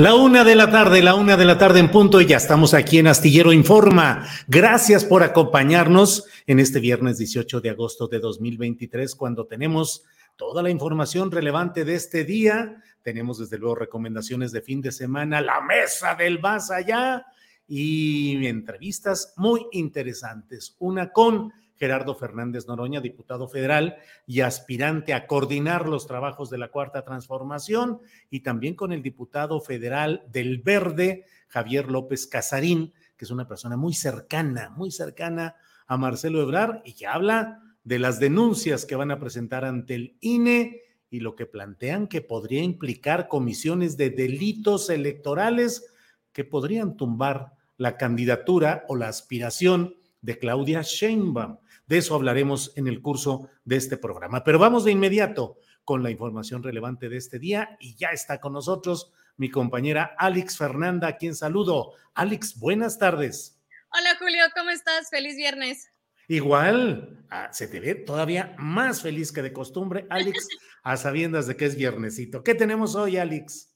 La una de la tarde, la una de la tarde en punto y ya estamos aquí en Astillero Informa. Gracias por acompañarnos en este viernes 18 de agosto de 2023 cuando tenemos toda la información relevante de este día. Tenemos desde luego recomendaciones de fin de semana, la mesa del más allá y entrevistas muy interesantes. Una con Gerardo Fernández Noroña, diputado federal y aspirante a coordinar los trabajos de la Cuarta Transformación, y también con el diputado federal del Verde, Javier López Casarín, que es una persona muy cercana, muy cercana a Marcelo Ebrar y que habla de las denuncias que van a presentar ante el INE y lo que plantean que podría implicar comisiones de delitos electorales que podrían tumbar la candidatura o la aspiración de Claudia Sheinbaum. De eso hablaremos en el curso de este programa. Pero vamos de inmediato con la información relevante de este día y ya está con nosotros mi compañera Alex Fernanda, a quien saludo. Alex, buenas tardes. Hola Julio, ¿cómo estás? Feliz viernes. Igual, ah, se te ve todavía más feliz que de costumbre, Alex, a sabiendas de que es viernesito. ¿Qué tenemos hoy, Alex?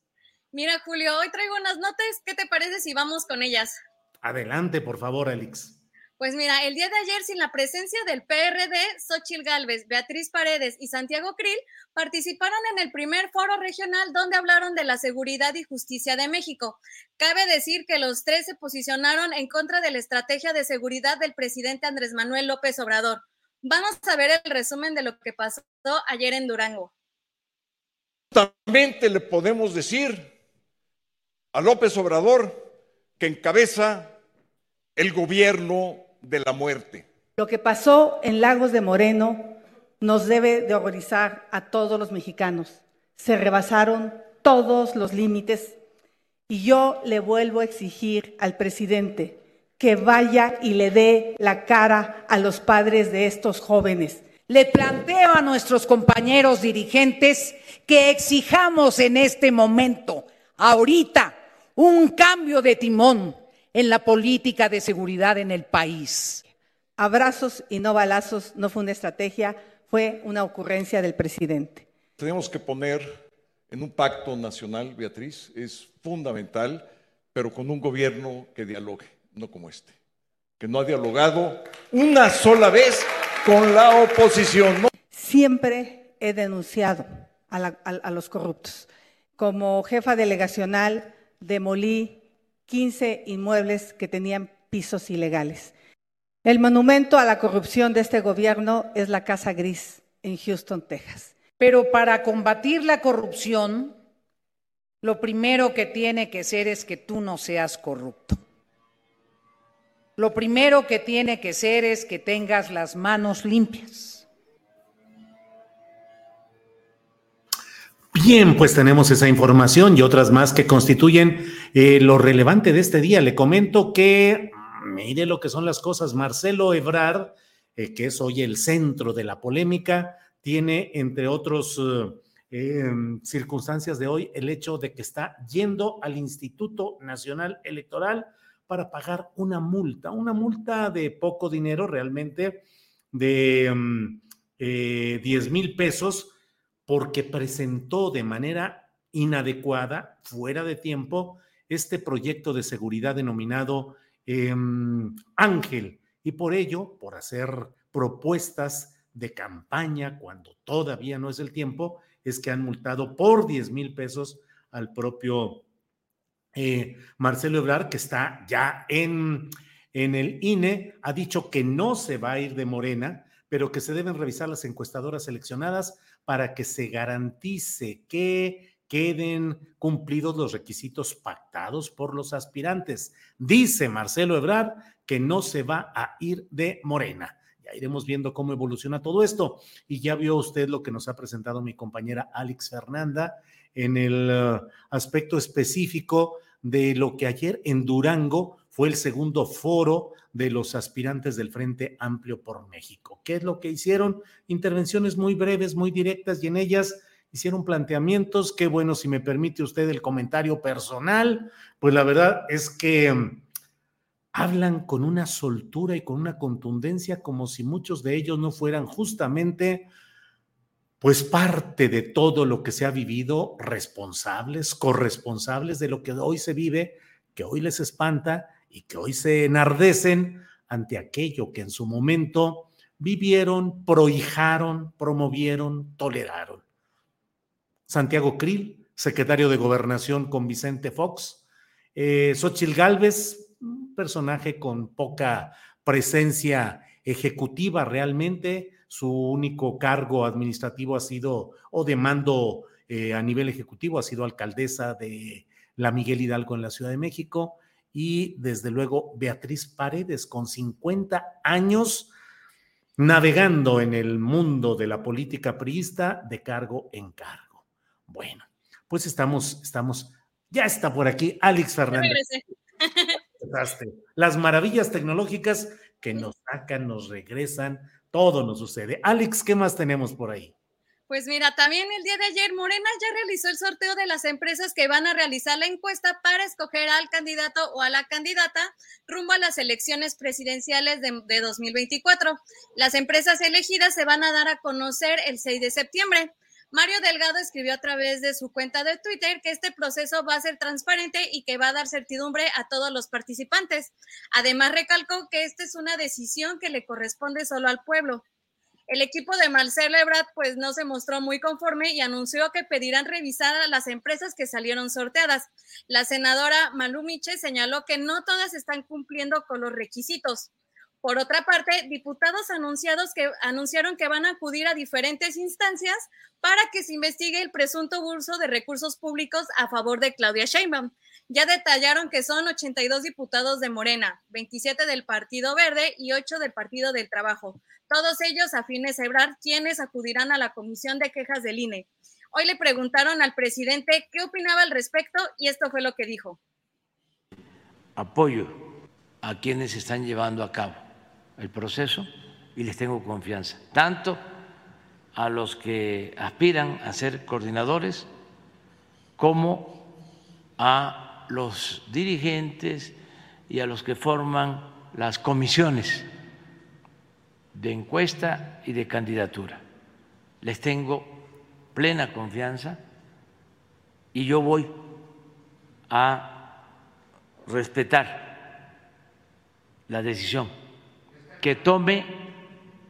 Mira, Julio, hoy traigo unas notas. ¿Qué te parece si vamos con ellas? Adelante, por favor, Alex. Pues mira, el día de ayer, sin la presencia del PRD, Xochil Gálvez, Beatriz Paredes y Santiago Krill participaron en el primer foro regional donde hablaron de la seguridad y justicia de México. Cabe decir que los tres se posicionaron en contra de la estrategia de seguridad del presidente Andrés Manuel López Obrador. Vamos a ver el resumen de lo que pasó ayer en Durango. También le podemos decir a López Obrador que encabeza el gobierno de la muerte. Lo que pasó en Lagos de Moreno nos debe de horrorizar a todos los mexicanos. Se rebasaron todos los límites y yo le vuelvo a exigir al presidente que vaya y le dé la cara a los padres de estos jóvenes. Le planteo a nuestros compañeros dirigentes que exijamos en este momento, ahorita, un cambio de timón en la política de seguridad en el país. Abrazos y no balazos no fue una estrategia, fue una ocurrencia del presidente. Tenemos que poner en un pacto nacional, Beatriz, es fundamental, pero con un gobierno que dialogue, no como este, que no ha dialogado una sola vez con la oposición. Siempre he denunciado a, a los corruptos. Como jefa delegacional demolí 15 inmuebles que tenían pisos ilegales. El monumento a la corrupción de este gobierno es la Casa Gris en Houston, Texas. Pero para combatir la corrupción, lo primero que tiene que ser es que tú no seas corrupto. Lo primero que tiene que ser es que tengas las manos limpias. Bien, pues tenemos esa información y otras más que constituyen eh, lo relevante de este día. Le comento que, mire lo que son las cosas, Marcelo Ebrard, eh, que es hoy el centro de la polémica, tiene, entre otros eh, circunstancias de hoy, el hecho de que está yendo al Instituto Nacional Electoral para pagar una multa, una multa de poco dinero realmente, de 10 mil pesos porque presentó de manera inadecuada, fuera de tiempo, este proyecto de seguridad denominado em, Ángel. Y por ello, por hacer propuestas de campaña cuando todavía no es el tiempo, es que han multado por 10 mil pesos al propio eh, Marcelo Ebrard, que está ya en, en el INE, ha dicho que no se va a ir de Morena, pero que se deben revisar las encuestadoras seleccionadas para que se garantice que queden cumplidos los requisitos pactados por los aspirantes. Dice Marcelo Ebrard que no se va a ir de Morena. Ya iremos viendo cómo evoluciona todo esto. Y ya vio usted lo que nos ha presentado mi compañera Alex Fernanda en el uh, aspecto específico de lo que ayer en Durango fue el segundo foro de los aspirantes del Frente Amplio por México. ¿Qué es lo que hicieron? Intervenciones muy breves, muy directas y en ellas hicieron planteamientos. Qué bueno, si me permite usted el comentario personal, pues la verdad es que mm, hablan con una soltura y con una contundencia como si muchos de ellos no fueran justamente pues parte de todo lo que se ha vivido, responsables, corresponsables de lo que hoy se vive, que hoy les espanta y que hoy se enardecen ante aquello que en su momento vivieron, prohijaron, promovieron, toleraron. Santiago Krill, secretario de Gobernación con Vicente Fox, eh, Xochil Gálvez, un personaje con poca presencia ejecutiva realmente, su único cargo administrativo ha sido, o de mando eh, a nivel ejecutivo, ha sido alcaldesa de la Miguel Hidalgo en la Ciudad de México, y desde luego Beatriz Paredes, con 50 años navegando en el mundo de la política priista de cargo en cargo. Bueno, pues estamos, estamos, ya está por aquí Alex Fernández. Las maravillas tecnológicas que nos sacan, nos regresan, todo nos sucede. Alex, ¿qué más tenemos por ahí? Pues mira, también el día de ayer Morena ya realizó el sorteo de las empresas que van a realizar la encuesta para escoger al candidato o a la candidata rumbo a las elecciones presidenciales de, 2024. Las empresas elegidas se van a dar a conocer el 6 de septiembre. Mario Delgado escribió a través de su cuenta de Twitter que este proceso va a ser transparente y que va a dar certidumbre a todos los participantes. Además, recalcó que esta es una decisión que le corresponde solo al pueblo. El equipo de Marcelo Ebrard pues no se mostró muy conforme y anunció que pedirán revisar a las empresas que salieron sorteadas. La senadora Malumiche señaló que no todas están cumpliendo con los requisitos. Por otra parte, diputados anunciados que anunciaron que van a acudir a diferentes instancias para que se investigue el presunto uso de recursos públicos a favor de Claudia Sheinbaum. Ya detallaron que son 82 diputados de Morena, 27 del Partido Verde y 8 del Partido del Trabajo. Todos ellos afines a Ebrard, quienes acudirán a la Comisión de Quejas del INE. Hoy le preguntaron al presidente qué opinaba al respecto y esto fue lo que dijo. Apoyo a quienes están llevando a cabo el proceso y les tengo confianza, tanto a los que aspiran a ser coordinadores como a los dirigentes y a los que forman las comisiones de encuesta y de candidatura. Les tengo plena confianza y yo voy a respetar la decisión que tome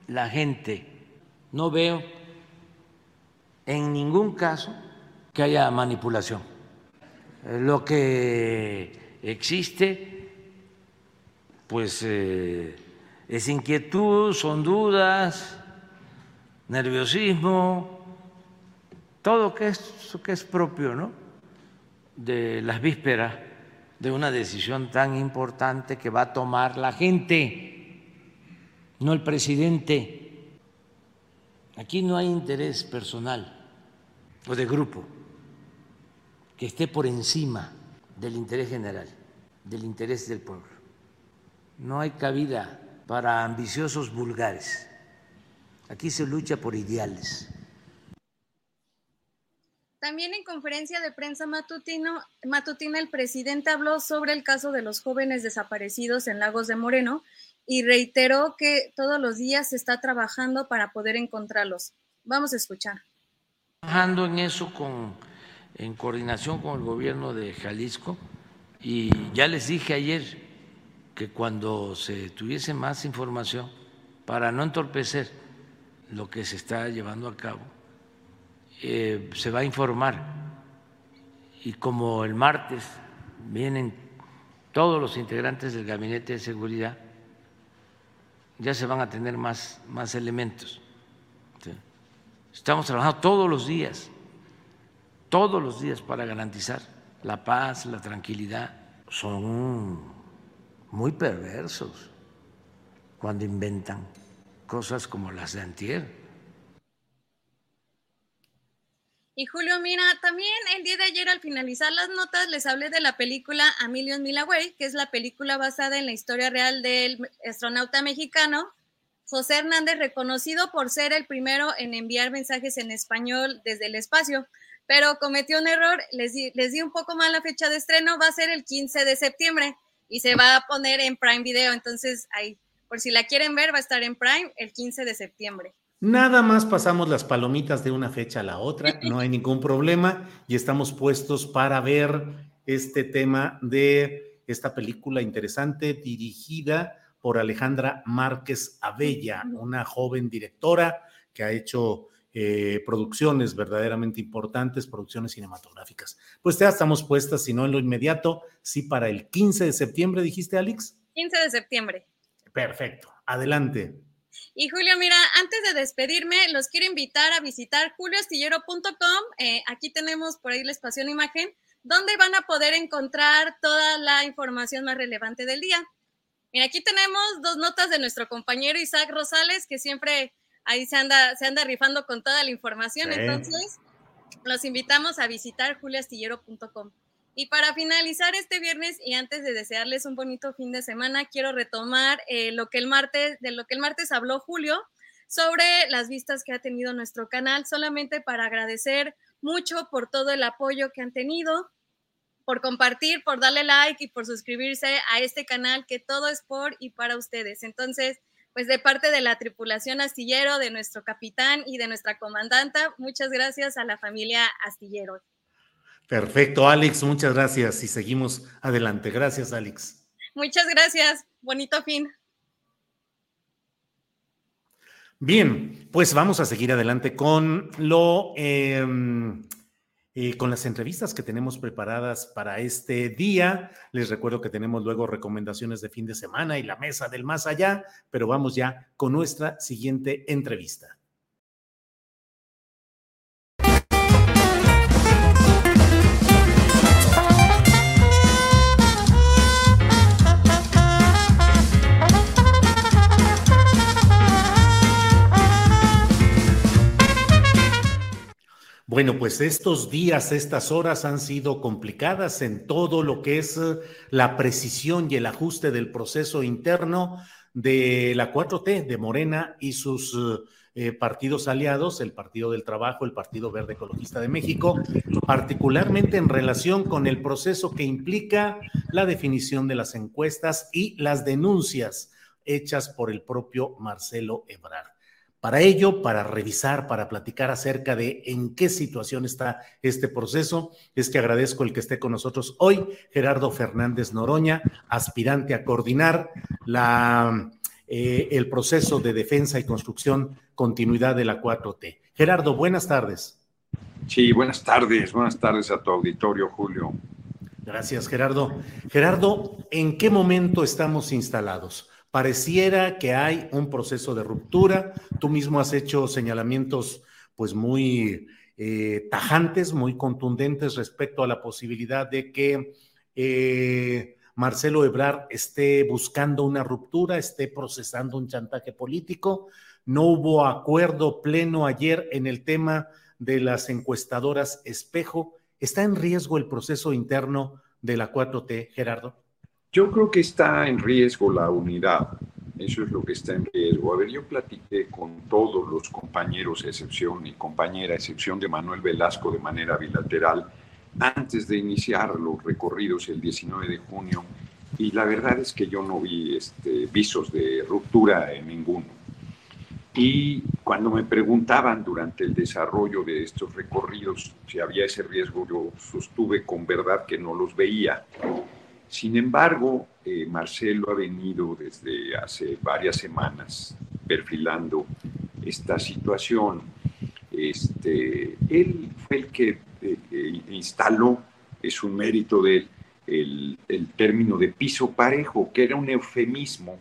la gente. No veo en ningún caso que haya manipulación. Lo que existe, pues, eh, es inquietud, son dudas, nerviosismo, todo que es, que es propio ¿no? de las vísperas de una decisión tan importante que va a tomar la gente no el presidente. Aquí no hay interés personal o de grupo que esté por encima del interés general, del interés del pueblo. No hay cabida para ambiciosos vulgares. Aquí se lucha por ideales. También en conferencia de prensa matutino, matutina el presidente habló sobre el caso de los jóvenes desaparecidos en Lagos de Moreno y reiteró que todos los días se está trabajando para poder encontrarlos. Vamos a escuchar. Trabajando en eso con, en coordinación con el gobierno de Jalisco y ya les dije ayer que cuando se tuviese más información, para no entorpecer lo que se está llevando a cabo, eh, se va a informar. Y como el martes vienen todos los integrantes del Gabinete de Seguridad, ya se van a tener más, más elementos. Estamos trabajando todos los días, todos los días para garantizar la paz, la tranquilidad. Son muy perversos cuando inventan cosas como las de Antier Y Julio, mira, también el día de ayer al finalizar las notas les hablé de la película A Million Mile Away, que es la película basada en la historia real del astronauta mexicano José Hernández, reconocido por ser el primero en enviar mensajes en español desde el espacio, pero cometió un error, les di, les di un poco mal la fecha de estreno, va a ser el 15 de septiembre y se va a poner en Prime Video, entonces ahí, por si la quieren ver, va a estar en Prime el 15 de septiembre. Nada más pasamos las palomitas de una fecha a la otra, no hay ningún problema y estamos puestos para ver este tema de esta película interesante dirigida por Alejandra Márquez Abella, una joven directora que ha hecho eh, producciones verdaderamente importantes, producciones cinematográficas. Pues ya estamos puestas, si no en lo inmediato, sí para el 15 de septiembre, dijiste, Alex. 15 de septiembre. Perfecto, adelante. Y Julio, mira, antes de despedirme, los quiero invitar a visitar julioastillero.com. Eh, aquí tenemos por ahí la espacio imagen, donde van a poder encontrar toda la información más relevante del día. Mira, aquí tenemos dos notas de nuestro compañero Isaac Rosales, que siempre ahí se anda, se anda rifando con toda la información. Entonces, los invitamos a visitar julioastillero.com. Y para finalizar este viernes y antes de desearles un bonito fin de semana, quiero retomar eh, lo que el martes, de lo que el martes habló Julio sobre las vistas que ha tenido nuestro canal, solamente para agradecer mucho por todo el apoyo que han tenido, por compartir, por darle like y por suscribirse a este canal, que todo es por y para ustedes. Entonces, pues de parte de la tripulación astillero, de nuestro capitán y de nuestra comandanta, muchas gracias a la familia astillero. Perfecto, Alex, muchas gracias y seguimos adelante. Gracias, Alex. Muchas gracias, bonito fin. Bien, pues vamos a seguir adelante con lo, em, eh, con las entrevistas que tenemos preparadas para este día. Les recuerdo que tenemos luego recomendaciones de fin de semana y la mesa del más allá, pero vamos ya con nuestra siguiente entrevista. Bueno, pues estos días, estas horas han sido complicadas en todo lo que es eh, la precisión y el ajuste del proceso interno de la 4T, de Morena y sus eh, partidos aliados, el Partido del Trabajo, el Partido Verde Ecologista de México, particularmente en relación con el proceso que implica la definición de las encuestas y las denuncias hechas por el propio Marcelo Ebrard. Para ello, para revisar, para platicar acerca de en qué situación está este proceso, es que agradezco el que esté con nosotros hoy, Gerardo Fernández Noroña, aspirante a coordinar la, eh, el proceso de defensa y construcción continuidad de la 4T. Gerardo, buenas tardes. Sí, buenas tardes, buenas tardes a tu auditorio, Julio. Gracias, Gerardo. Gerardo, ¿en qué momento estamos instalados? Pareciera que hay un proceso de ruptura. Tú mismo has hecho señalamientos pues muy eh, tajantes, muy contundentes respecto a la posibilidad de que eh, Marcelo Ebrard esté buscando una ruptura, esté procesando un chantaje político. No hubo acuerdo pleno ayer en el tema de las encuestadoras espejo. ¿Está en riesgo el proceso interno de la 4T, Gerardo? Yo creo que está en riesgo la unidad. Eso es lo que está en riesgo. A ver, yo platiqué con todos los compañeros, excepción y compañera, excepción de Manuel Velasco de manera bilateral, antes de iniciar los recorridos el 19 de junio, y la verdad es que yo no vi este, visos de ruptura en ninguno. Y cuando me preguntaban durante el desarrollo de estos recorridos si había ese riesgo, yo sostuve con verdad que no los veía. Sin embargo, eh, Marcelo ha venido desde hace varias semanas perfilando esta situación. Este, él fue el que eh, eh, instaló, es un mérito de él, el, el término de piso parejo, que era un eufemismo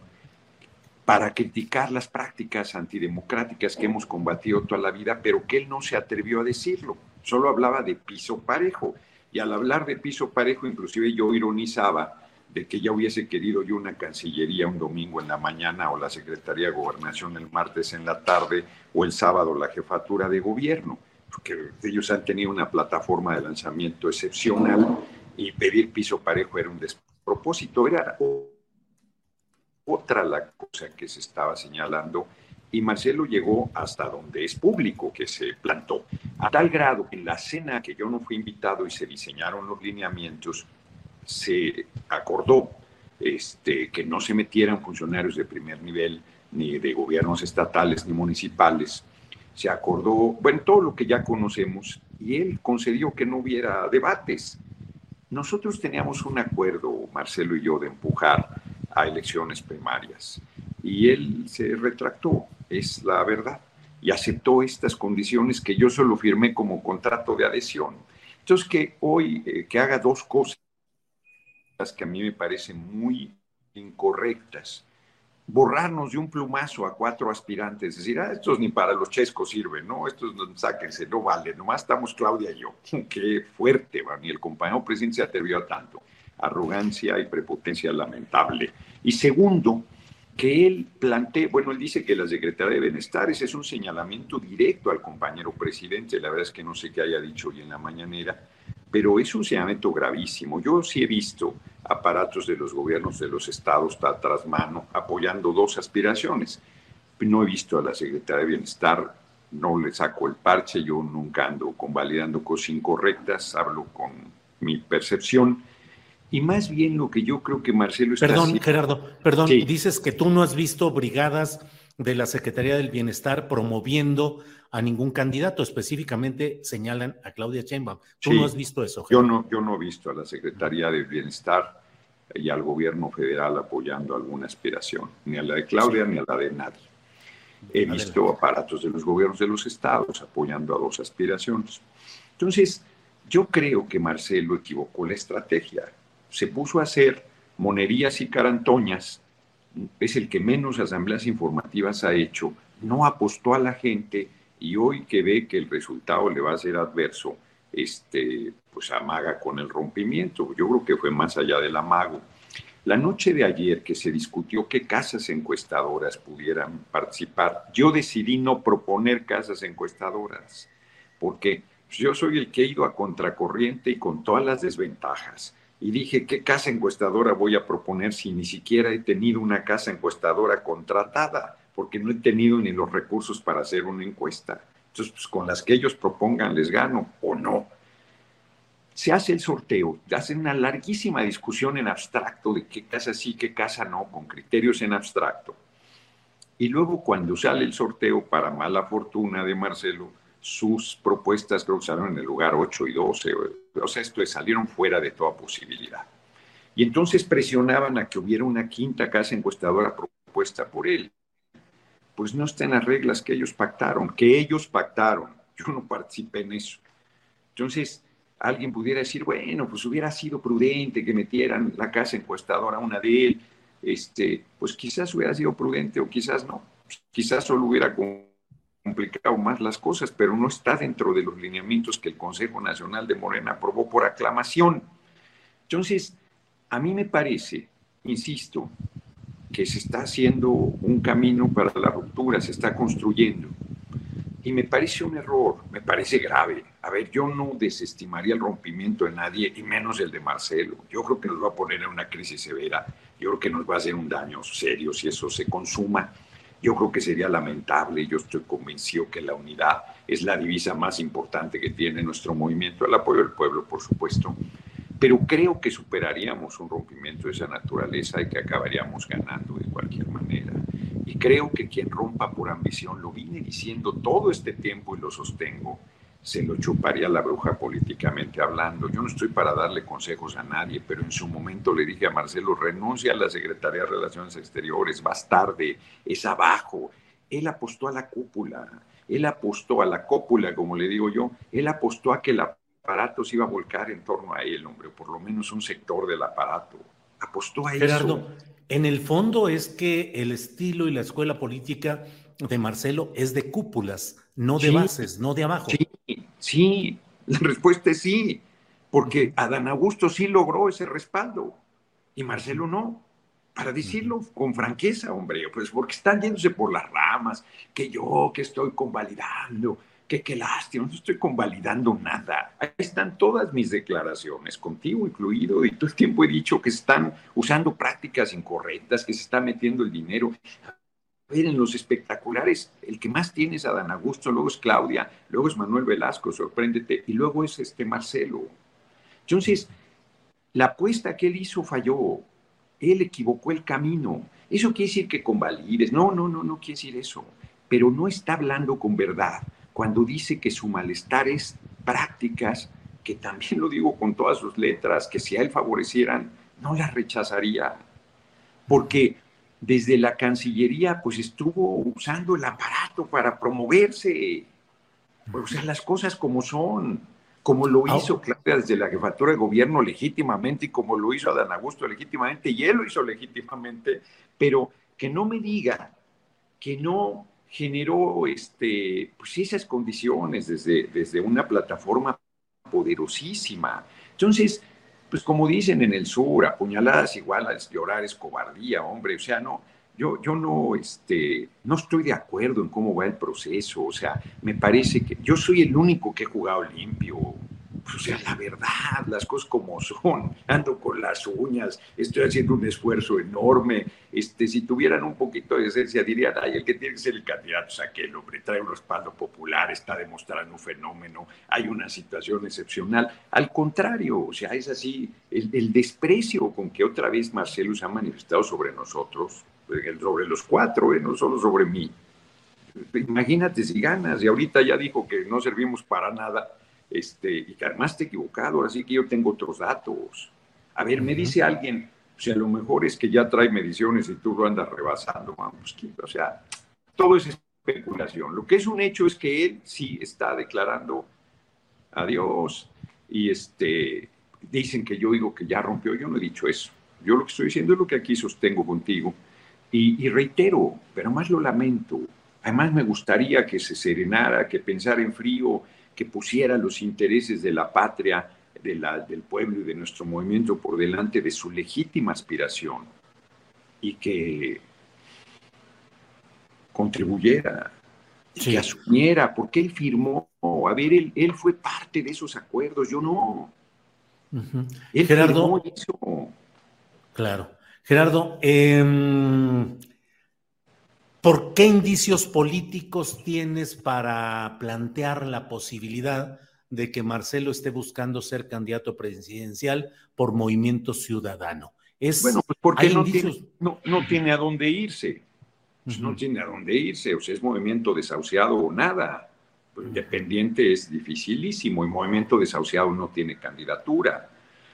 para criticar las prácticas antidemocráticas que hemos combatido toda la vida, pero que él no se atrevió a decirlo, solo hablaba de piso parejo. Y al hablar de piso parejo, inclusive yo ironizaba de que ya hubiese querido yo una Cancillería un domingo en la mañana o la Secretaría de Gobernación el martes en la tarde o el sábado la jefatura de gobierno, porque ellos han tenido una plataforma de lanzamiento excepcional y pedir piso parejo era un despropósito, era otra la cosa que se estaba señalando y Marcelo llegó hasta donde es público que se plantó, a tal grado que en la cena que yo no fui invitado y se diseñaron los lineamientos, se acordó este, que no se metieran funcionarios de primer nivel, ni de gobiernos estatales, ni municipales. Se acordó, bueno, todo lo que ya conocemos, y él concedió que no hubiera debates. Nosotros teníamos un acuerdo, Marcelo y yo, de empujar a elecciones primarias, y él se retractó es la verdad, y aceptó estas condiciones que yo solo firmé como contrato de adhesión. Entonces, que hoy, eh, que haga dos cosas que a mí me parecen muy incorrectas. Borrarnos de un plumazo a cuatro aspirantes, decir, ah, estos ni para los chescos sirven, ¿no? Estos no, sáquense, no vale, nomás estamos Claudia y yo. Qué fuerte, van, y el compañero presidente se atrevió a tanto. Arrogancia y prepotencia lamentable. Y segundo, que él plantee, bueno, él dice que la Secretaría de Bienestar, es un señalamiento directo al compañero presidente, la verdad es que no sé qué haya dicho hoy en la mañanera, pero es un señalamiento gravísimo. Yo sí he visto aparatos de los gobiernos de los estados tras mano apoyando dos aspiraciones. No he visto a la Secretaría de Bienestar, no le saco el parche, yo nunca ando convalidando cosas incorrectas, hablo con mi percepción y más bien lo que yo creo que Marcelo está Perdón, Gerardo, perdón, dices que tú no has visto brigadas de la Secretaría del Bienestar promoviendo a ningún candidato, específicamente señalan a Claudia Sheinbaum. ¿Tú no has visto eso? Yo no, yo no he visto a la Secretaría del Bienestar y al gobierno federal apoyando alguna aspiración, ni a la de Claudia ni a la de nadie. He visto aparatos de los gobiernos de los estados apoyando a dos aspiraciones. Entonces, Yo creo que Marcelo equivocó la estrategia. Se puso a hacer monerías y carantoñas. Es el que menos asambleas informativas ha hecho. No apostó a la gente y hoy que ve que el resultado le va a ser adverso, este, pues amaga con el rompimiento. Yo creo que fue más allá del amago. La noche de ayer que se discutió qué casas encuestadoras pudieran participar, yo decidí no proponer casas encuestadoras, porque yo soy el que he ido a contracorriente y con todas las desventajas. Y dije, ¿qué casa encuestadora voy a proponer si ni siquiera he tenido una casa encuestadora contratada? Porque no he tenido ni los recursos para hacer una encuesta. Entonces, pues, con las que ellos propongan les gano o no. Se hace el sorteo, hacen una larguísima discusión en abstracto de qué casa sí, qué casa no, con criterios en abstracto. Y luego cuando sale el sorteo, para mala fortuna de Marcelo, sus propuestas creo que salieron en el lugar 8 y 12, o sea, esto salieron fuera de toda posibilidad. Y entonces presionaban a que hubiera una quinta casa encuestadora propuesta por él. Pues no está en las reglas que ellos pactaron, que ellos pactaron. Yo no participé en eso. Entonces, alguien pudiera decir, bueno, pues hubiera sido prudente que metieran la casa encuestadora una de él. Este, pues quizás hubiera sido prudente o quizás no. Quizás solo hubiera complicado más las cosas, pero no está dentro de los lineamientos que el Consejo Nacional de Morena aprobó por aclamación. Entonces, a mí me parece, insisto, que se está haciendo un camino para la ruptura, se está construyendo. Y me parece un error, me parece grave. A ver, yo no desestimaría el rompimiento de nadie, y menos el de Marcelo. Yo creo que nos va a poner en una crisis severa. Yo creo que nos va a hacer un daño serio si eso se consuma. Yo creo que sería lamentable, yo estoy convencido que la unidad es la divisa más importante que tiene nuestro movimiento, el apoyo del pueblo, por supuesto, pero creo que superaríamos un rompimiento de esa naturaleza y que acabaríamos ganando de cualquier manera. Y creo que quien rompa por ambición, lo vine diciendo todo este tiempo y lo sostengo, se lo chuparía la bruja políticamente hablando. Yo no estoy para darle consejos a nadie, pero en su momento le dije a Marcelo, renuncia a la Secretaría de Relaciones Exteriores, vas tarde, es abajo. Él apostó a la cúpula, él apostó a la cópula, como le digo yo, él apostó a que el aparato se iba a volcar en torno a él, hombre, por lo menos un sector del aparato. Apostó a Gerardo, eso. En el fondo es que el estilo y la escuela política de Marcelo es de cúpulas, no de Sí. bases, no de abajo. Sí, sí, la respuesta es sí, porque Adán Augusto sí logró ese respaldo y Marcelo no. Para decirlo con franqueza, hombre, pues porque están yéndose por las ramas, que yo que estoy convalidando, que qué lástima, no estoy convalidando nada. Ahí están todas mis declaraciones, contigo incluido, y todo el tiempo he dicho que están usando prácticas incorrectas, que se está metiendo el dinero. A ver, en los espectaculares, el que más tiene es Adán Augusto, luego es Claudia, luego es Manuel Velasco, sorpréndete, y luego es este Marcelo. Entonces, la apuesta que él hizo falló, él equivocó el camino. Eso quiere decir que convalides, no, no, no, no quiere decir eso, pero no está hablando con verdad cuando dice que su malestar es prácticas, que también lo digo con todas sus letras, que si a él favorecieran, no las rechazaría, porque desde la Cancillería pues estuvo usando el aparato para promoverse, o sea, las cosas como son, como lo hizo Claudia desde la jefatura de gobierno legítimamente y como lo hizo Adán Augusto legítimamente, y él lo hizo legítimamente, pero que no me diga que no generó este, pues esas condiciones desde, desde una plataforma poderosísima. Entonces, pues como dicen en el sur, apuñaladas iguales, llorar es cobardía, hombre, o sea, no, yo, yo no, este, no estoy de acuerdo en cómo va el proceso, o sea, me parece que yo soy el único que he jugado limpio, o sea, la verdad, las cosas como son, ando con las uñas, estoy haciendo un esfuerzo enorme, este, si tuvieran un poquito de esencia dirían, ay, el que tiene que ser el candidato es aquel hombre, trae un respaldo popular, está demostrando un fenómeno, hay una situación excepcional, al contrario, o sea, es así, el, el desprecio con que otra vez Marcelo se ha manifestado sobre nosotros, sobre los cuatro, ¿eh? no solo sobre mí, imagínate si ganas, y ahorita ya dijo que no servimos para nada, este, y que además te equivocado, ahora sí que yo tengo otros datos. A ver, me dice alguien, si a lo mejor es que ya trae mediciones y tú lo andas rebasando, vamos, o sea, todo es especulación. Lo que es un hecho es que él sí está declarando adiós. y este, dicen que yo digo que ya rompió, yo no he dicho eso. Yo lo que estoy diciendo es lo que aquí sostengo contigo. Y, y reitero, pero más lo lamento. Además me gustaría que se serenara, que pensara en frío, que pusiera los intereses de la patria, de la, del pueblo y de nuestro movimiento por delante de su legítima aspiración y que contribuyera, y que asumiera, porque él firmó, a ver, él, él fue parte de esos acuerdos, yo no. Gerardo, Claro. Gerardo, em, ¿por qué indicios políticos tienes para plantear la posibilidad de que Marcelo esté buscando ser candidato presidencial por movimiento ciudadano? Es, bueno, pues porque no, tiene, no, tiene a dónde irse. Pues no tiene a dónde irse, o sea, es movimiento desahuciado o nada. Pues independiente es dificilísimo y movimiento desahuciado no tiene candidatura.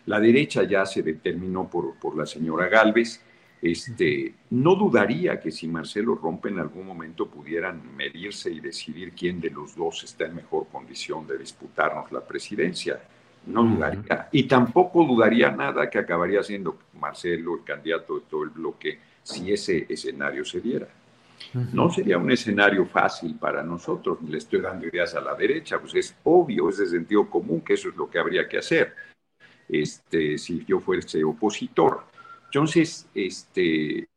La derecha ya se determinó por, por la señora Galvez. Este, no dudaría que si Marcelo rompe en algún momento pudieran medirse y decidir quién de los dos está en mejor condición de disputarnos la presidencia. No dudaría. Y tampoco dudaría nada que acabaría siendo Marcelo el candidato de todo el bloque si ese escenario se diera. No sería un escenario fácil para nosotros, le estoy dando ideas a la derecha, pues es obvio, es de sentido común que eso es lo que habría que hacer este, si yo fuese opositor. Entonces, este,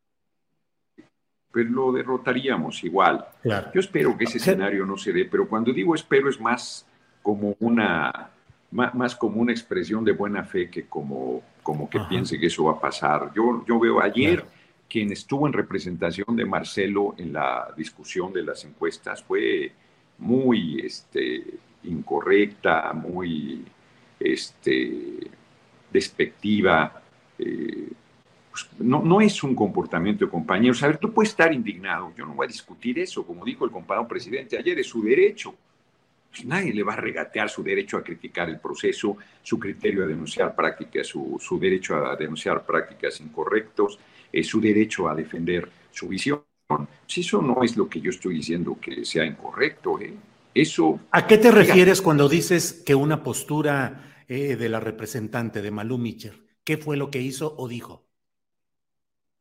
pues lo derrotaríamos igual. Yo espero que ese escenario no se dé, pero cuando digo espero es más como una, más, como una expresión de buena fe que como, como que piense que eso va a pasar. Yo, yo veo ayer quien estuvo en representación de Marcelo en la discusión de las encuestas fue muy este, incorrecta, muy este, despectiva. Eh, pues, no, no, es un comportamiento de compañeros. A ver, tú puedes estar indignado, yo no voy a discutir eso, como dijo el compadre presidente ayer, es su derecho. Pues nadie le va a regatear su derecho a criticar el proceso, su criterio a denunciar prácticas, su, su derecho a denunciar prácticas incorrectos, eh, su derecho a defender su visión. Si eso no es lo que yo estoy diciendo que sea incorrecto, ¿eh? eso. ¿A qué te refieres cuando dices que una postura eh, de la representante de Malú. ¿Qué fue lo que hizo o dijo?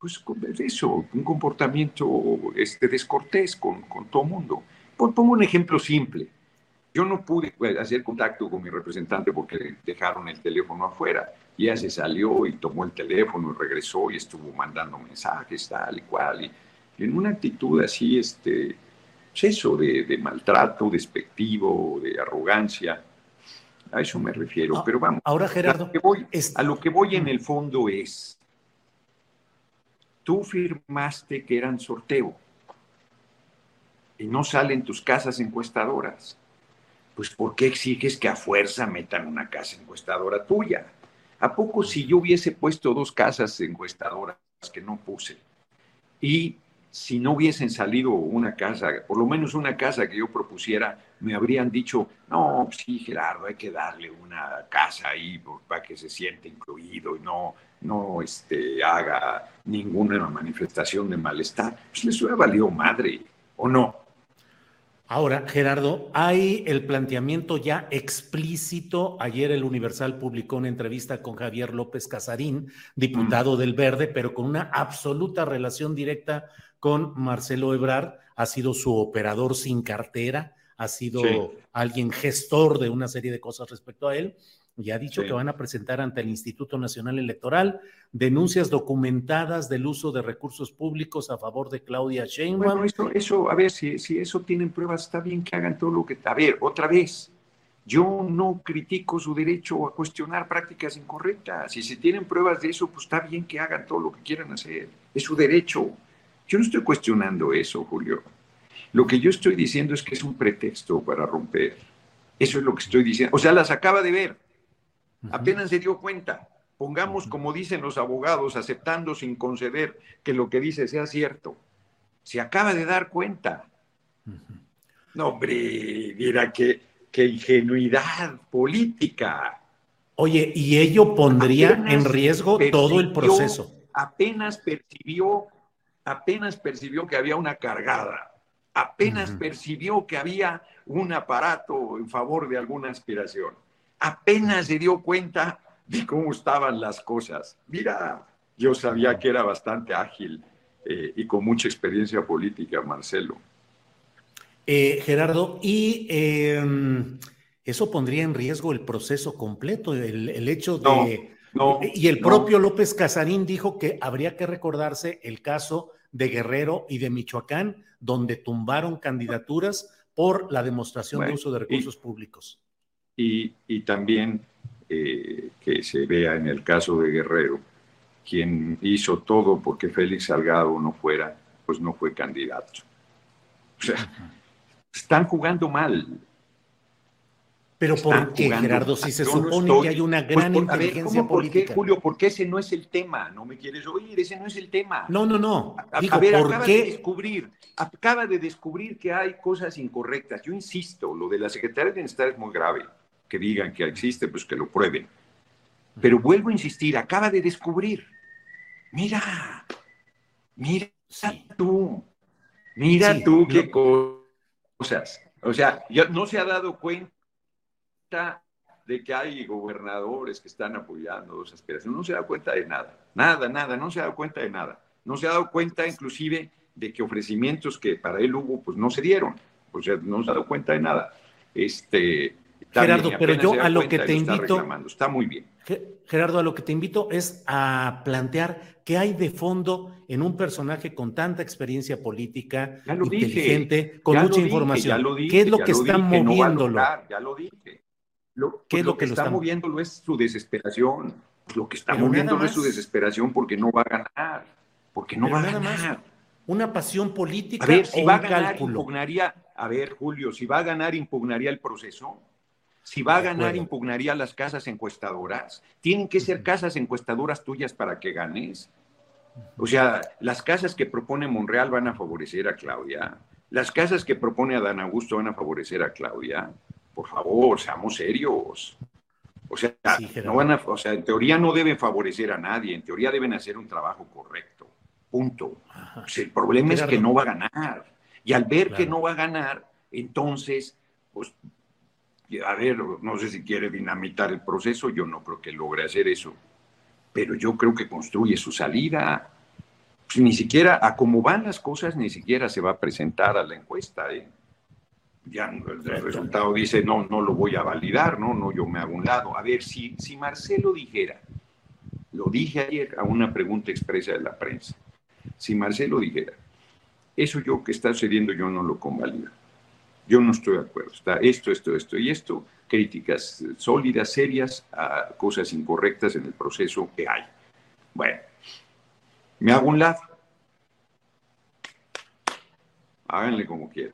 Pues eso, un comportamiento este, descortés con, con todo mundo. Pongo un ejemplo simple. Yo no pude hacer contacto con mi representante porque dejaron el teléfono afuera. Y ella se salió y tomó el teléfono y regresó y estuvo mandando mensajes tal y cual. Y, en una actitud así, este, pues eso de, de maltrato, despectivo, de arrogancia. A eso me refiero. Ah, pero vamos. Ahora, Gerardo. A lo, que voy, a lo que voy en el fondo es, tú firmaste que eran sorteo y no salen tus casas encuestadoras. Pues ¿por qué exiges que a fuerza metan una casa encuestadora tuya? ¿A poco si yo hubiese puesto dos casas encuestadoras que no puse y si no hubiesen salido una casa, por lo menos una casa que yo propusiera, me habrían dicho, no, sí, Gerardo, hay que darle una casa ahí para que se siente incluido y no, no este, haga ninguna manifestación de malestar. Pues les hubiera valido madre, ¿o no? Ahora, Gerardo, hay el planteamiento ya explícito. Ayer el Universal publicó una entrevista con Javier López Casarín, diputado del Verde, pero con una absoluta relación directa con Marcelo Ebrard, ha sido su operador sin cartera, ha sido alguien gestor de una serie de cosas respecto a él, y ha dicho que van a presentar ante el Instituto Nacional Electoral denuncias documentadas del uso de recursos públicos a favor de Claudia Sheinbaum. Bueno, eso, eso a ver, si, si eso tienen pruebas, está bien que hagan todo lo que... A ver, otra vez, yo no critico su derecho a cuestionar prácticas incorrectas. Si se tienen pruebas de eso, pues está bien que hagan todo lo que quieran hacer. Es su derecho. Yo no estoy cuestionando eso, Julio. Lo que yo estoy diciendo es que es un pretexto para romper. Eso es lo que estoy diciendo. O sea, las acaba de ver. Apenas se dio cuenta. Pongamos, como dicen los abogados, aceptando sin conceder que lo que dice sea cierto. Se acaba de dar cuenta. No, hombre, mira qué, qué ingenuidad política. Oye, y ello pondría en riesgo todo el proceso. Apenas percibió apenas percibió que había una cargada, apenas percibió que había un aparato en favor de alguna aspiración, apenas se dio cuenta de cómo estaban las cosas. Mira, yo sabía que era bastante ágil eh, y con mucha experiencia política, Marcelo. Eh, Gerardo, y em, eso pondría en riesgo el proceso completo, el, hecho de... y el propio López Casarín dijo que habría que recordarse el caso de Guerrero y de Michoacán, donde tumbaron candidaturas por la demostración de uso de recursos públicos. Y, también eh, que se vea en el caso de Guerrero, quien hizo todo porque Félix Salgado no fuera, pues no fue candidato. O sea, están jugando mal. Pero ¿por qué, Gerardo? Si se supone que hay una pues gran inteligencia política. ¿por qué, Julio? Porque ese no es el tema. No me quieres oír, ese no es el tema. No, no, no. a, ver, acaba de descubrir, acaba de descubrir que hay cosas incorrectas. Yo insisto, lo de la Secretaría de Bienestar es muy grave. Que digan que existe, pues que lo prueben. Pero vuelvo a insistir, acaba de descubrir. Mira, mira tú, mira tú qué cosas. O sea, ya no se ha dado cuenta de que hay gobernadores que están apoyando esas aspiraciones. No se da cuenta de nada, nada, nada, no se ha dado cuenta de nada. No se ha dado cuenta inclusive de que ofrecimientos que para él hubo, pues no se dieron. O sea, no se ha dado cuenta de nada. Este, Gerardo, pero yo a lo que te invito... Está, muy bien. Gerardo, a lo que te invito es a plantear qué hay de fondo en un personaje con tanta experiencia política, inteligente, con mucha información. ¿Qué es lo que está moviéndolo? ya lo dije. Lo, ¿Qué es lo, que, está, moviéndolo es su desesperación. lo que está moviéndolo es su desesperación porque no va a ganar. Porque no va a ganar. Una pasión política. A ver, si va a ganar, impugnaría. A ver, Julio, si va a ganar, impugnaría el proceso. Si va a ganar, impugnaría las casas encuestadoras. Tienen que ser casas encuestadoras tuyas para que ganes. O sea, las casas que propone Monreal van a favorecer a Claudia. Las casas que propone Adán Augusto van a favorecer a Claudia por favor, seamos serios. O sea, no van a, o sea, en teoría no deben favorecer a nadie, en teoría deben hacer un trabajo correcto. Punto. el problema es que no va a ganar. Y al ver que no va a ganar, entonces, pues, a ver, no sé si quiere dinamitar el proceso, yo no creo que logre hacer eso, pero yo creo que construye su salida. Pues, ni siquiera, a cómo van las cosas, ni siquiera se va a presentar a la encuesta. ¿eh? ya el resultado dice, no, no lo voy a validar, no, no, yo me hago un lado. A ver, si, si Marcelo dijera, lo dije ayer a una pregunta expresa de la prensa, si Marcelo dijera, eso yo que está sucediendo yo no lo convalido, yo no estoy de acuerdo, está esto, esto, esto y esto, críticas sólidas, serias a cosas incorrectas en el proceso que hay. Bueno, me hago un lado. Háganle como quieran.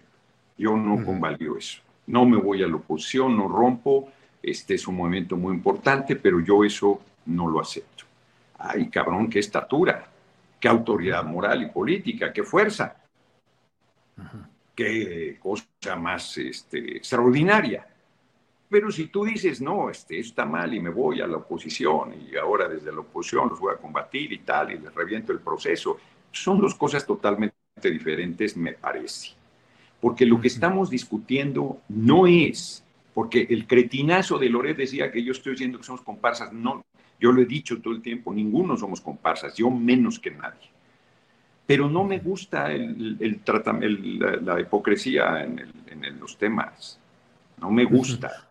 Yo no convalido eso. No me voy a la oposición, no rompo. Este es un movimiento muy importante, pero yo eso no lo acepto. Ay, cabrón, qué estatura, qué autoridad moral y política, qué fuerza. Qué cosa más este, extraordinaria. Pero si tú dices, no, este, está mal y me voy a la oposición y ahora desde la oposición los voy a combatir y tal, y les reviento el proceso, son dos cosas totalmente diferentes, me parece porque lo que estamos discutiendo no es, porque el cretinazo de Loret decía que yo estoy diciendo que somos comparsas, no, yo lo he dicho todo el tiempo, ninguno somos comparsas, yo menos que nadie. Pero no me gusta el, la, hipocresía en, en los temas, no me gusta.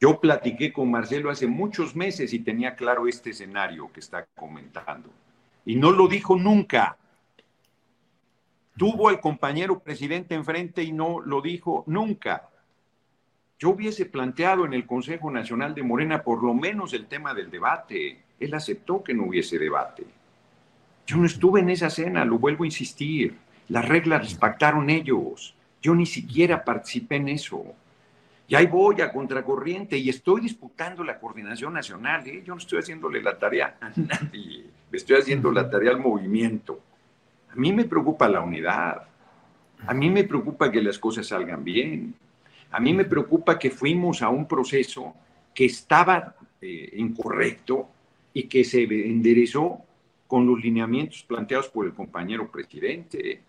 Yo platiqué con Marcelo hace muchos meses y tenía claro este escenario que está comentando. Y no lo dijo nunca tuvo al compañero presidente enfrente y no lo dijo nunca. Yo hubiese planteado en el Consejo Nacional de Morena por lo menos el tema del debate. Él aceptó que no hubiese debate. Yo no estuve en esa cena, lo vuelvo a insistir. Las reglas las pactaron ellos. Yo ni siquiera participé en eso. Y ahí voy a contracorriente y estoy disputando la coordinación nacional. ¿eh? Yo no estoy haciéndole la tarea a nadie. estoy haciendo la tarea al movimiento. A mí me preocupa la unidad. A mí me preocupa que las cosas salgan bien. A mí me preocupa que fuimos a un proceso que estaba eh, incorrecto y que se enderezó con los lineamientos planteados por el compañero presidente.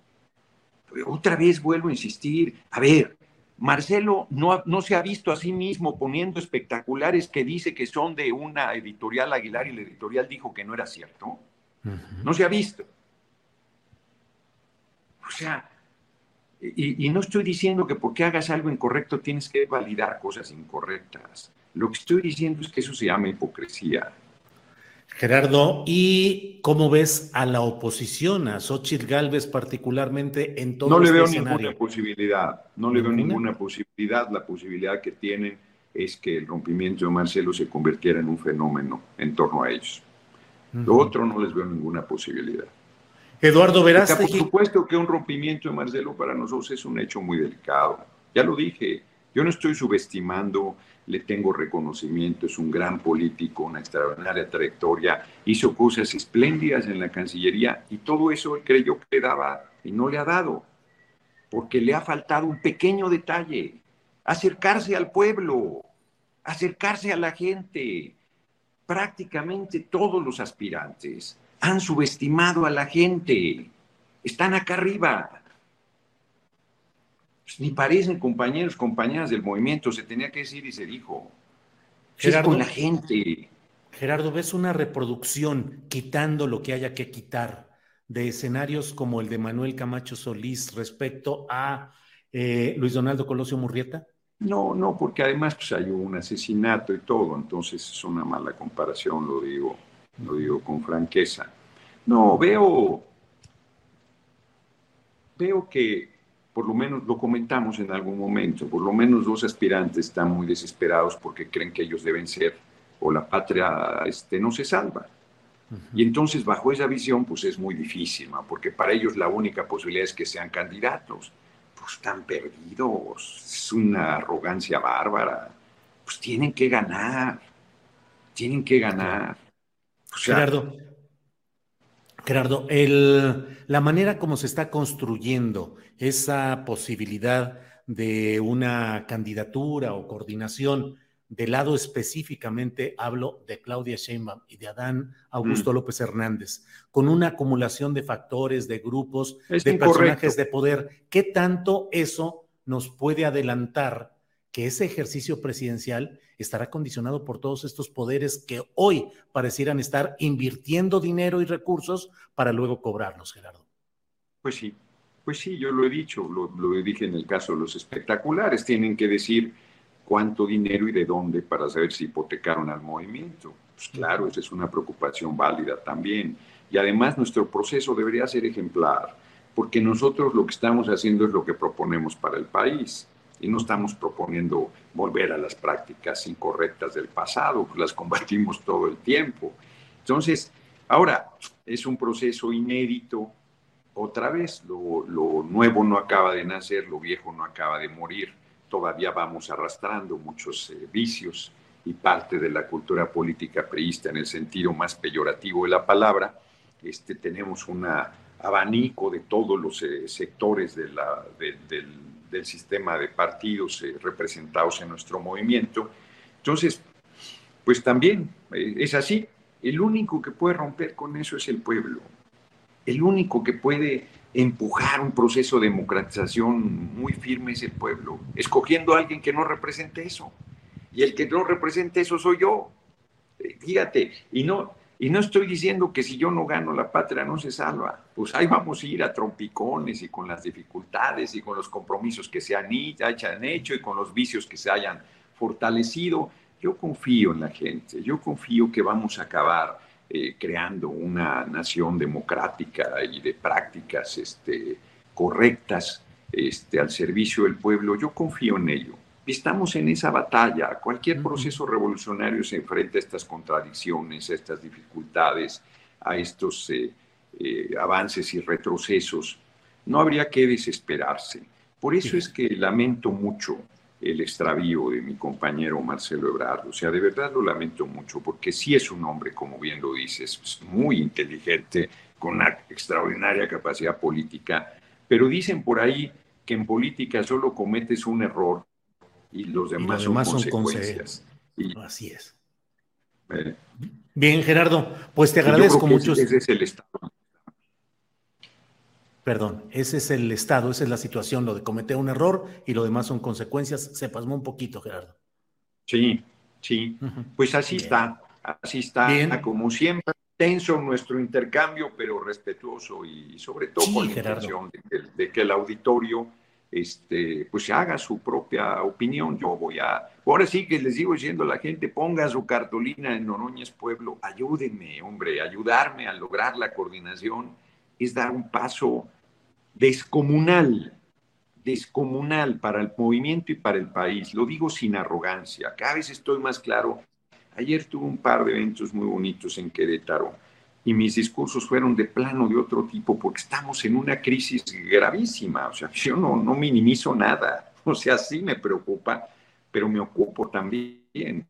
Otra vez vuelvo a insistir, a ver, Marcelo no, no, se ha visto a sí mismo poniendo espectaculares que dice que son de una editorial Aguilar y la editorial dijo que no era cierto. No se ha visto. O sea, y, y, no estoy diciendo que porque hagas algo incorrecto tienes que validar cosas incorrectas. Lo que estoy diciendo es que eso se llama hipocresía. Gerardo, ¿y cómo ves a la oposición, a Xochitl Galvez particularmente en todo No le este veo escenario? ninguna posibilidad, no le veo ninguna posibilidad. La posibilidad que tienen es que el rompimiento de Marcelo se convirtiera en un fenómeno en torno a ellos. Lo otro no les veo ninguna posibilidad. Eduardo Porque, por Verástegui, supuesto que un rompimiento de Marcelo para nosotros es un hecho muy delicado. Ya lo dije, yo no estoy subestimando, le tengo reconocimiento, es un gran político, una extraordinaria trayectoria, hizo cosas espléndidas en la Cancillería y todo eso él creyó que le daba y no le ha dado, porque le ha faltado un pequeño detalle, acercarse al pueblo, acercarse a la gente. Prácticamente todos los aspirantes han subestimado a la gente, están acá arriba. Pues ni parecen compañeros, compañeras del movimiento, se tenía que decir y se dijo. Pues es Gerardo. con la gente. Gerardo, ¿ves una reproducción quitando lo que haya que quitar de escenarios como el de Manuel Camacho Solís respecto a eh, Luis Donaldo Colosio Murrieta? No, no, porque además pues, hay un asesinato y todo, entonces es una mala comparación, lo digo, lo digo con franqueza. No, veo, veo que por lo menos lo comentamos en algún momento, por lo menos dos aspirantes están muy desesperados porque creen que ellos deben ser o la patria este, no se salva. Y entonces bajo esa visión pues es muy difícil, ¿no? porque para ellos la única posibilidad es que sean candidatos. Pues están perdidos, es una arrogancia bárbara. Pues tienen que ganar, tienen que ganar. O sea, Gerardo, Gerardo, el- la manera como se está construyendo esa posibilidad de una candidatura o coordinación del lado específicamente, hablo de Claudia Sheinbaum y de Adán Augusto Mm. López Hernández, con una acumulación de factores, de grupos, Es de incorrecto. personajes de poder, ¿qué tanto eso nos puede adelantar que ese ejercicio presidencial estará condicionado por todos estos poderes que hoy parecieran estar invirtiendo dinero y recursos para luego cobrarlos, Gerardo. Pues sí, pues sí, yo lo he dicho, lo, lo dije en el caso de los espectaculares, tienen que decir cuánto dinero y de dónde para saber si hipotecaron al movimiento. Pues claro, esa es una preocupación válida también. Y además nuestro proceso debería ser ejemplar, porque nosotros lo que estamos haciendo es lo que proponemos para el país. Y no estamos proponiendo volver a las prácticas incorrectas del pasado, pues las combatimos todo el tiempo. Entonces, ahora es un proceso inédito, otra vez, lo, lo, nuevo no acaba de nacer, lo viejo no acaba de morir, todavía vamos arrastrando muchos eh, vicios y parte de la cultura política priista en el sentido más peyorativo de la palabra. Este, tenemos un abanico de todos los eh, sectores de la, de, del, del, sistema de partidos eh, representados en nuestro movimiento. Entonces, pues también eh, es así. El único que puede romper con eso es el pueblo el único que puede empujar un proceso de democratización muy firme es el pueblo, escogiendo a alguien que no represente eso. Y el que no represente eso soy yo. Fíjate, y no, y no estoy diciendo que si yo no gano la patria no se salva. Pues ahí vamos a ir a trompicones y con las dificultades y con los compromisos que se han hecho y con los vicios que se hayan fortalecido. Yo confío en la gente, yo confío que vamos a acabar eh, creando una nación democrática y de prácticas este, correctas este, al servicio del pueblo, yo confío en ello. Estamos en esa batalla. Cualquier proceso revolucionario se enfrenta a estas contradicciones, a estas dificultades, a estos eh, eh, avances y retrocesos. No habría que desesperarse. Por eso es que lamento mucho el extravío de mi compañero Marcelo Ebrard. O sea, de verdad lo lamento mucho, porque sí es un hombre, como bien lo dices, muy inteligente, con una extraordinaria capacidad política, pero dicen por ahí que en política solo cometes un error y los demás, y los demás son, son consecuencias. Y, Así es. Eh, bien, Gerardo, pues te agradezco mucho. Ese, es el estado. Perdón, ese es el estado, esa es la situación, lo de cometer un error y lo demás son consecuencias. Se pasmó un poquito, Gerardo. Sí, sí. Pues así está, así está, como siempre, tenso nuestro intercambio, pero respetuoso y sobre todo con la intención de, que el auditorio este, pues haga su propia opinión. Yo voy a, ahora sí que les digo diciendo a la gente, ponga su cartulina en Noroñez Pueblo, ayúdenme, hombre, ayudarme a lograr la coordinación es dar un paso descomunal, descomunal para el movimiento y para el país. Lo digo sin arrogancia. Cada vez estoy más claro. Ayer tuve un par de eventos muy bonitos en Querétaro y mis discursos fueron de plano de otro tipo porque estamos en una crisis gravísima. O sea, yo no, no minimizo nada. O sea, sí me preocupa, pero me ocupo también.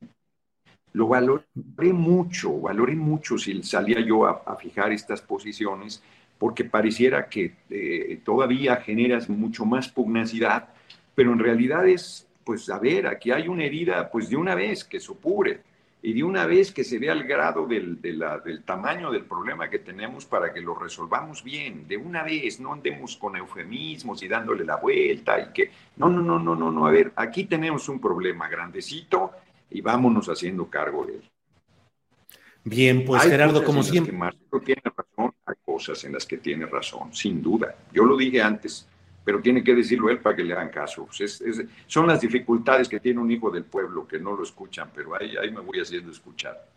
Lo valoré mucho, valoré mucho si salía yo a, fijar estas posiciones porque pareciera que eh, todavía generas mucho más pugnacidad, pero en realidad es, pues, a ver, aquí hay una herida, pues, de una vez que supure y de una vez que se vea el grado del, del tamaño del problema que tenemos para que lo resolvamos bien, de una vez, no andemos con eufemismos y dándole la vuelta y que, no, no, no, no, no, no, a ver, aquí tenemos un problema grandecito y vámonos haciendo cargo de él. Bien, pues Gerardo, como siempre. tiene razón, hay cosas en las que tiene razón, sin duda. Yo lo dije antes, pero tiene que decirlo él para que le hagan caso. Pues son las dificultades que tiene un hijo del pueblo que no lo escuchan, pero ahí, ahí me voy haciendo escuchar.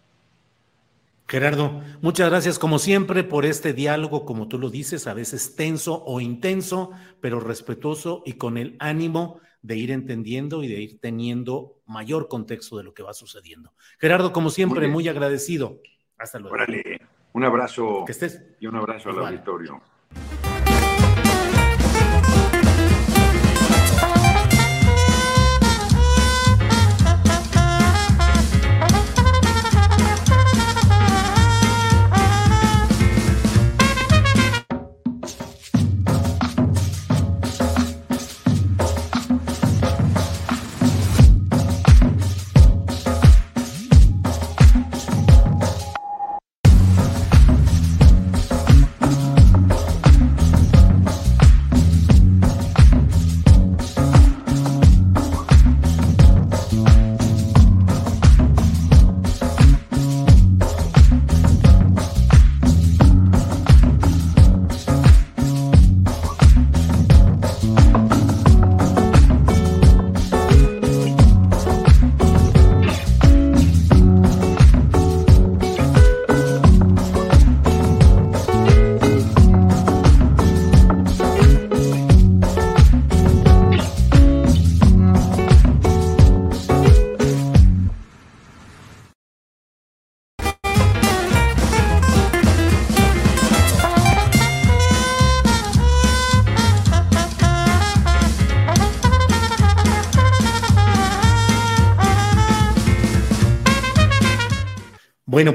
Gerardo, muchas gracias como siempre por este diálogo, como tú lo dices, a veces tenso o intenso, pero respetuoso y con el ánimo de ir entendiendo y de ir teniendo mayor contexto de lo que va sucediendo. Gerardo, como siempre, muy, agradecido. Hasta luego. Órale, un abrazo que estés. y un abrazo al auditorio.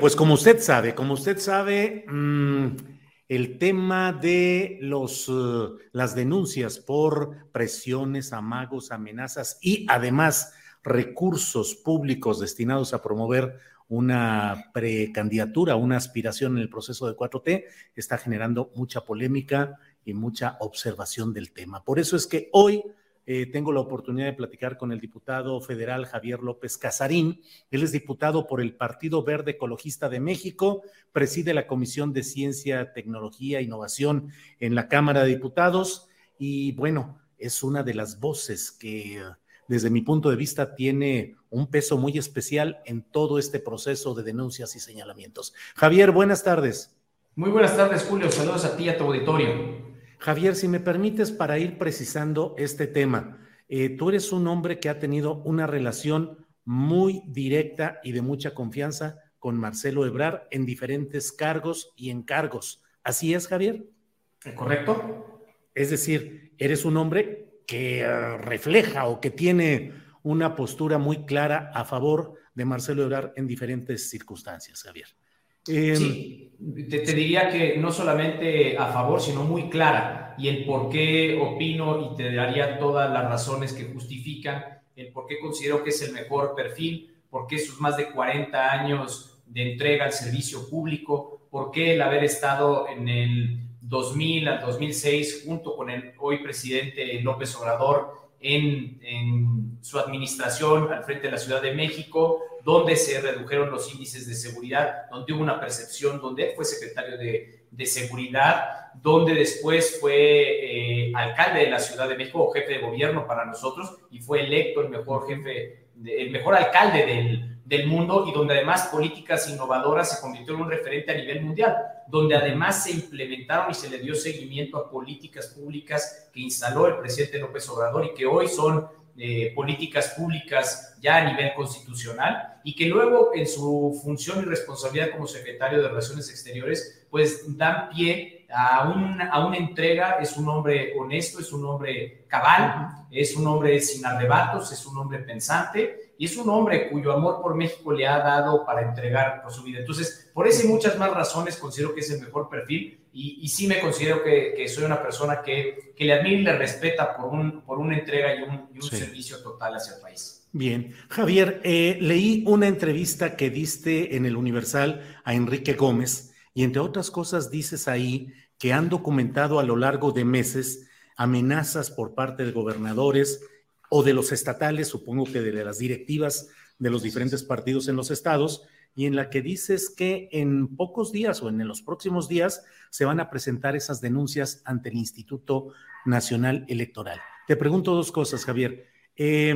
Pues como usted sabe, como usted sabe, mm, el tema de los, uh, las denuncias por presiones, amagos, amenazas y además recursos públicos destinados a promover una precandidatura, una aspiración en el proceso de 4T, está generando mucha polémica y mucha observación del tema. Por eso es que hoy eh, tengo la oportunidad de platicar con el diputado federal Javier López Casarín. Él es diputado por el Partido Verde Ecologista de México, preside la Comisión de Ciencia, Tecnología e Innovación en la Cámara de Diputados y bueno, es una de las voces que desde mi punto de vista tiene un peso muy especial en todo este proceso de denuncias y señalamientos. Javier, buenas tardes. Muy buenas tardes, Julio. Saludos a ti y a tu auditorio. Javier, si me permites para ir precisando este tema, eh, tú eres un hombre que ha tenido una relación muy directa y de mucha confianza con Marcelo Ebrar en diferentes cargos y encargos. ¿Así es, Javier? ¿Correcto? Es decir, eres un hombre que eh, refleja o que tiene una postura muy clara a favor de Marcelo Ebrar en diferentes circunstancias, Javier. Em, sí, te, diría que no solamente a favor, sino muy clara y el por qué opino y te daría todas las razones que justifican el por qué considero que es el mejor perfil, por qué sus más de 40 años de entrega al servicio público, por qué el haber estado en el 2000 al 2006, junto con el hoy presidente López Obrador, en, su administración al frente de la Ciudad de México, donde se redujeron los índices de seguridad, donde hubo una percepción, donde él fue secretario de, de seguridad, donde después fue eh, alcalde de la Ciudad de México, jefe de gobierno para nosotros, y fue electo el mejor jefe, el mejor alcalde del, del mundo y donde además políticas innovadoras se convirtió en un referente a nivel mundial, donde además se implementaron y se le dio seguimiento a políticas públicas que instaló el presidente López Obrador y que hoy son eh, políticas públicas ya a nivel constitucional y que luego en su función y responsabilidad como secretario de Relaciones Exteriores pues dan pie a, un, a una entrega, es un hombre honesto, es un hombre cabal, es un hombre sin arrebatos, es un hombre pensante y es un hombre cuyo amor por México le ha dado para entregar por su vida. Entonces, por eso y muchas más razones considero que es el mejor perfil y, y sí me considero que, que, soy una persona que, que le admira y le respeta por, un, por una entrega y un, y un sí. servicio total hacia el país. Bien, Javier, eh, leí una entrevista que diste en el Universal a Enrique Gómez y entre otras cosas dices ahí que han documentado a lo largo de meses amenazas por parte de gobernadores o de los estatales, supongo que de las directivas de los diferentes partidos en los estados, y en la que dices que en pocos días o en los próximos días se van a presentar esas denuncias ante el Instituto Nacional Electoral. Te pregunto dos cosas, Javier. Eh,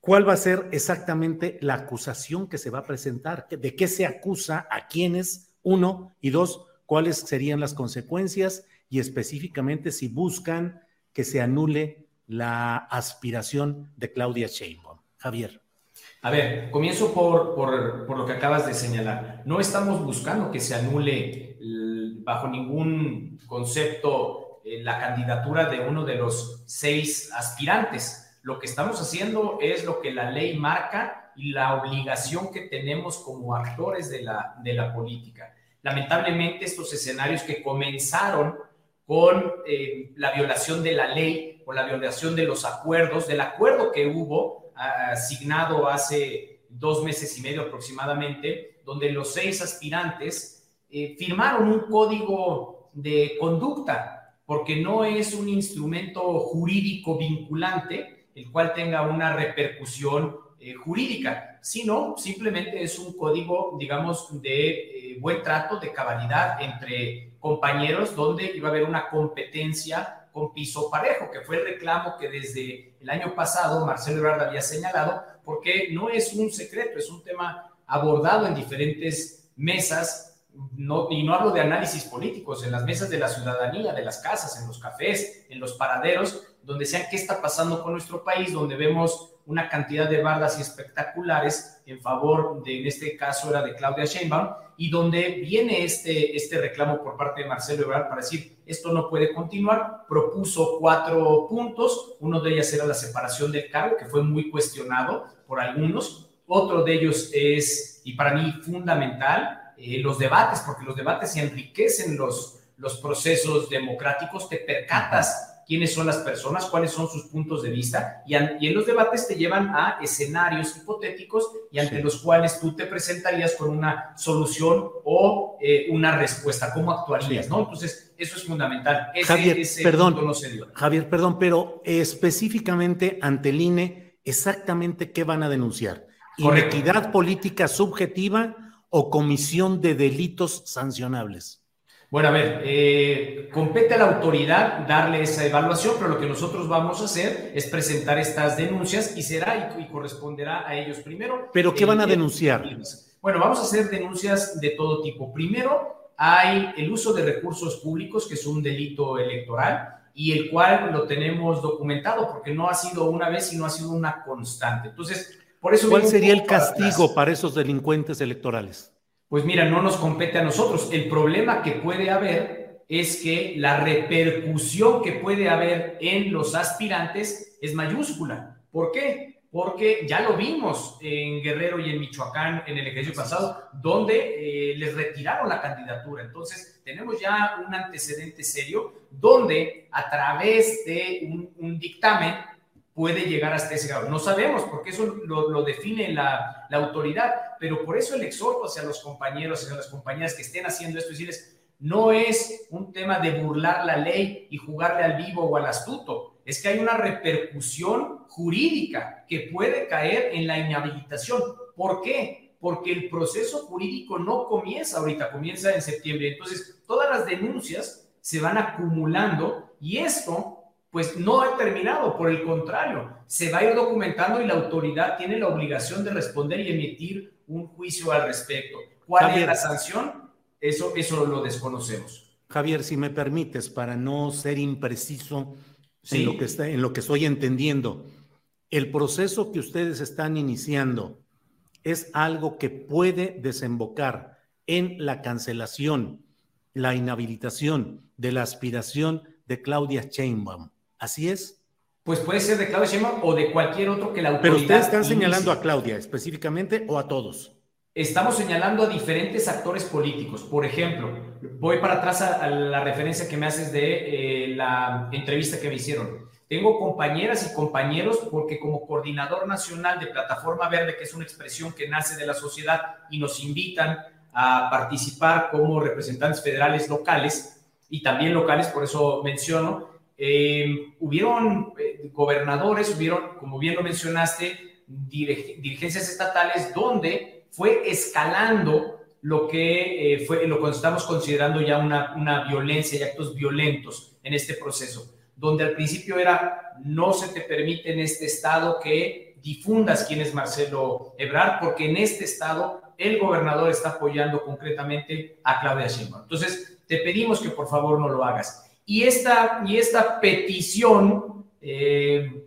¿Cuál va a ser exactamente la acusación que se va a presentar? ¿De qué se acusa? ¿A quiénes? Uno. Y dos, ¿cuáles serían las consecuencias? Y específicamente si buscan que se anule la aspiración de Claudia Sheinbaum. Javier. A ver, comienzo por, por, lo que acabas de señalar. No estamos buscando que se anule bajo ningún concepto eh, la candidatura de uno de los seis aspirantes. Lo que estamos haciendo es lo que la ley marca y la obligación que tenemos como actores de la, de la política. Lamentablemente, estos escenarios que comenzaron con eh, la violación de la ley, con la violación de los acuerdos, del acuerdo que hubo asignado hace dos meses y medio aproximadamente, donde los seis aspirantes eh, firmaron un código de conducta, porque no es un instrumento jurídico vinculante, el cual tenga una repercusión eh, jurídica, sino simplemente es un código, digamos, de eh, buen trato, de cabalidad entre compañeros, donde iba a haber una competencia con piso parejo, que fue el reclamo que desde el año pasado Marcelo Ebrard había señalado, porque no es un secreto, es un tema abordado en diferentes mesas, no, y no hablo de análisis políticos, en las mesas de la ciudadanía, de las casas, en los cafés, en los paraderos, donde sean qué está pasando con nuestro país, donde vemos una cantidad de bardas espectaculares en favor de, en este caso era de Claudia Sheinbaum, y donde viene este, este reclamo por parte de Marcelo Ebrard para decir, esto no puede continuar, propuso cuatro puntos, uno de ellos era la separación del cargo, que fue muy cuestionado por algunos, otro de ellos es, y para mí fundamental, eh, los debates, porque los debates enriquecen los, los procesos democráticos, te percatas quiénes son las personas, cuáles son sus puntos de vista, y, y en los debates te llevan a escenarios hipotéticos y ante sí. los cuales tú te presentarías con una solución o eh, una respuesta, cómo actuarías, sí. ¿no? Entonces, eso es fundamental. Ese, Javier, ese perdón, no se dio. Javier, perdón, pero específicamente ante el INE, exactamente qué van a denunciar. Correcto. ¿Inequidad política subjetiva o comisión de delitos sancionables? Bueno, a ver, eh, compete a la autoridad darle esa evaluación, pero lo que nosotros vamos a hacer es presentar estas denuncias y será y, y corresponderá a ellos primero. ¿Pero qué van a denunciar? Bueno, vamos a hacer denuncias de todo tipo. Primero, hay el uso de recursos públicos, que es un delito electoral y el cual lo tenemos documentado porque no ha sido una vez, sino ha sido una constante. Entonces, por eso... ¿Cuál sería el castigo para, para esos delincuentes electorales? Pues mira, no nos compete a nosotros. El problema que puede haber es que la repercusión que puede haber en los aspirantes es mayúscula. ¿Por qué? Porque ya lo vimos en Guerrero y en Michoacán en el ejercicio pasado, donde eh, les retiraron la candidatura. Entonces, tenemos ya un antecedente serio donde a través de un, un dictamen puede llegar hasta ese grado. No sabemos, porque eso lo, define la, la, autoridad, pero por eso el exhorto hacia los compañeros, hacia las compañías que estén haciendo esto, decirles, no es un tema de burlar la ley y jugarle al vivo o al astuto, es que hay una repercusión jurídica que puede caer en la inhabilitación. ¿Por qué? Porque el proceso jurídico no comienza ahorita, comienza en septiembre. Entonces, todas las denuncias se van acumulando y esto pues no ha terminado, por el contrario, se va a ir documentando y la autoridad tiene la obligación de responder y emitir un juicio al respecto. ¿Cuál es la sanción? Eso, eso lo desconocemos. Javier, si me permites, para no ser impreciso en, lo que está, en lo que estoy entendiendo, el proceso que ustedes están iniciando es algo que puede desembocar en la cancelación, la inhabilitación de la aspiración de Claudia Sheinbaum. ¿Así es? Pues puede ser de Claudia Sheinbaum o de cualquier otro que la autoridad. Pero ustedes están señalando a Claudia específicamente o a todos. Estamos señalando a diferentes actores políticos. Por ejemplo, voy para atrás a, la referencia que me haces de eh, la entrevista que me hicieron. Tengo compañeras y compañeros porque como coordinador nacional de Plataforma Verde, que es una expresión que nace de la sociedad y nos invitan a participar como representantes federales locales y también locales, por eso menciono, eh, hubieron eh, gobernadores, hubieron, como bien lo mencionaste, dirigencias estatales donde fue escalando lo que eh, fue lo que estamos considerando ya una, una violencia y actos violentos en este proceso, donde al principio era no se te permite en este estado que difundas quién es Marcelo Ebrard, porque en este estado el gobernador está apoyando concretamente a Claudia Sheinbaum. Entonces, te pedimos que por favor no lo hagas. Y esta, y esta petición eh,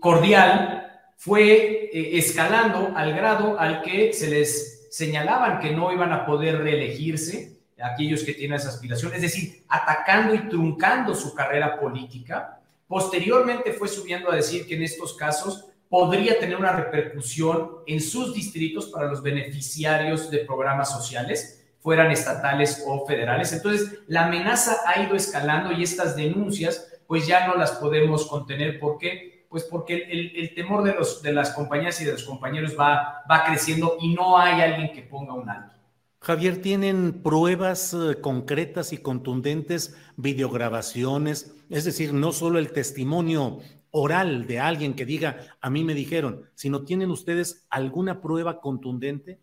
cordial fue eh, escalando al grado al que se les señalaban que no iban a poder reelegirse aquellos que tienen esa aspiración, es decir, atacando y truncando su carrera política. Posteriormente fue subiendo a decir que en estos casos podría tener una repercusión en sus distritos para los beneficiarios de programas sociales fueran estatales o federales. Entonces, la amenaza ha ido escalando y estas denuncias, pues ya no las podemos contener. ¿Por qué? Pues porque el, temor de, los, de las compañías y de los compañeros va, va creciendo y no hay alguien que ponga un alto. Javier, ¿tienen pruebas eh, concretas y contundentes, videograbaciones? Es decir, no solo el testimonio oral de alguien que diga, a mí me dijeron, sino tienen ustedes alguna prueba contundente?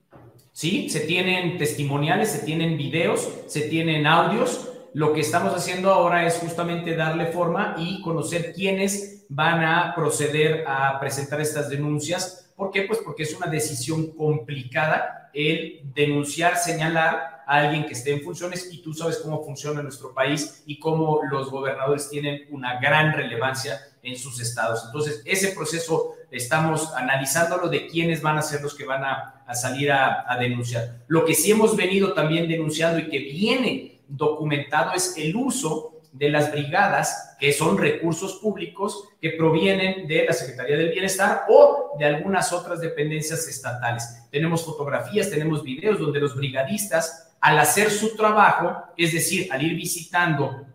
¿Sí? Se tienen testimoniales, se tienen videos, se tienen audios. Lo que estamos haciendo ahora es justamente darle forma y conocer quiénes van a proceder a presentar estas denuncias. ¿Por qué? Pues porque es una decisión complicada el denunciar, señalar a alguien que esté en funciones y tú sabes cómo funciona nuestro país y cómo los gobernadores tienen una gran relevancia en sus estados. Entonces, ese proceso estamos analizándolo de quiénes van a ser los que van a, salir a, a, denunciar. Lo que sí hemos venido también denunciando y que viene documentado es el uso de las brigadas, que son recursos públicos que provienen de la Secretaría del Bienestar o de algunas otras dependencias estatales. Tenemos fotografías, tenemos videos donde los brigadistas, al hacer su trabajo, es decir, al ir visitando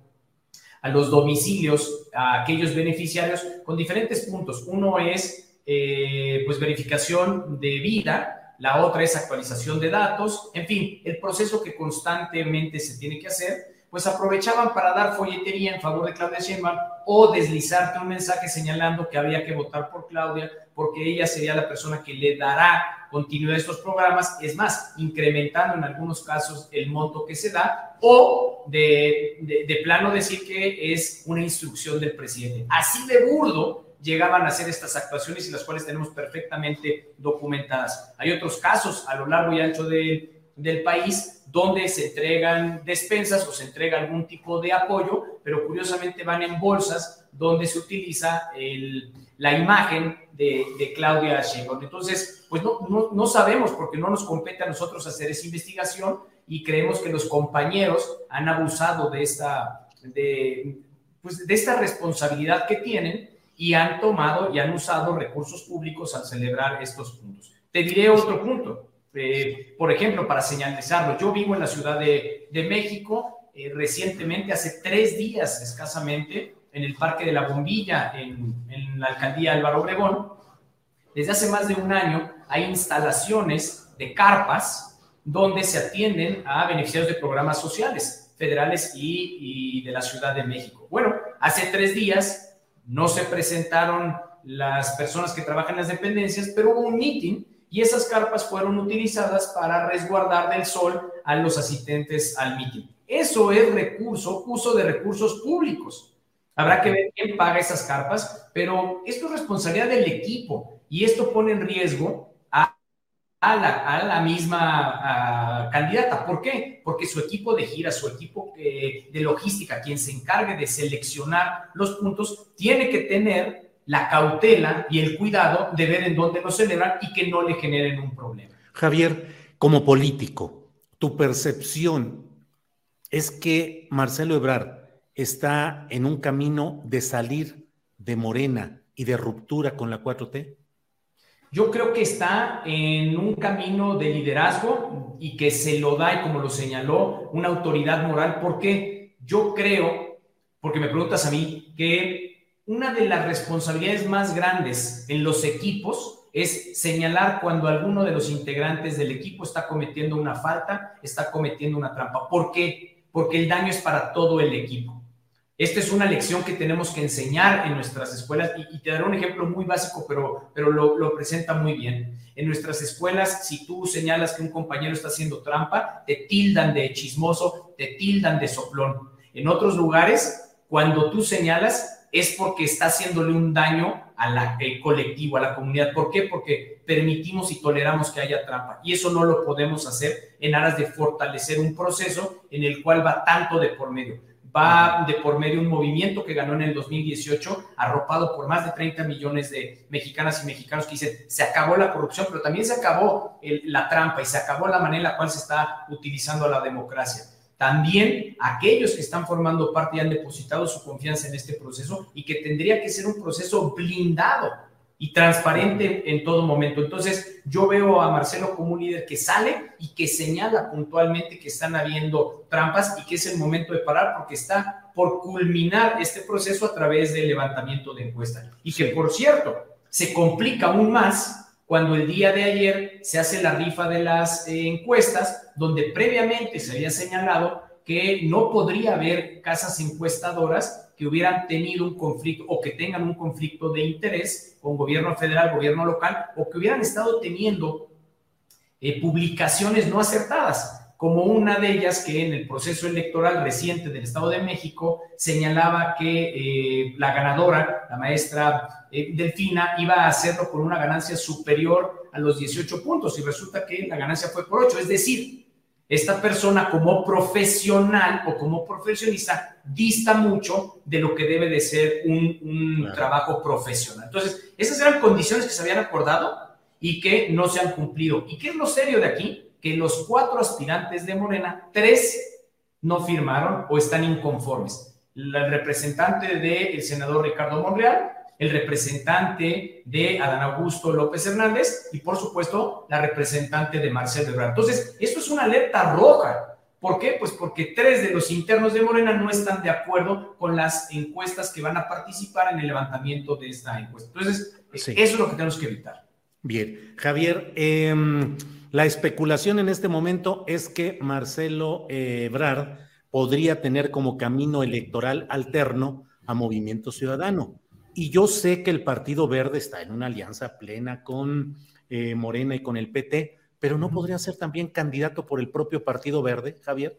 a los domicilios, a aquellos beneficiarios, con diferentes puntos. Uno es, eh, pues, verificación de vida, la otra es actualización de datos, en fin, el proceso que constantemente se tiene que hacer, pues aprovechaban para dar folletería en favor de Claudia Sheinbaum o deslizarte un mensaje señalando que había que votar por Claudia porque ella sería la persona que le dará continuidad a estos programas, es más, incrementando en algunos casos el monto que se da o de, de, plano decir que es una instrucción del presidente. Así de burdo llegaban a hacer estas actuaciones y las cuales tenemos perfectamente documentadas. Hay otros casos a lo largo y ancho de, del país donde se entregan despensas o se entrega algún tipo de apoyo, pero curiosamente van en bolsas donde se utiliza el, la imagen de, de, Claudia Sheinbaum. Entonces, pues no, no, no, sabemos porque no nos compete a nosotros hacer esa investigación y creemos que los compañeros han abusado de esta, de, pues de esta responsabilidad que tienen y han tomado y han usado recursos públicos al celebrar estos puntos. Te diré otro punto. Eh, por ejemplo, para señalizarlo, yo vivo en la Ciudad de, de México, eh, recientemente, hace tres días escasamente, en el Parque de la Bombilla, en, la alcaldía Álvaro Obregón. Desde hace más de un año hay instalaciones de carpas donde se atienden a beneficiarios de programas sociales federales y, y de la Ciudad de México. Bueno, hace tres días no se presentaron las personas que trabajan en las dependencias, pero hubo un meeting y esas carpas fueron utilizadas para resguardar del sol a los asistentes al meeting. Eso es recurso, uso de recursos públicos. Habrá que ver quién paga esas carpas, pero esto es responsabilidad del equipo y esto pone en riesgo a, la, misma candidata. ¿Por qué? Porque su equipo de gira, su equipo eh, de logística, quien se encargue de seleccionar los puntos, tiene que tener la cautela y el cuidado de ver en dónde lo celebran y que no le generen un problema. Javier, como político, tu percepción es que Marcelo Ebrard está en un camino de salir de Morena y de ruptura con la 4T? Yo creo que está en un camino de liderazgo y que se lo da, y como lo señaló, una autoridad moral, porque yo creo, porque me preguntas a mí, que una de las responsabilidades más grandes en los equipos es señalar cuando alguno de los integrantes del equipo está cometiendo una falta, está cometiendo una trampa. ¿Por qué? porque el daño es para todo el equipo. Esta es una lección que tenemos que enseñar en nuestras escuelas y, te daré un ejemplo muy básico, pero, pero lo, lo, presenta muy bien. En nuestras escuelas, si tú señalas que un compañero está haciendo trampa, te tildan de chismoso, te tildan de soplón. En otros lugares, cuando tú señalas, es porque está haciéndole un daño al colectivo, a la comunidad. ¿Por qué? Porque permitimos y toleramos que haya trampa. Y eso no lo podemos hacer en aras de fortalecer un proceso en el cual va tanto de por medio. Va de por medio un movimiento que ganó en el 2018, arropado por más de 30 millones de mexicanas y mexicanos que dicen, se acabó la corrupción, pero también se acabó la trampa y se acabó la manera en la cual se está utilizando la democracia. También aquellos que están formando parte y han depositado su confianza en este proceso y que tendría que ser un proceso blindado y transparente en todo momento. Entonces, yo veo a Marcelo como un líder que sale y que señala puntualmente que están habiendo trampas y que es el momento de parar porque está por culminar este proceso a través del levantamiento de encuestas. Y que, por cierto, se complica aún más cuando el día de ayer se hace la rifa de las eh, encuestas, donde previamente se había señalado que no podría haber casas encuestadoras que hubieran tenido un conflicto o que tengan un conflicto de interés con gobierno federal, gobierno local, o que hubieran estado teniendo eh, publicaciones no acertadas como una de ellas que en el proceso electoral reciente del Estado de México señalaba que eh, la ganadora, la maestra eh, Delfina, iba a hacerlo con una ganancia superior a los 18 puntos y resulta que la ganancia fue por 8. Es decir, esta persona como profesional o como profesionista dista mucho de lo que debe de ser un, un trabajo profesional. Entonces, esas eran condiciones que se habían acordado y que no se han cumplido. ¿Y qué es lo serio de aquí? que los cuatro aspirantes de Morena, tres no firmaron o están inconformes. El representante del senador Ricardo Monreal, el representante de Adán Augusto López Hernández y, por supuesto, la representante de Marcelo Ebrard. Entonces, esto es una alerta roja. ¿Por qué? Pues porque tres de los internos de Morena no están de acuerdo con las encuestas que van a participar en el levantamiento de esta encuesta. Entonces, eso es lo que tenemos que evitar. Bien, Javier, eh, la especulación en este momento es que Marcelo Ebrard podría tener como camino electoral alterno a Movimiento Ciudadano. Y yo sé que el Partido Verde está en una alianza plena con eh, Morena y con el PT, pero ¿no podría ser también candidato por el propio Partido Verde, Javier?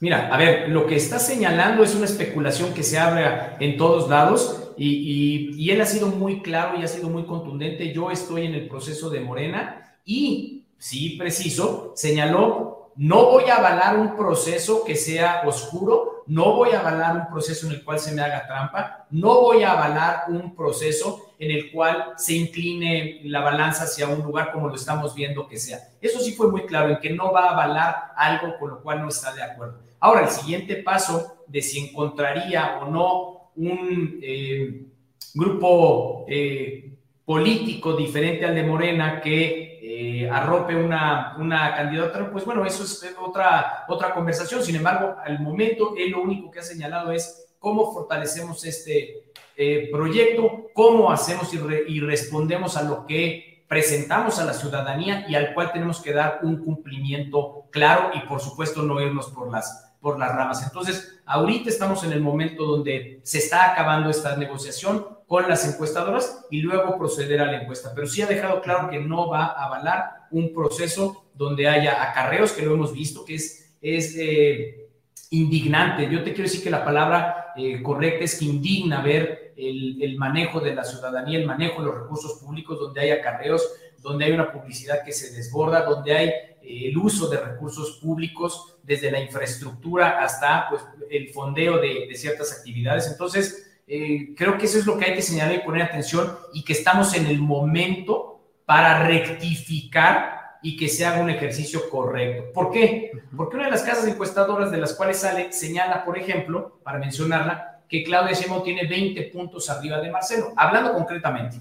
Mira, a ver, lo que está señalando es una especulación que se abre en todos lados y, y él ha sido muy claro y ha sido muy contundente. Yo estoy en el proceso de Morena y sí preciso, señaló, no voy a avalar un proceso que sea oscuro, no voy a avalar un proceso en el cual se me haga trampa, no voy a avalar un proceso en el cual se incline la balanza hacia un lugar como lo estamos viendo que sea. Eso sí fue muy claro, en que no va a avalar algo con lo cual no está de acuerdo. Ahora, el siguiente paso de si encontraría o no un eh, grupo eh, político diferente al de Morena que eh, arrope una, una candidatura, pues bueno, eso es otra, otra conversación. Sin embargo, al momento, él lo único que ha señalado es cómo fortalecemos este eh, proyecto, cómo hacemos y, respondemos a lo que presentamos a la ciudadanía y al cual tenemos que dar un cumplimiento claro y por supuesto no irnos por las, por las ramas. Entonces, ahorita estamos en el momento donde se está acabando esta negociación con las encuestadoras y luego proceder a la encuesta. Pero sí ha dejado claro que no va a avalar un proceso donde haya acarreos, que lo hemos visto, que es, es eh, indignante. Yo te quiero decir que la palabra eh, correcta es que indigna ver el, el, manejo de la ciudadanía, el manejo de los recursos públicos, donde hay acarreos, donde hay una publicidad que se desborda, donde hay eh, el uso de recursos públicos, desde la infraestructura hasta pues, el fondeo de, de ciertas actividades. Entonces, eh, creo que eso es lo que hay que señalar y poner atención y que estamos en el momento para rectificar y que se haga un ejercicio correcto. ¿Por qué? Porque una de las casas encuestadoras de las cuales sale señala, por ejemplo, para mencionarla, que Claudia Sheinbaum tiene 20 puntos arriba de Marcelo, hablando concretamente.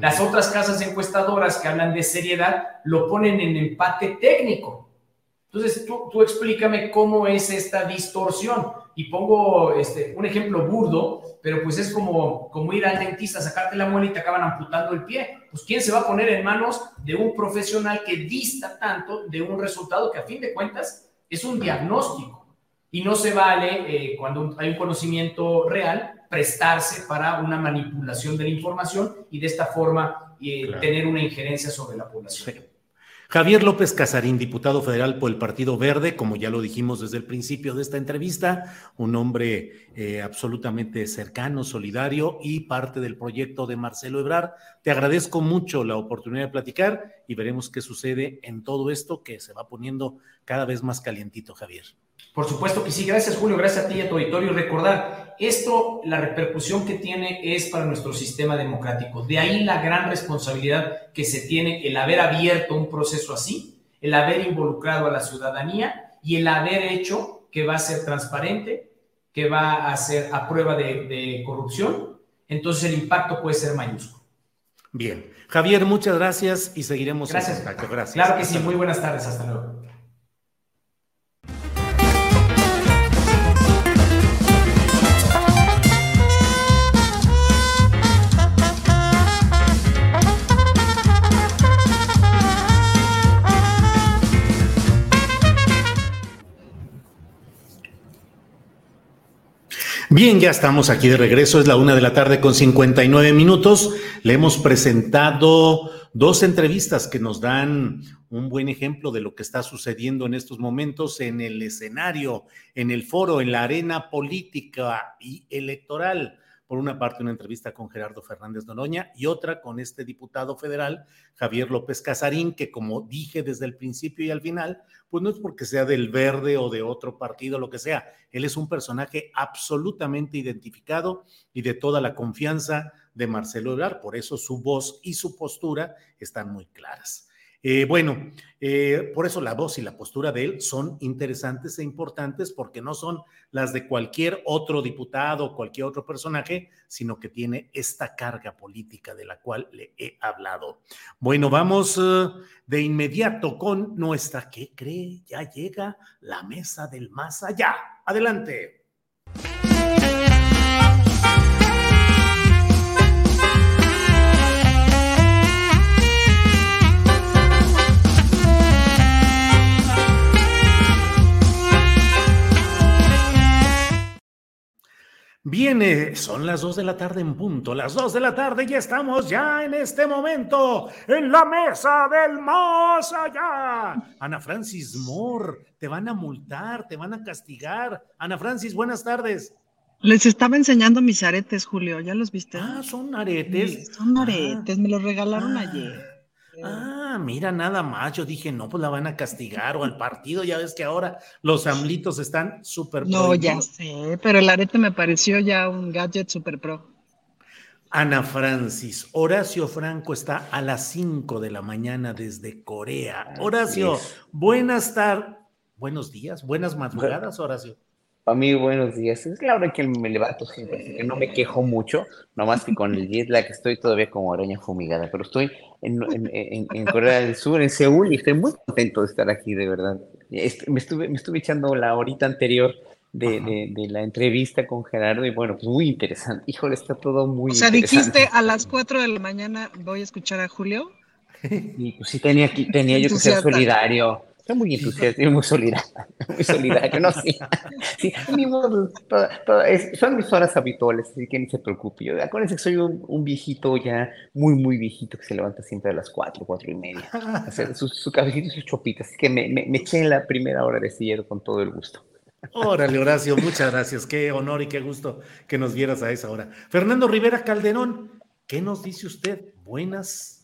Las otras casas encuestadoras que hablan de seriedad lo ponen en empate técnico. Entonces, tú, tú explícame cómo es esta distorsión. Y pongo este, un ejemplo burdo, pero pues es como, como ir al dentista, sacarte la muela y te acaban amputando el pie. Pues ¿quién se va a poner en manos de un profesional que dista tanto de un resultado que a fin de cuentas es un diagnóstico? Y no se vale, eh, cuando hay un conocimiento real, prestarse para una manipulación de la información y de esta forma eh, claro. tener una injerencia sobre la población. Sí. Javier López Casarín, diputado federal por el Partido Verde, como ya lo dijimos desde el principio de esta entrevista, un hombre eh, absolutamente cercano, solidario y parte del proyecto de Marcelo Ebrard. Te agradezco mucho la oportunidad de platicar y veremos qué sucede en todo esto que se va poniendo cada vez más calientito, Javier. Por supuesto que sí. Gracias, Julio. Gracias a ti y a tu auditorio. Recordar, esto, la repercusión que tiene es para nuestro sistema democrático. De ahí la gran responsabilidad que se tiene el haber abierto un proceso así, el haber involucrado a la ciudadanía y el haber hecho que va a ser transparente, que va a ser a prueba de, de corrupción. Entonces el impacto puede ser mayúsculo. Bien. Javier, muchas gracias y seguiremos gracias. en contacto. Gracias. Claro que sí. Muy buenas tardes. Hasta luego. Bien, ya estamos aquí de regreso. Es la una de la tarde con 59 minutos. Le hemos presentado dos entrevistas que nos dan un buen ejemplo de lo que está sucediendo en estos momentos en el escenario, en el foro, en la arena política y electoral. Por una parte, una entrevista con Gerardo Fernández Noroña y otra con este diputado federal, Javier López Casarín, que como dije desde el principio y al final, pues no es porque sea del verde o de otro partido, lo que sea. Él es un personaje absolutamente identificado y de toda la confianza de Marcelo Ebrard. Por eso su voz y su postura están muy claras. Eh, bueno, eh, por eso la voz y la postura de él son interesantes e importantes porque no son las de cualquier otro diputado o cualquier otro personaje, sino que tiene esta carga política de la cual le he hablado. Bueno, vamos uh, de inmediato con nuestra, ¿qué cree? Ya llega la mesa del más allá. Adelante. Viene, son las dos de la tarde en punto, las dos de la tarde y estamos ya en este momento en la mesa del más allá. Ana Francis Moore, te van a multar, te van a castigar. Ana Francis, buenas tardes. Les estaba enseñando mis aretes, Julio, ¿ya los viste? Ah, son aretes. Sí, son aretes, ah, me los regalaron ah, ayer. Ah, mira, nada más. Yo dije, no, pues la van a castigar o al partido. Ya ves que ahora los amlitos están súper No, ya sé, pero el arete me pareció ya un gadget súper pro. Ana Francis, Horacio Franco está a las 5 de la mañana desde Corea. Horacio, buenas tardes, buenos días, buenas madrugadas, Horacio. A mí, buenos días. Es la hora que me levanto siempre, así que no me quejo mucho, nomás que con el jet lag estoy todavía como araña fumigada, pero estoy en, en, en, en, Corea del Sur, en Seúl, y estoy muy contento de estar aquí, de verdad. Me estuve, me estuve echando la horita anterior de, de, de, la entrevista con Gerardo y bueno, pues muy interesante. Híjole, está todo muy O sea, dijiste a las 4 de la mañana voy a escuchar a Julio. Y pues sí tenía, tenía yo que ser solidario. Soy muy entusiasta y muy solidario, muy solidario, no sí. sí ni modo, toda- toda- es- son mis horas habituales, así que ni se preocupe. Yo, acuérdense que soy un, un viejito ya, muy, muy viejito, que se levanta siempre a las cuatro, cuatro y media, hacer su, su cafecito y sus chopitas. Así que me, me, me eché en la primera hora de sillero con todo el gusto. Órale, Horacio, muchas gracias. Qué honor y qué gusto que nos vieras a esa hora. Fernando Rivera Calderón, ¿qué nos dice usted? Buenas.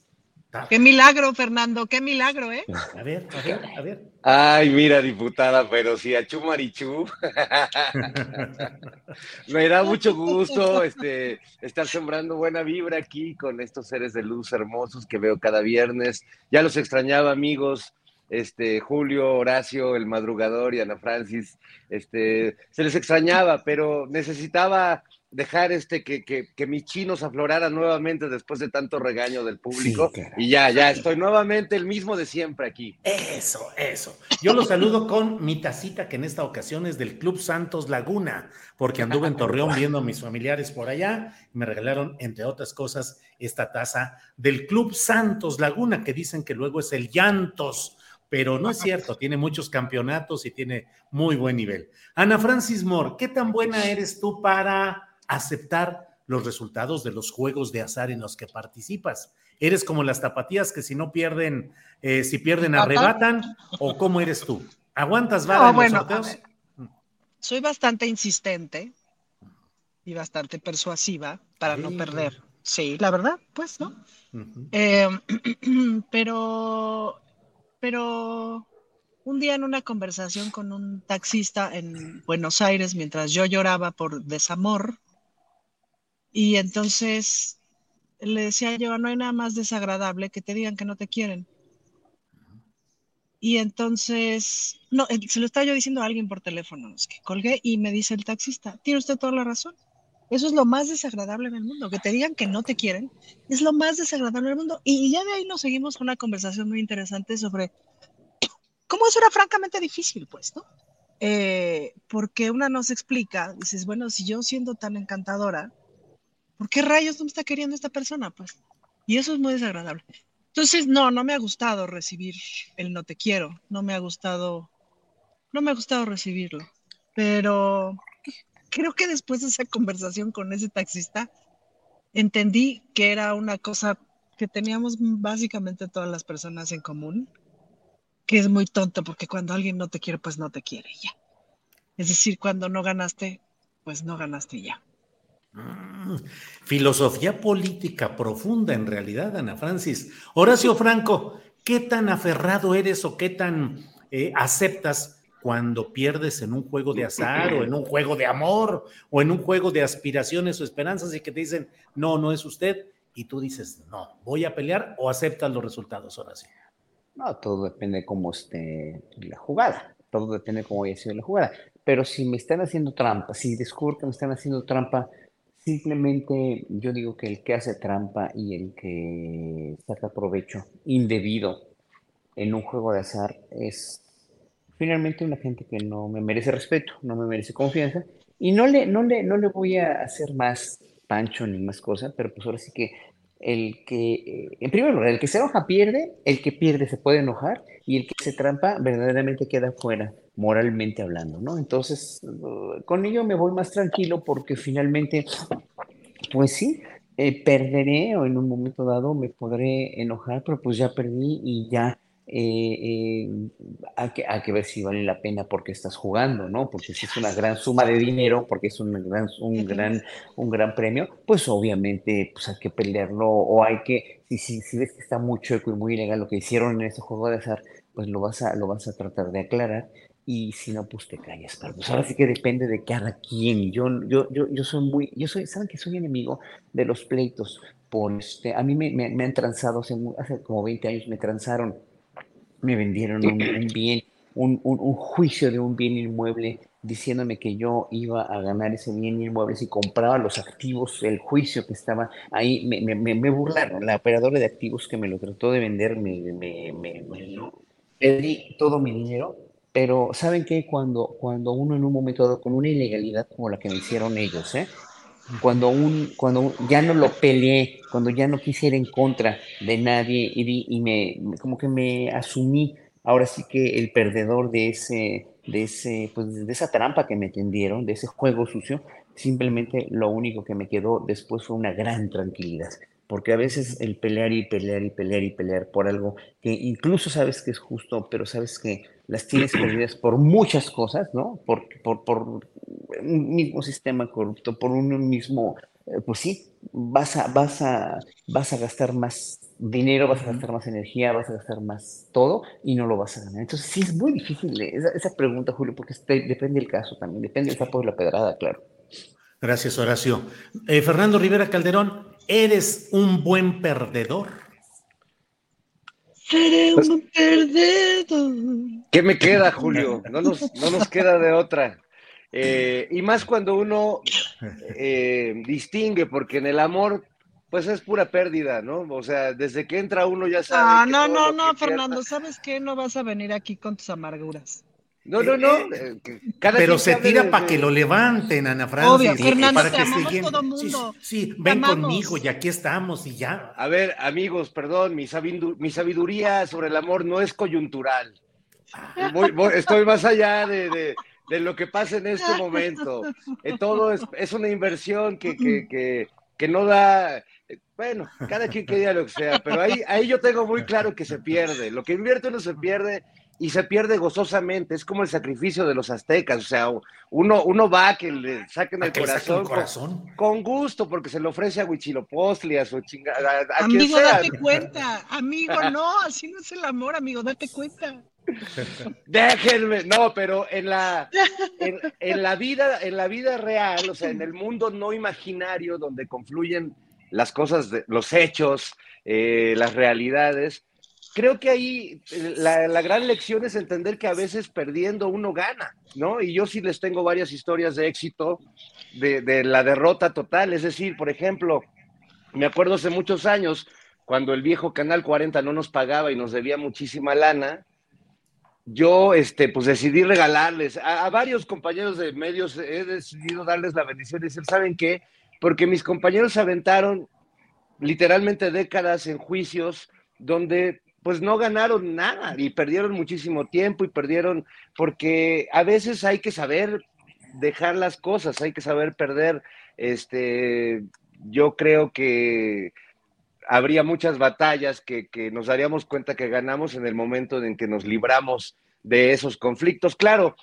Qué milagro, Fernando, qué milagro, ¿eh? A ver, a ver, a ver. Ay, mira, diputada, pero si a Chumarichú. Me da mucho gusto este, estar sembrando buena vibra aquí con estos seres de luz hermosos que veo cada viernes. Ya los extrañaba, amigos. Este, Julio, Horacio, el madrugador y Ana Francis, este, se les extrañaba, pero necesitaba dejar este que, que, que mis chinos afloraran nuevamente después de tanto regaño del público. Sí, y ya, ya estoy nuevamente el mismo de siempre aquí. Eso, eso. Yo los saludo con mi tacita, que en esta ocasión es del Club Santos Laguna, porque anduve en Torreón viendo a mis familiares por allá y me regalaron, entre otras cosas, esta taza del Club Santos Laguna, que dicen que luego es el Llantos, pero no es cierto, tiene muchos campeonatos y tiene muy buen nivel. Ana Francis Moore, ¿qué tan buena eres tú para aceptar los resultados de los juegos de azar en los que participas? ¿Eres como las tapatías que si no pierden, eh, si pierden arrebatan? ¿O cómo eres tú? ¿Aguantas vara No, en los bueno, a sorteos? ver, soy bastante insistente y bastante persuasiva para no perder. Sí, la verdad, pues, ¿no? Eh, pero, pero un día en una conversación con un taxista en Buenos Aires, mientras yo lloraba por desamor, y entonces le decía yo, no hay nada más desagradable que te digan que no te quieren. Y entonces, no, eh, se lo estaba yo diciendo a alguien por teléfono, no sé qué, colgué y me dice el taxista, tiene usted toda la razón. Eso es lo más desagradable en el mundo, que te digan que no te quieren, es lo más desagradable del mundo. Y ya de ahí nos seguimos con una conversación muy interesante sobre cómo eso era francamente difícil, pues, ¿no? Eh, porque una nos explica, dices, bueno, si yo siendo tan encantadora, ¿por qué rayos no me está queriendo esta persona? Pues, y eso es muy desagradable. Entonces, no, no me ha gustado recibir el no te quiero, no me ha gustado, no me ha gustado recibirlo, pero creo que después de esa conversación con ese taxista, entendí que era una cosa que teníamos básicamente todas las personas en común, que es muy tonto porque cuando alguien no te quiere, pues no te quiere ya. Es decir, cuando no ganaste, pues no ganaste ya. Mm, filosofía política profunda en realidad, Ana Francis. Horacio Franco, ¿qué tan aferrado eres o qué tan eh, aceptas cuando pierdes en un juego de azar o en un juego de amor o en un juego de aspiraciones o esperanzas y que te dicen, no, no es usted? Y tú dices, no, voy a pelear o aceptas los resultados, Horacio. No, todo depende de cómo esté la jugada. Todo depende de cómo haya sido la jugada. Pero si me están haciendo trampa, si descubro que me están haciendo trampa, simplemente yo digo que el que hace trampa y el que saca provecho indebido en un juego de azar es finalmente una gente que no me merece respeto, no me merece confianza y no le, no le, no le voy a hacer más pancho ni más cosas, pero pues ahora sí que el que, en primer lugar, el que se enoja pierde, el que pierde se puede enojar y el que se trampa verdaderamente queda fuera, moralmente hablando, ¿no? Entonces, con ello me voy más tranquilo porque finalmente, pues sí, eh, perderé o en un momento dado me podré enojar, pero pues ya perdí y ya eh, eh, hay, que, hay que ver si vale la pena porque estás jugando, ¿no? Porque si es una gran suma de dinero, porque es un gran, un gran, un gran premio, pues obviamente pues hay que pelearlo o hay que, si, si, si ves que está muy chueco y muy ilegal lo que hicieron en ese juego de azar, pues lo vas a, lo vas a tratar de aclarar y si no, pues te callas, pero pues ahora sí que depende de cada quien. Yo, yo, yo, yo soy muy, yo soy, ¿saben que soy enemigo de los pleitos? Por este, a mí me, me, me han transado, hace, hace como 20 años me transaron me vendieron un, un bien, un, un, un, juicio de un bien inmueble diciéndome que yo iba a ganar ese bien inmueble si compraba los activos, el juicio que estaba ahí, me, me, me burlaron, la operadora de activos que me lo trató de vender, me, me, me, perdí todo mi dinero, pero ¿saben qué? Cuando, cuando uno en un momento dado, con una ilegalidad como la que me hicieron ellos, ¿eh? Cuando, un, cuando ya no lo peleé, cuando ya no quise ir en contra de nadie y, y me, como que me asumí ahora sí que el perdedor de ese, de ese, pues de esa trampa que me tendieron, de ese juego sucio, simplemente lo único que me quedó después fue una gran tranquilidad. Porque a veces el pelear y pelear y pelear y pelear por algo que incluso sabes que es justo, pero sabes que las tienes perdidas por muchas cosas, ¿no? Por, por, por un mismo sistema corrupto, por un mismo, eh, pues sí, vas a, vas, a, vas a gastar más dinero, vas a gastar más energía, vas a gastar más todo y no lo vas a ganar. Entonces sí es muy difícil esa, esa pregunta, Julio, porque depende del caso también, depende del sapo de la pedrada, claro. Gracias, Horacio. Eh, Fernando Rivera Calderón, ¿eres un buen perdedor? Seré Pues un perdedor. ¿Qué me queda, Julio? No nos, no nos queda de otra. Eh, y más cuando uno eh, distingue, porque en el amor, pues es pura pérdida, ¿no? O sea, desde que entra uno ya sabe. Ah, no, no, no, Fernando, ¿sabes qué? No vas a venir aquí con tus amarguras. No, no, no. eh, que cada Pero se tira para que lo levanten, Ana Francis. Obvio, Fernando, para te que amamos se- todo sí, mundo. Sí, ven amamos. conmigo y aquí estamos y ya. A ver, amigos, perdón, mi, sabidu- mi sabiduría sobre el amor no es coyuntural. Voy- voy- estoy más allá de, de- de lo que pasa en este momento. Eh, todo es, es una inversión que, que, que, que no da. eh, Bueno, cada quien que diga lo que sea, pero ahí, ahí yo tengo muy claro que se pierde. Lo que invierte uno se pierde y se pierde gozosamente. Es como el sacrificio de los aztecas. O sea, uno, uno va a que le saquen ¿A el corazón, el con- corazón? Con, gusto, porque se le ofrece a Huichilopostli, a su chingada, a, a quien Amigo, sea. date cuenta. Amigo, no, así no es el amor, amigo, date cuenta. Déjenme, no, pero en la, en, en la vida, en la vida real, o sea, en el mundo no imaginario donde confluyen las cosas, de- los hechos, eh, las realidades, creo que ahí eh, la, la gran lección es entender que a veces perdiendo uno gana, ¿no? Y yo sí les tengo varias historias de éxito de, de la derrota total, es decir, por ejemplo, me acuerdo hace muchos años, cuando el viejo Canal 40 no nos pagaba y nos debía muchísima lana, yo este, pues decidí regalarles a, a varios compañeros de medios, he decidido darles la bendición y decir, ¿saben qué? Porque mis compañeros aventaron literalmente décadas en juicios donde pues no ganaron nada y perdieron muchísimo tiempo y perdieron, porque a veces hay que saber dejar las cosas, hay que saber perder. Este, yo creo que habría muchas batallas que, que nos daríamos cuenta que ganamos en el momento en que nos libramos de esos conflictos. Claro,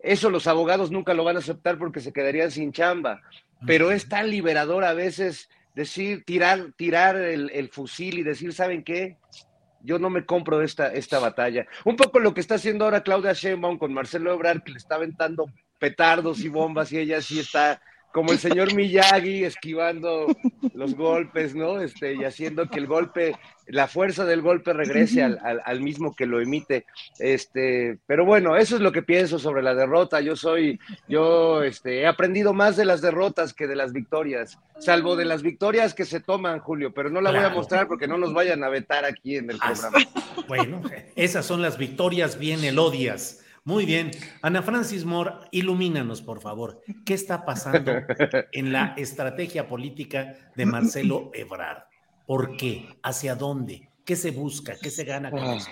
eso los abogados nunca lo van a aceptar porque se quedarían sin chamba, pero es tan liberador a veces decir, tirar, tirar el, el fusil y decir, ¿saben qué? Yo no me compro esta, esta batalla. Un poco lo que está haciendo ahora Claudia Sheinbaum con Marcelo Ebrard, que le está aventando petardos y bombas y ella sí está como el señor Miyagi esquivando los golpes, ¿no? Este, y haciendo que el golpe, la fuerza del golpe regrese al, al- al mismo que lo emite. Este, pero bueno, eso es lo que pienso sobre la derrota. Yo soy, yo este, he aprendido más de las derrotas que de las victorias, salvo de las victorias que se toman, Julio, pero no la voy a mostrar porque no nos vayan a vetar aquí en el programa. Bueno, esas son las victorias bien elodias. Muy bien. Ana Francis Moore, ilumínanos, por favor. ¿Qué está pasando en la estrategia política de Marcelo Ebrard? ¿Por qué? ¿Hacia dónde? ¿Qué se busca? ¿Qué se gana con eso?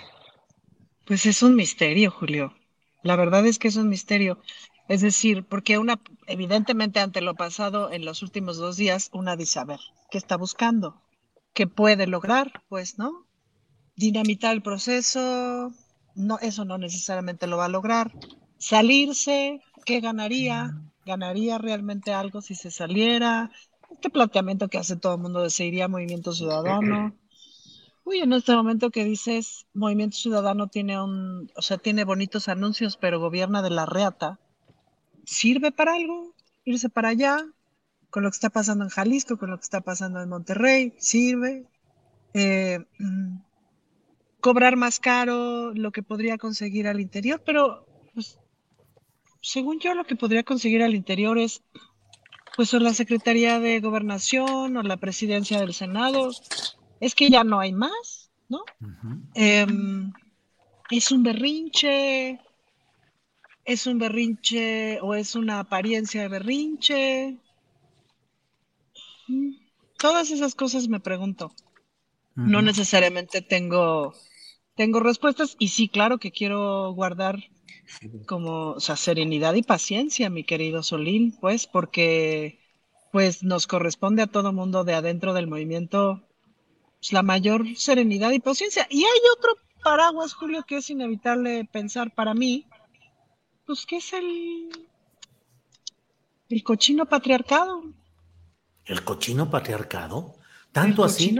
Pues es un misterio, Julio. La verdad es que es un misterio. Es decir, porque una, evidentemente ante lo pasado en los últimos dos días, una dice, a ver, ¿qué está buscando? ¿Qué puede lograr? Pues, ¿no? Dinamitar el proceso, no, eso no necesariamente lo va a lograr. Salirse, ¿qué ganaría? ¿Ganaría realmente algo si se saliera? Este planteamiento que hace todo el mundo de se iría Movimiento Ciudadano. Uy, en este momento que dices, Movimiento Ciudadano tiene un, o sea, tiene bonitos anuncios, pero gobierna de la reata. ¿Sirve para algo? Irse para allá, con lo que está pasando en Jalisco, con lo que está pasando en Monterrey, sirve. Eh, mm, cobrar más caro lo que podría conseguir al interior, pero pues, según yo lo que podría conseguir al interior es pues o la Secretaría de Gobernación o la Presidencia del Senado. Es que ya no hay más, ¿no? Em, es un berrinche, es un berrinche o es una apariencia de berrinche. Mm, Todas esas cosas me pregunto. No necesariamente tengo, tengo respuestas y sí, claro que quiero guardar como, o sea, serenidad y paciencia, mi querido Solín, pues, porque pues nos corresponde a todo mundo de adentro del movimiento pues, la mayor serenidad y paciencia. Y hay otro paraguas, Julio, que es inevitable pensar para mí, pues que es el, el cochino patriarcado. ¿El cochino patriarcado? ¿Tanto así?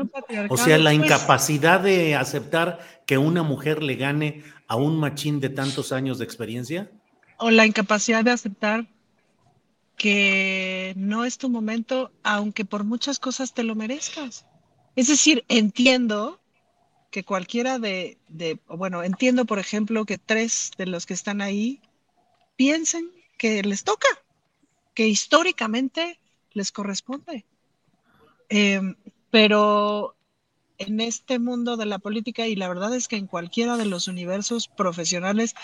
O sea, la pues- incapacidad de aceptar que una mujer le gane a un machín de tantos años de experiencia. O la incapacidad de aceptar que no es tu momento, aunque por muchas cosas te lo merezcas. Es decir, entiendo que cualquiera de, de, bueno, entiendo, por ejemplo, que tres de los que están ahí piensen que les toca, que históricamente les corresponde. Em, pero en este mundo de la política, y la verdad es que en cualquiera de los universos profesionales,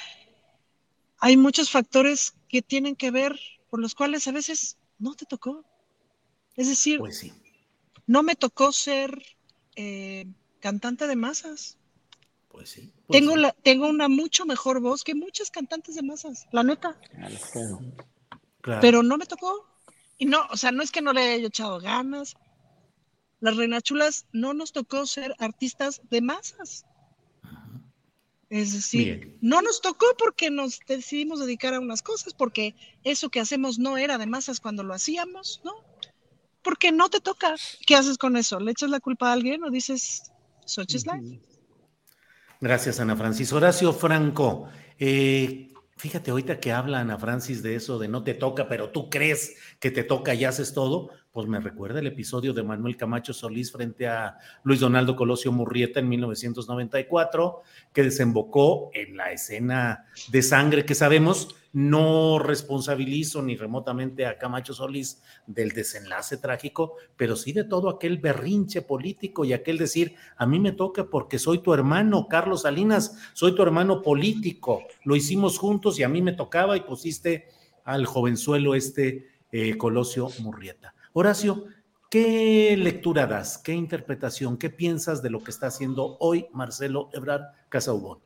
hay muchos factores que tienen que ver por los cuales a veces no te tocó. Es decir, no me tocó ser eh, cantante de masas. Pues sí. Tengo, la, tengo una mucho mejor voz que muchas cantantes de masas, la neta. Claro. Pero no me tocó. Y no, o sea, no es que no le haya echado ganas. Las Reinachulas no nos tocó ser artistas de masas. Es decir, Bien. no nos tocó porque nos decidimos dedicar a unas cosas, porque eso que hacemos no era de masas cuando lo hacíamos, ¿no? Porque no te toca. ¿Qué haces con eso? ¿Le echas la culpa a alguien o dices, such is life? Gracias, Ana Francis. Horacio Franco, eh, fíjate ahorita que habla Ana Francis de eso, de no te toca, pero tú crees que te toca y haces todo, pues me recuerda el episodio de Manuel Camacho Solís frente a Luis Donaldo Colosio Murrieta en 1994, que desembocó en la escena de sangre que sabemos. No responsabilizo ni remotamente a Camacho Solís del desenlace trágico, pero sí de todo aquel berrinche político y aquel decir, a mí me toca porque soy tu hermano, Carlos Salinas, soy tu hermano político, lo hicimos juntos y a mí me tocaba y pusiste al jovenzuelo este eh, Colosio Murrieta. Horacio, ¿qué lectura das? ¿Qué interpretación? ¿Qué piensas de lo que está haciendo hoy Marcelo Ebrard Casaubon?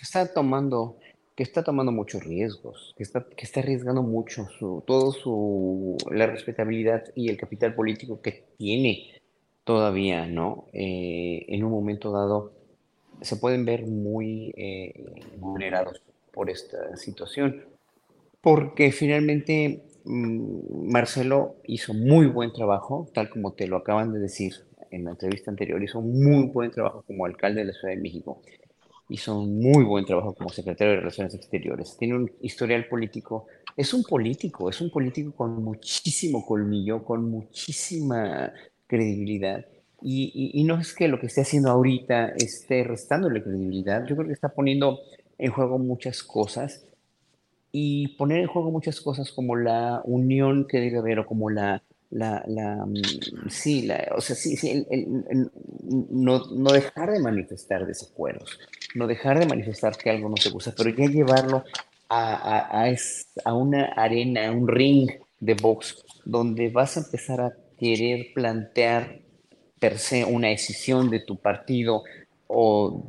está tomando, que está tomando muchos riesgos, que está, que está arriesgando mucho su, todo su, la respetabilidad y el capital político que tiene todavía, ¿no? Eh, en un momento dado se pueden ver muy eh, vulnerados por esta situación, porque finalmente Marcelo hizo muy buen trabajo, tal como te lo acaban de decir en la entrevista anterior, hizo muy buen trabajo como alcalde de la Ciudad de México hizo un muy buen trabajo como secretario de Relaciones Exteriores. Tiene un historial político. Es un político, es un político con muchísimo colmillo, con muchísima credibilidad. Y, y- y no es que lo que esté haciendo ahorita esté restándole credibilidad. Yo creo que está poniendo en juego muchas cosas y poner en juego muchas cosas como la unión que debe haber o como la, la, la, mm, sí, la, o sea, sí, sí, el- el- el- no, no dejar de manifestar desacuerdos, no dejar de manifestar que algo no te gusta, pero ya llevarlo a, a, a, es- a una arena, a un ring de box, donde vas a empezar a querer plantear per se una decisión de tu partido o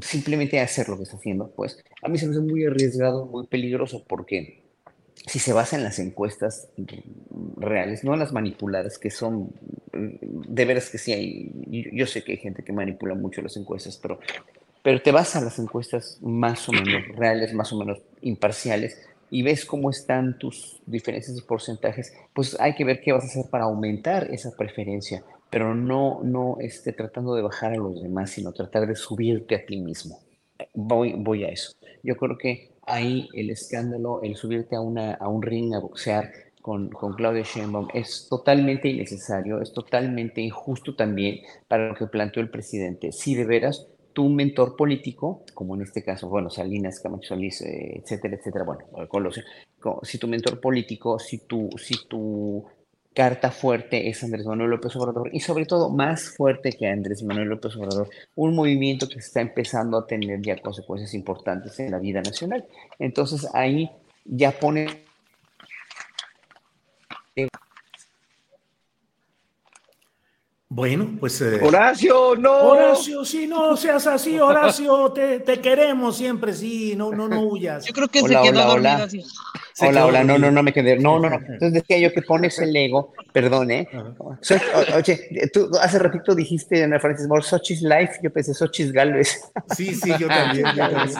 simplemente hacer lo que está haciendo, pues a mí se me hace muy arriesgado, muy peligroso, porque si se basa en las encuestas reales, no en las manipuladas, que son, de veras que sí hay, yo, sé que hay gente que manipula mucho las encuestas, pero, pero te vas a las encuestas más o menos reales, más o menos imparciales, y ves cómo están tus diferencias de porcentajes, pues hay que ver qué vas a hacer para aumentar esa preferencia, pero no, no este, tratando de bajar a los demás, sino tratar de subirte a ti mismo. Voy, voy a eso. Yo creo que ahí el escándalo, el subirte a, una, a un ring a boxear con, con Claudia Sheinbaum es totalmente innecesario, es totalmente injusto también para lo que planteó el presidente. Si de veras tu mentor político, como en este caso, bueno, Salinas, Camacho Solís, eh, etcétera, etcétera, bueno, Colosio, co- si tu mentor político, si tu, si tu carta fuerte es Andrés Manuel López Obrador y sobre todo más fuerte que Andrés Manuel López Obrador, un movimiento que está empezando a tener ya consecuencias importantes en la vida nacional. Entonces ahí ya pone Bueno, pues. Eh, Horacio, no. Horacio, sí, no seas así, Horacio, te, te, queremos siempre, sí, no, no, no huyas. Yo creo que se quedó hola, dormido hola. así. Hola, hola, no, no, no me quedé. No, no, no. Entonces decía yo que pones el ego, perdón, ¿eh? O- oye, tú hace ratito dijiste, Ana Francis Moore, Sochi's Life, yo pensé Sochi's Galvez. Sí, sí, yo también. yo también.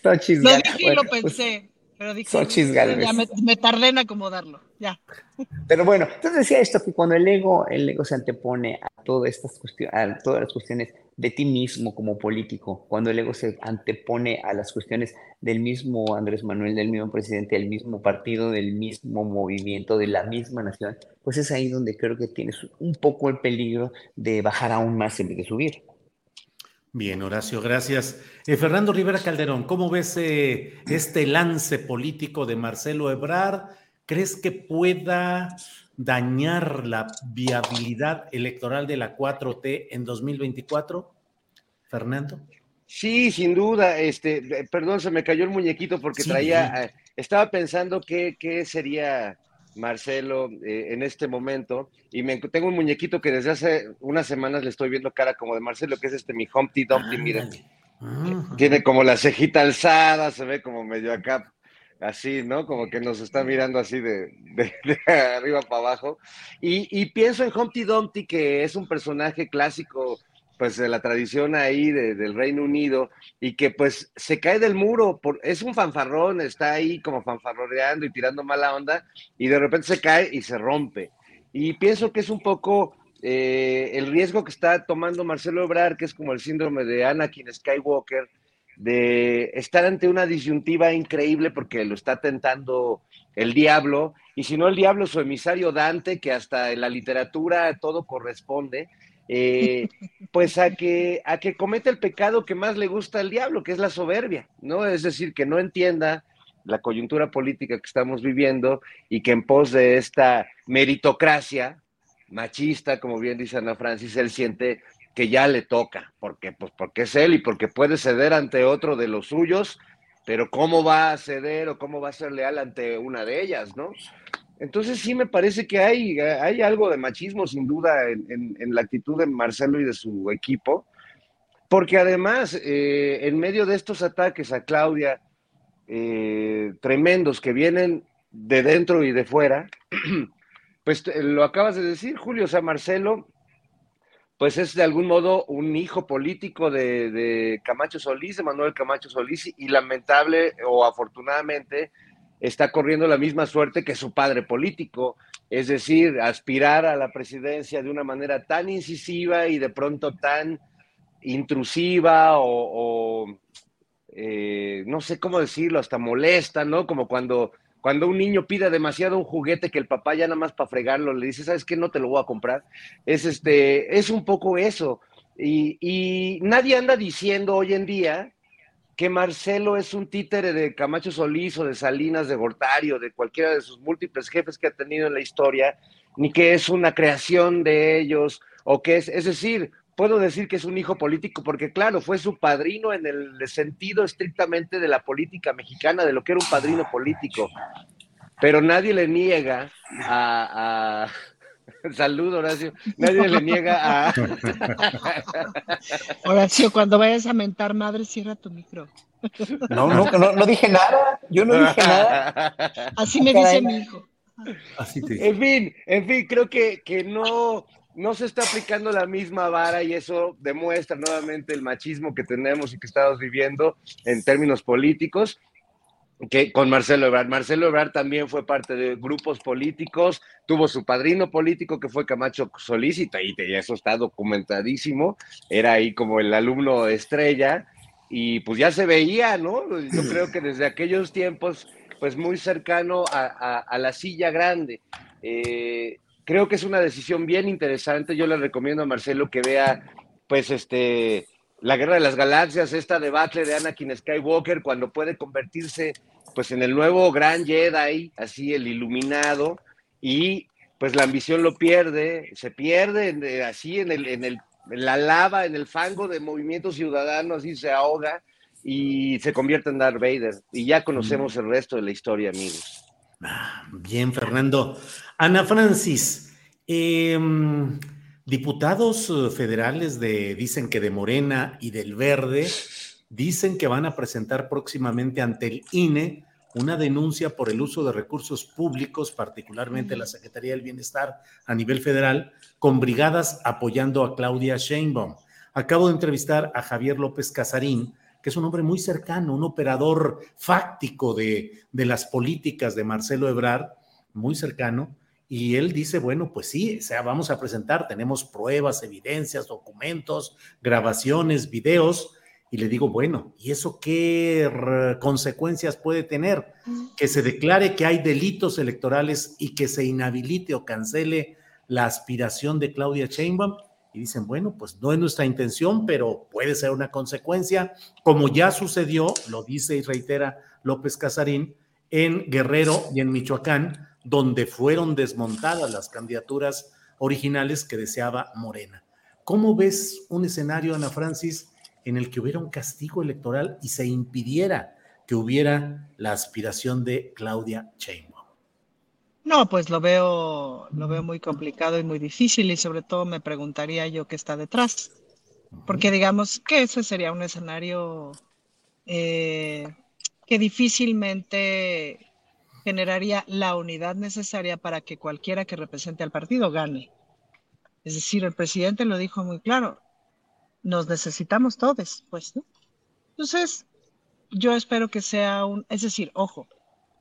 Sochi's Lo Galvez. dije y lo pensé. Pero dije, Xochitl Gálvez. ya me, me tardé en acomodarlo. Ya. Pero bueno, entonces decía esto, que cuando el ego, el ego se antepone a todas estas cuestiones, a todas las cuestiones de ti mismo como político, cuando el ego se antepone a las cuestiones del mismo Andrés Manuel, del mismo presidente, del mismo partido, del mismo movimiento, de la misma nación, pues es ahí donde creo que tienes un poco el peligro de bajar aún más en vez de subir. Bien, Horacio, gracias. Eh, Fernando Rivera Calderón, ¿cómo ves eh, este lance político de Marcelo Ebrard? ¿Crees que pueda dañar la viabilidad electoral de la 4T en 2024? Fernando. Sí, sin duda. Este, perdón, se me cayó el muñequito porque Sí. traía, eh, estaba pensando qué, qué sería Marcelo eh, en este momento y me tengo un muñequito que desde hace unas semanas le estoy viendo cara como de Marcelo, que es este mi Humpty Dumpty, miren. Tiene como la cejita alzada, se ve como medio acá, así, ¿no? Como que nos está mirando así de, de- de arriba para abajo. Y, y pienso en Humpty Dumpty, que es un personaje clásico, pues de la tradición ahí de- del Reino Unido, y que pues se cae del muro, por, es un fanfarrón, está ahí como fanfarroneando y tirando mala onda, y de repente se cae y se rompe. Y pienso que es un poco eh, el riesgo que está tomando Marcelo Ebrard, que es como el síndrome de Anakin Skywalker, de estar ante una disyuntiva increíble porque lo está tentando el diablo, y si no el diablo, su emisario Dante, que hasta en la literatura todo corresponde, eh, pues a que, a que cometa el pecado que más le gusta al diablo, que es la soberbia, ¿no? Es decir, que no entienda la coyuntura política que estamos viviendo y que en pos de esta meritocracia machista, como bien dice Ana Francis, él siente que ya le toca, porque, pues, porque es él y porque puede ceder ante otro de los suyos, pero ¿cómo va a ceder o cómo va a ser leal ante una de ellas, no? Entonces sí me parece que hay, hay algo de machismo sin duda en, la actitud de Marcelo y de su equipo, porque además eh, en medio de estos ataques a Claudia eh, tremendos que vienen de dentro y de fuera, pues lo acabas de decir, Julio, o sea, Marcelo, pues es de algún modo un hijo político de Camacho Solís, de Manuel Camacho Solís, y lamentable o afortunadamente está corriendo la misma suerte que su padre político, es decir, aspirar a la presidencia de una manera tan incisiva y de pronto tan intrusiva o, eh, no sé cómo decirlo, hasta molesta, ¿no? Como cuando, cuando un niño pide demasiado un juguete que el papá ya nada más para fregarlo le dice, ¿sabes qué? No te lo voy a comprar. Es, este, es un poco eso. Y nadie anda diciendo hoy en día que Marcelo es un títere de Camacho Solís o de Salinas de Gortari o de cualquiera de sus múltiples jefes que ha tenido en la historia, ni que es una creación de ellos, o que es, es decir, puedo decir que es un hijo político, porque claro, fue su padrino en el sentido estrictamente de la política mexicana, de lo que era un padrino político, pero nadie le niega a... Salud, Horacio. Nadie le niega a... Horacio, cuando vayas a mentar madre, cierra tu micro. No, no, no, no dije nada, yo no dije nada. Así me dice mi hijo. En fin, en fin, creo que, que no, no se está aplicando la misma vara y eso demuestra nuevamente el machismo que tenemos y que estamos viviendo en términos políticos que con Marcelo Ebrard. Marcelo Ebrard también fue parte de grupos políticos, tuvo su padrino político que fue Camacho Solís y y eso está documentadísimo, era ahí como el alumno estrella y pues ya se veía, ¿no? Yo creo que desde aquellos tiempos, pues muy cercano a, a- a la silla grande. Eh, creo que es una decisión bien interesante, yo le recomiendo a Marcelo que vea, pues este, la Guerra de las Galaxias, esta debacle de Anakin Skywalker, cuando puede convertirse pues en el nuevo gran Jedi, así el iluminado, y pues la ambición lo pierde, se pierde en- eh, así en, el, en, el, en la lava, en el fango de movimiento ciudadano, así se ahoga y se convierte en Darth Vader. Y ya conocemos el resto de la historia, amigos. Bien, Fernando. Ana Francis, Em, diputados eh, federales de, dicen que de Morena y del Verde, dicen que van a presentar próximamente ante el INE una denuncia por el uso de recursos públicos, particularmente la Secretaría del Bienestar a nivel federal, con brigadas apoyando a Claudia Sheinbaum. Acabo de entrevistar a Javier López Casarín, que es un hombre muy cercano, un operador fáctico de, de las políticas de Marcelo Ebrard, muy cercano, y él dice, bueno, pues sí, o sea, vamos a presentar, tenemos pruebas, evidencias, documentos, grabaciones, videos, y le digo, bueno, ¿y eso qué consecuencias puede tener? Que se declare que hay delitos electorales y que se inhabilite o cancele la aspiración de Claudia Sheinbaum. Y dicen, bueno, pues no es nuestra intención, pero puede ser una consecuencia, como ya sucedió, lo dice y reitera López Casarín, en Guerrero y en Michoacán, donde fueron desmontadas las candidaturas originales que deseaba Morena. ¿Cómo ves un escenario, Ana Francis, en el que hubiera un castigo electoral y se impidiera que hubiera la aspiración de Claudia Sheinbaum? No, pues lo veo, lo veo muy complicado y muy difícil y sobre todo me preguntaría yo qué está detrás, porque digamos que ese sería un escenario eh, que difícilmente generaría la unidad necesaria para que cualquiera que represente al partido gane. Es decir, el presidente lo dijo muy claro, nos necesitamos todos, pues, ¿no? Entonces, yo espero que sea un, es decir, ojo,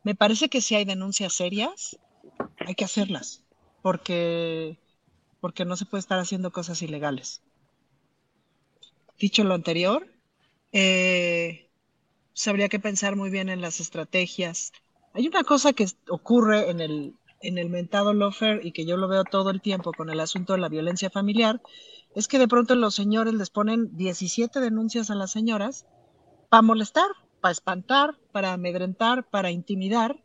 me parece que si hay denuncias serias, hay que hacerlas, porque, porque no se puede estar haciendo cosas ilegales. Dicho lo anterior, eh, habría que pensar muy bien en las estrategias. Hay una cosa que ocurre en el, en el mentado lofer y que yo lo veo todo el tiempo con el asunto de la violencia familiar, es que de pronto los señores les ponen 17 denuncias a las señoras para molestar, para espantar, para amedrentar, para intimidar.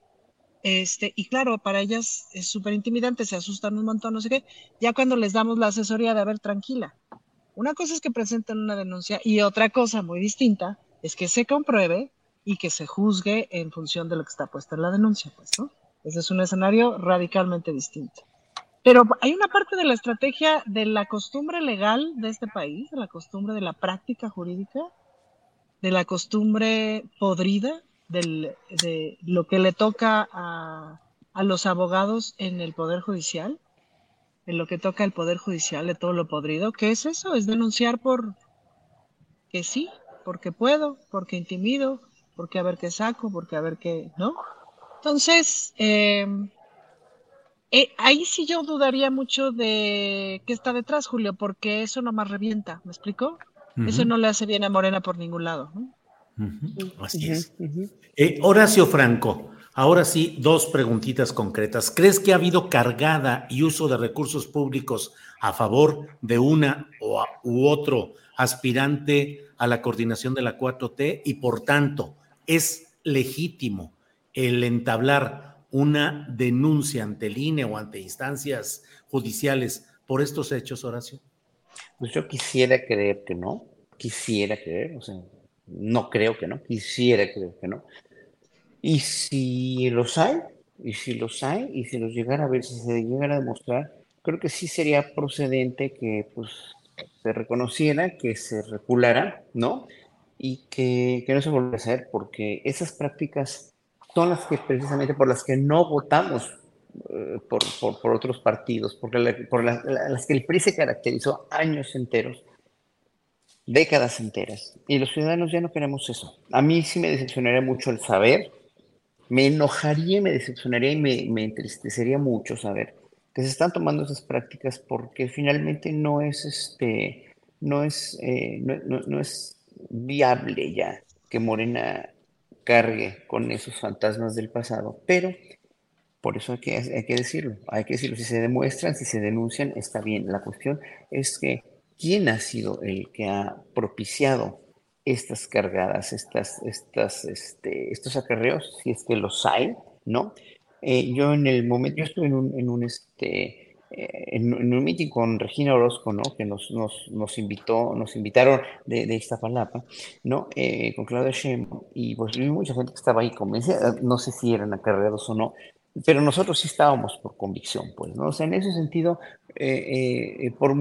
Este, y claro, para ellas es súper intimidante, se asustan un montón, no sé qué. Ya cuando les damos la asesoría de, a ver, tranquila. Una cosa es que presenten una denuncia y otra cosa muy distinta es que se compruebe y que se juzgue en función de lo que está puesto en la denuncia, pues, ¿no? Ese es un escenario radicalmente distinto. Pero hay una parte de la estrategia de la costumbre legal de este país, de la costumbre de la práctica jurídica, de la costumbre podrida, de lo que le toca a, los abogados en el Poder Judicial, en lo que toca al Poder Judicial de todo lo podrido. ¿Qué es eso? Es denunciar por que sí, porque puedo, porque intimido, porque a ver qué saco, porque a ver qué, ¿no? Entonces, eh, eh, ahí sí yo dudaría mucho de qué está detrás, Julio, porque eso nomás revienta, ¿me explico? Eso no le hace bien a Morena por ningún lado. Así es. Eh, Horacio Franco, ahora sí, dos preguntitas concretas. ¿Crees que ha habido cargada y uso de recursos públicos a favor de una o u otro aspirante a la coordinación de la 4T y por tanto es legítimo el entablar una denuncia ante el INE o ante instancias judiciales por estos hechos, Horacio? Pues yo quisiera creer que no, quisiera creer, o sea, no creo que no, quisiera creer que no. Y si los hay, y si los hay, y si los llegara a ver, si se llegara a demostrar, creo que sí sería procedente que pues se reconociera, que se reculara, ¿no? Y que, que no se volviera a hacer, porque esas prácticas son las que precisamente por las que no votamos eh, por, por, otros partidos, porque por las que el PRI se caracterizó años enteros, décadas enteras. Y los ciudadanos ya no queremos eso. A mí sí me decepcionaría mucho el saber, me enojaría, me decepcionaría y me, me entristecería mucho saber que se están tomando esas prácticas porque finalmente no es este no es eh, no, no, es viable ya que Morena cargue con esos fantasmas del pasado, pero por eso hay que, hay que decirlo, hay que decirlo, si se demuestran, si se denuncian, está bien. La cuestión es que quién ha sido el que ha propiciado estas cargadas, estas, estas, este, estos acarreos, si es que los hay, ¿no? Eh, yo en el momento, yo estuve en un, en un este, en, un meeting con Regina Orozco, ¿no? Que nos, nos, nos invitó, nos invitaron de, de Iztapalapa, ¿no? Eh, con Claudia Sheinbaum, y pues mucha gente que estaba ahí convencida, no sé si eran acarreados o no, pero nosotros sí estábamos por convicción, pues, ¿no? O sea, en ese sentido, eh, eh, por,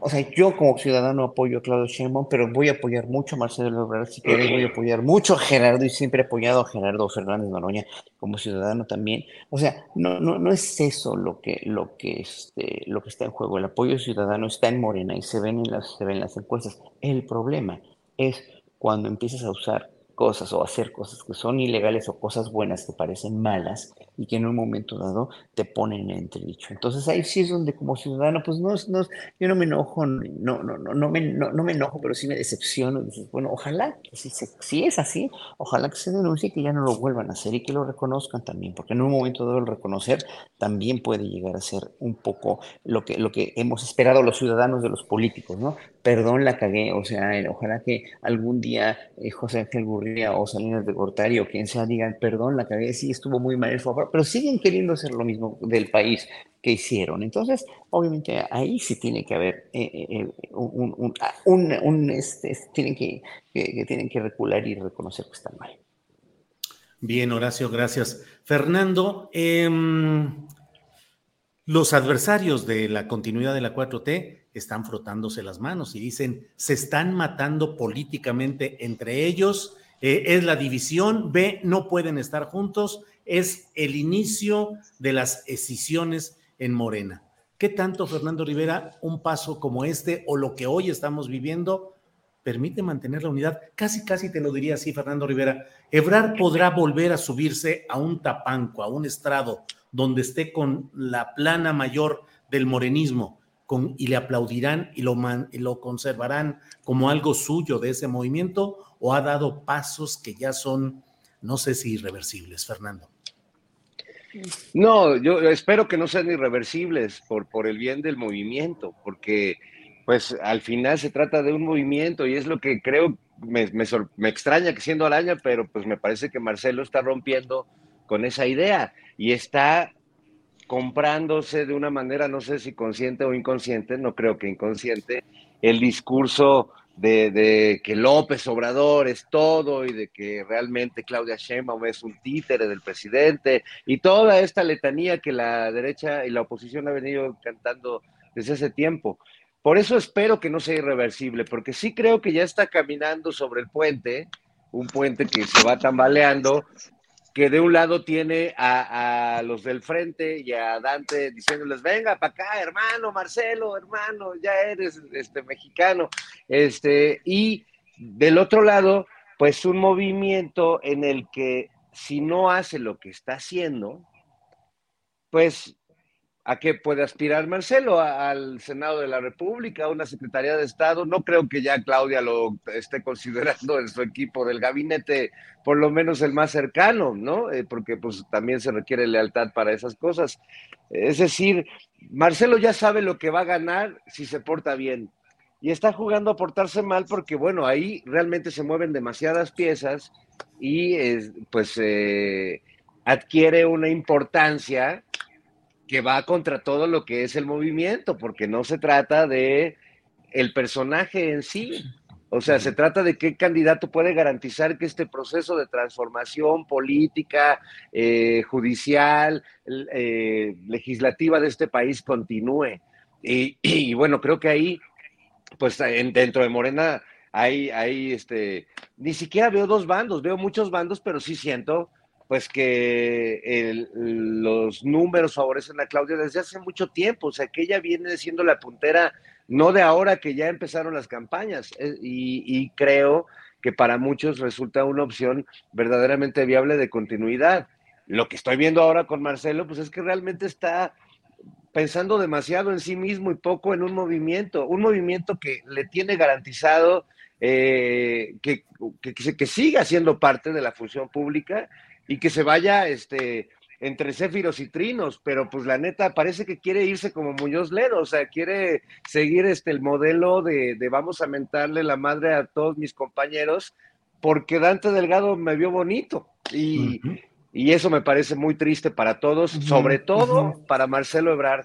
o sea, yo como ciudadano apoyo a Claudio Sheinbaum, pero voy a apoyar mucho a Marcelo Ebrard, si quieres, voy a apoyar mucho a Gerardo y siempre he apoyado a Gerardo Fernández Noroña como ciudadano también. O sea, no, no, no es eso lo que, lo, que este, lo que está en juego. El apoyo ciudadano está en Morena y se ven en las, se ven en las encuestas. El problema es cuando empiezas a usar cosas o hacer cosas que son ilegales o cosas buenas que parecen malas y que en un momento dado te ponen en entredicho. Entonces ahí sí es donde como ciudadano, pues no, no yo no me enojo, no, no, no, no, me, no, me enojo, pero sí me decepciono. Dices, bueno, ojalá, si, si es así, ojalá que se denuncie y que ya no lo vuelvan a hacer y que lo reconozcan también, porque en un momento dado el reconocer también puede llegar a ser un poco lo que, lo que hemos esperado los ciudadanos de los políticos, ¿no? Perdón, la cagué, o sea, ojalá que algún día eh, José Ángel Gurría o Salinas de Gortari o quien sea digan, perdón, la cagué, sí, estuvo muy mal el favor, pero siguen queriendo hacer lo mismo del país que hicieron. Entonces, obviamente ahí sí tiene que haber eh, eh, un, un, este, tienen que, tienen que recular y reconocer que están mal. Bien, Horacio, gracias. Fernando, em, los adversarios de la continuidad de la 4T están frotándose las manos y dicen, se están matando políticamente entre ellos, eh, es la división, B, no pueden estar juntos, es el inicio de las escisiones en Morena. ¿Qué tanto, Fernando Rivera, un paso como este o lo que hoy estamos viviendo permite mantener la unidad? Casi, casi te lo diría así, Fernando Rivera. Ebrar podrá volver a subirse a un tapanco, a un estrado, donde esté con la plana mayor del morenismo y le aplaudirán y lo, lo conservarán como algo suyo de ese movimiento o ha dado pasos que ya son, no sé si irreversibles, Fernando? No, yo espero que no sean irreversibles por, por el bien del movimiento, porque pues al final se trata de un movimiento y es lo que creo, me, me, me extraña que siendo araña, pero pues me parece que Marcelo está rompiendo con esa idea y está comprándose de una manera, no sé si consciente o inconsciente, no creo que inconsciente, el discurso de, que López Obrador es todo y de que realmente Claudia Sheinbaum es un títere del presidente y toda esta letanía que la derecha y la oposición ha venido cantando desde hace tiempo. Por eso espero que no sea irreversible, porque sí creo que ya está caminando sobre el puente, un puente que se va tambaleando que de un lado tiene a, los del frente y a Dante diciéndoles, venga para acá, hermano, Marcelo, hermano, ya eres este, mexicano. Este, y del otro lado, pues un movimiento en el que si no hace lo que está haciendo, pues ¿A qué puede aspirar Marcelo? ¿Al Senado de la República? ¿A una Secretaría de Estado? No creo que ya Claudia lo esté considerando en su equipo del gabinete, por lo menos el más cercano, ¿no? Eh, porque pues también se requiere lealtad para esas cosas. Es decir, Marcelo ya sabe lo que va a ganar si se porta bien. Y está jugando a portarse mal porque, bueno, ahí realmente se mueven demasiadas piezas y pues eh, adquiere una importancia que va contra todo lo que es el movimiento, porque no se trata de el personaje en sí, o sea, se trata de qué candidato puede garantizar que este proceso de transformación política, eh, judicial, eh, legislativa de este país continúe. Y, bueno, creo que ahí, pues dentro de Morena hay, hay, este, ni siquiera veo dos bandos, veo muchos bandos, pero sí siento pues que los números favorecen a Claudia desde hace mucho tiempo, o sea, que ella viene siendo la puntera, no de ahora que ya empezaron las campañas, eh, y, creo que para muchos resulta una opción verdaderamente viable de continuidad. Lo que estoy viendo ahora con Marcelo, pues es que realmente está pensando demasiado en sí mismo y poco en un movimiento, un movimiento que le tiene garantizado eh, que, que, que, siga siendo parte de la función pública y que se vaya este, entre céfiros y trinos, pero pues la neta parece que quiere irse como Muñoz Ledo, o sea, quiere seguir este, el modelo de, vamos a mentarle la madre a todos mis compañeros, porque Dante Delgado me vio bonito y, eso me parece muy triste para todos, sobre todo para Marcelo Ebrard,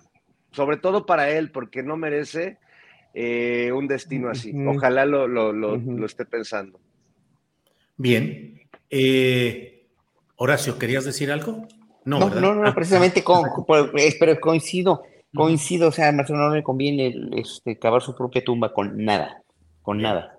sobre todo para él, porque no merece eh, un destino así. Ojalá lo, lo, lo esté pensando. Bien. Eh, Horacio, ¿querías decir algo? No, no, no, precisamente con, pero coincido, coincido, o sea, a Marcelo no le conviene este, cavar su propia tumba con nada, con nada.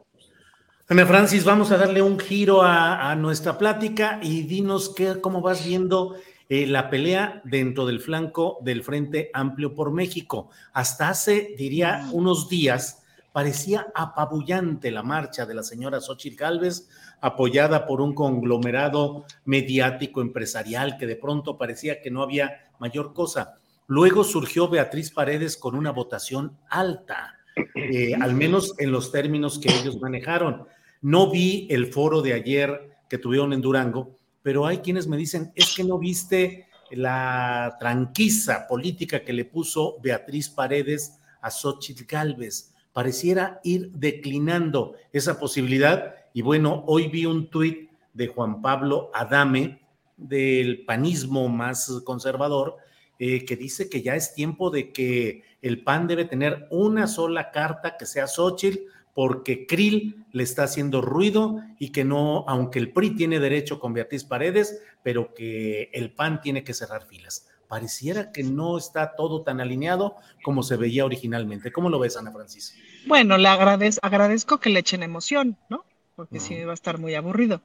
Ana Francis, vamos a darle un giro a, nuestra plática y dinos qué, cómo vas viendo eh, la pelea dentro del flanco del Frente Amplio por México. Hasta hace, diría, unos días, parecía apabullante la marcha de la señora Xochitl Gálvez, apoyada por un conglomerado mediático empresarial que de pronto parecía que no había mayor cosa. Luego surgió Beatriz Paredes con una votación alta, eh, al menos en los términos que ellos manejaron. No vi el foro de ayer que tuvieron en Durango, pero hay quienes me dicen, es que no viste la tranquiza política que le puso Beatriz Paredes a Xochitl Galvez. Pareciera ir declinando esa posibilidad. Y bueno, hoy vi un tuit de Juan Pablo Adame, del panismo más conservador, eh, que dice que ya es tiempo de que el PAN debe tener una sola carta que sea Xochitl porque Krill le está haciendo ruido y que no, aunque el PRI tiene derecho con Beatriz Paredes, pero que el PAN tiene que cerrar filas. Pareciera que no está todo tan alineado como se veía originalmente. ¿Cómo lo ves, Ana Francis? Bueno, le agradezco que le echen emoción, ¿no? Porque sí va a estar muy aburrido.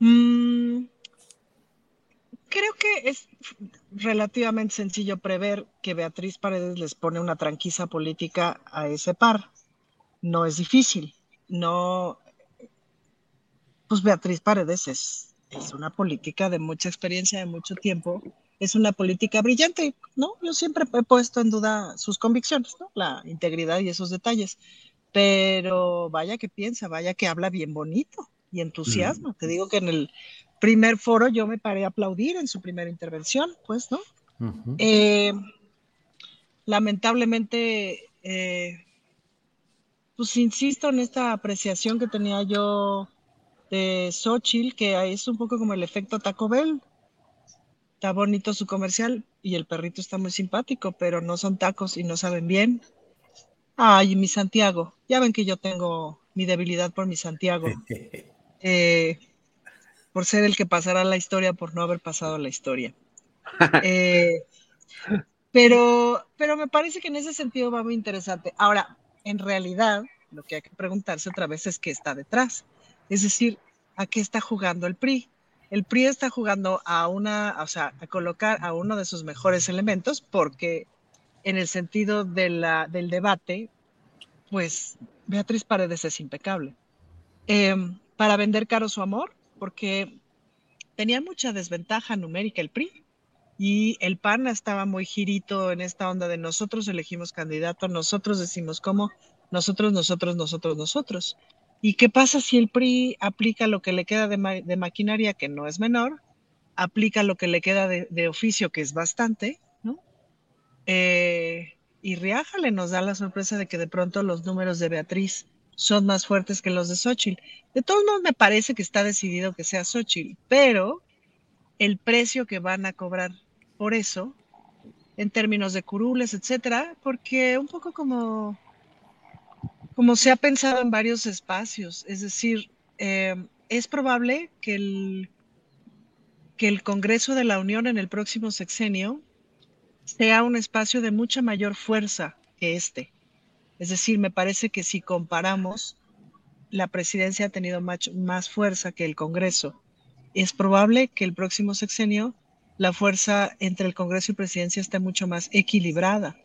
Mm, creo que es relativamente sencillo prever que Beatriz Paredes les pone una tranquisa política a ese par no es difícil. No, pues Beatriz Paredes es, es una política de mucha experiencia, de mucho tiempo. Es una política brillante, ¿no? Yo siempre he puesto en duda sus convicciones, ¿no? La integridad y esos detalles. Pero vaya que piensa, vaya que habla bien bonito y entusiasma. Te digo que en el primer foro yo me paré a aplaudir en su primera intervención, pues, ¿no? Eh, lamentablemente, eh, pues insisto en esta apreciación que tenía yo de Xochitl, que es un poco como el efecto Taco Bell. Está bonito su comercial y el perrito está muy simpático, pero no son tacos y no saben bien. Ay, mi Santiago. Ya ven que yo tengo mi debilidad por mi Santiago. Eh, por ser el que pasará la historia por no haber pasado la historia. Eh, pero, pero me parece que en ese sentido va muy interesante. Ahora, en realidad lo que hay que preguntarse otra vez es qué está detrás. Es decir, ¿a qué está jugando el PRI? El PRI está jugando a una, o sea, a colocar a uno de sus mejores elementos porque en el sentido de del debate, pues Beatriz Paredes es impecable. Em, para vender caro su amor, porque tenía mucha desventaja numérica el PRI y el PAN estaba muy girito en esta onda de nosotros elegimos candidato, nosotros decimos cómo, nosotros, nosotros, nosotros, nosotros. ¿Y qué pasa si el PRI aplica lo que le queda de, maquinaria, que no es menor, aplica lo que le queda de, oficio, que es bastante. Eh, y Riájale nos da la sorpresa de que de pronto los números de Beatriz son más fuertes que los de Xochitl. De todos modos, me parece que está decidido que sea Xochitl, pero el precio que van a cobrar por eso, en términos de curules, etcétera, porque un poco como, como se ha pensado en varios espacios, es decir, eh, es probable que el, que el Congreso de la Unión en el próximo sexenio sea un espacio de mucha mayor fuerza que este. Es decir, me parece que si comparamos, la presidencia ha tenido más, más fuerza que el Congreso. Es probable que el próximo sexenio la fuerza entre el Congreso y presidencia esté mucho más equilibrada.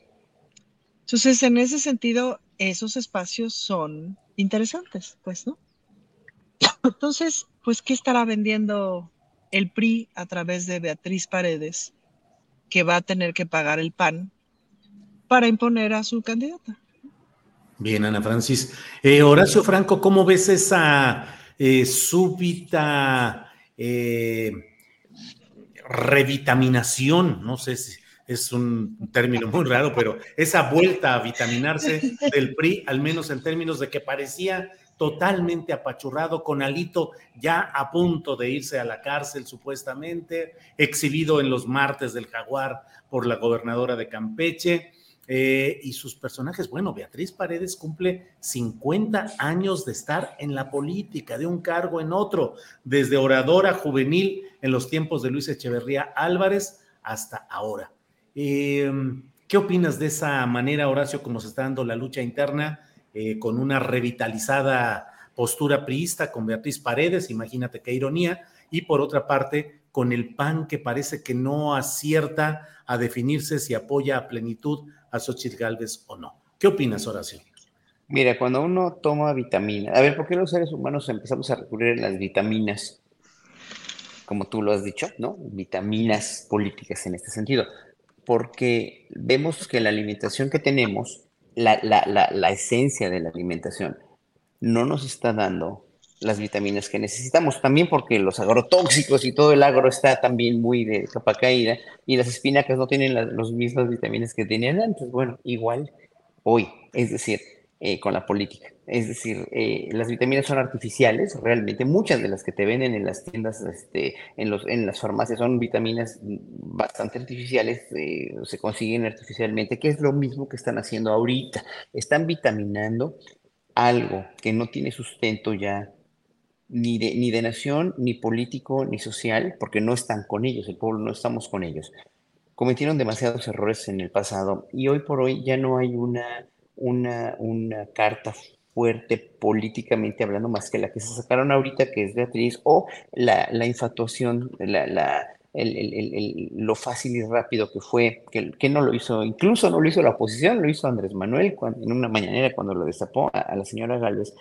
Entonces, en ese sentido, esos espacios son interesantes, pues, ¿no? Entonces, pues, ¿qué estará vendiendo el PRI a través de Beatriz Paredes, que va a tener que pagar el PAN para imponer a su candidata? Bien, Ana Francis. Eh, Horacio Franco, ¿cómo ves esa eh, súbita... Eh, revitaminación, no sé si es un término muy raro, pero esa vuelta a vitaminarse del PRI, al menos en términos de que parecía totalmente apachurrado, con Alito ya a punto de irse a la cárcel supuestamente, exhibido en los martes del jaguar por la gobernadora de Campeche. Eh, y sus personajes, bueno, Beatriz Paredes cumple 50 años de estar en la política, de un cargo en otro, desde oradora juvenil en los tiempos de Luis Echeverría Álvarez hasta ahora. Em, ¿Qué opinas de esa manera, Horacio, como se está dando la lucha interna eh, con una revitalizada postura priista con Beatriz Paredes, imagínate qué ironía, y por otra parte, con el PAN que parece que no acierta a definirse si apoya a plenitud a Xochitl Galvez o no. ¿Qué opinas, Horacio? Mira, cuando uno toma vitaminas, a ver, ¿por qué los seres humanos empezamos a recurrir a las vitaminas? Como tú lo has dicho, ¿no? Vitaminas políticas en este sentido. Porque vemos que la alimentación que tenemos, la, la esencia de la alimentación, no nos está dando las vitaminas que necesitamos. También porque los agrotóxicos y todo el agro está también muy de capa caída y las espinacas no tienen las mismas vitaminas que tenían antes. Bueno, igual hoy, es decir, eh, con la política. Es decir, eh, las vitaminas son artificiales, realmente muchas de las que te venden en las tiendas, este, en, los, en las farmacias son vitaminas bastante artificiales, eh, se consiguen artificialmente, que es lo mismo que están haciendo ahorita. Están vitaminando algo que no tiene sustento ya ni de, ni de nación, ni político, ni social, porque no están con ellos, el pueblo no estamos con ellos. Cometieron demasiados errores en el pasado y hoy por hoy ya no hay una, una, una carta fuerte políticamente hablando más que la que se sacaron ahorita, que es Beatriz, o la, la infatuación, la, la, el, el, lo fácil y rápido que fue, que, no lo hizo, incluso no lo hizo la oposición, lo hizo Andrés Manuel cuando, en una mañanera cuando lo destapó a, a la señora Galvez.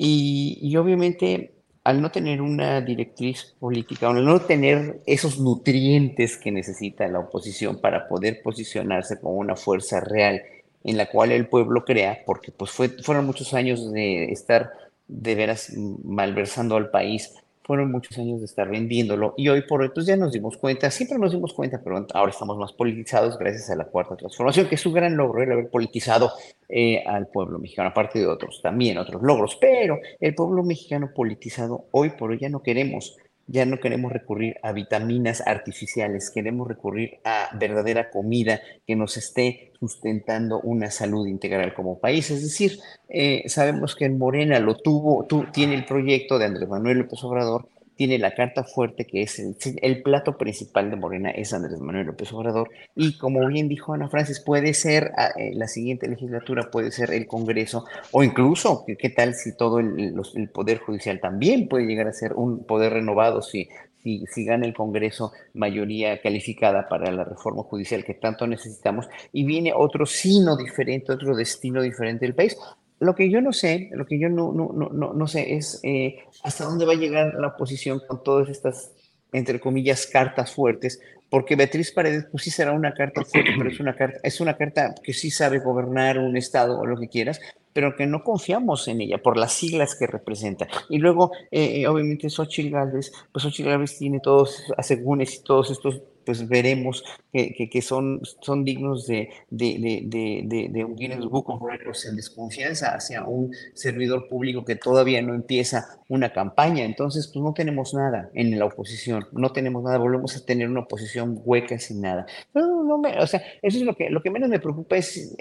Y, obviamente, al no tener una directriz política, al no tener esos nutrientes que necesita la oposición para poder posicionarse como una fuerza real en la cual el pueblo crea, porque pues fue, fueron muchos años de estar de veras malversando al país fueron muchos años de estar vendiéndolo y hoy por hoy pues ya nos dimos cuenta, siempre nos dimos cuenta, pero ahora estamos más politizados gracias a la cuarta transformación, que es un gran logro el haber politizado eh, al pueblo mexicano, aparte de otros, también otros logros, pero el pueblo mexicano politizado hoy por hoy ya no queremos ya no queremos recurrir a vitaminas artificiales, queremos recurrir a verdadera comida que nos esté sustentando una salud integral como país. Es decir, eh, sabemos que en Morena lo tuvo, tú, tiene el proyecto de Andrés Manuel López Obrador, tiene la carta fuerte que es el, plato principal de Morena es Andrés Manuel López Obrador. Y como bien dijo Ana Francis puede ser ah, eh, la siguiente legislatura puede ser el Congreso o incluso qué tal si todo el, poder judicial también puede llegar a ser un poder renovado si si, si, gana el Congreso mayoría calificada para la reforma judicial que tanto necesitamos y viene otro sino diferente, otro destino diferente del país, lo que yo no sé, lo que yo no, no, no, no sé es eh, hasta dónde va a llegar la oposición con todas estas, entre comillas, cartas fuertes, porque Beatriz Paredes, pues sí será una carta fuerte, pero es una carta, es una carta que sí sabe gobernar un estado o lo que quieras, pero que no confiamos en ella por las siglas que representa. Y luego, eh, obviamente, Xochitl Gálvez, pues Xochitl Gálvez tiene todos asegúnes y todos estos pues veremos que, que, son, son dignos de, de, de, de, un Guinness Book of Records en desconfianza hacia un servidor público que todavía no empieza una campaña. Entonces, pues no tenemos nada en la oposición, no tenemos nada, volvemos a tener una oposición hueca sin nada. No, no o sea, eso es lo que, lo que menos me preocupa es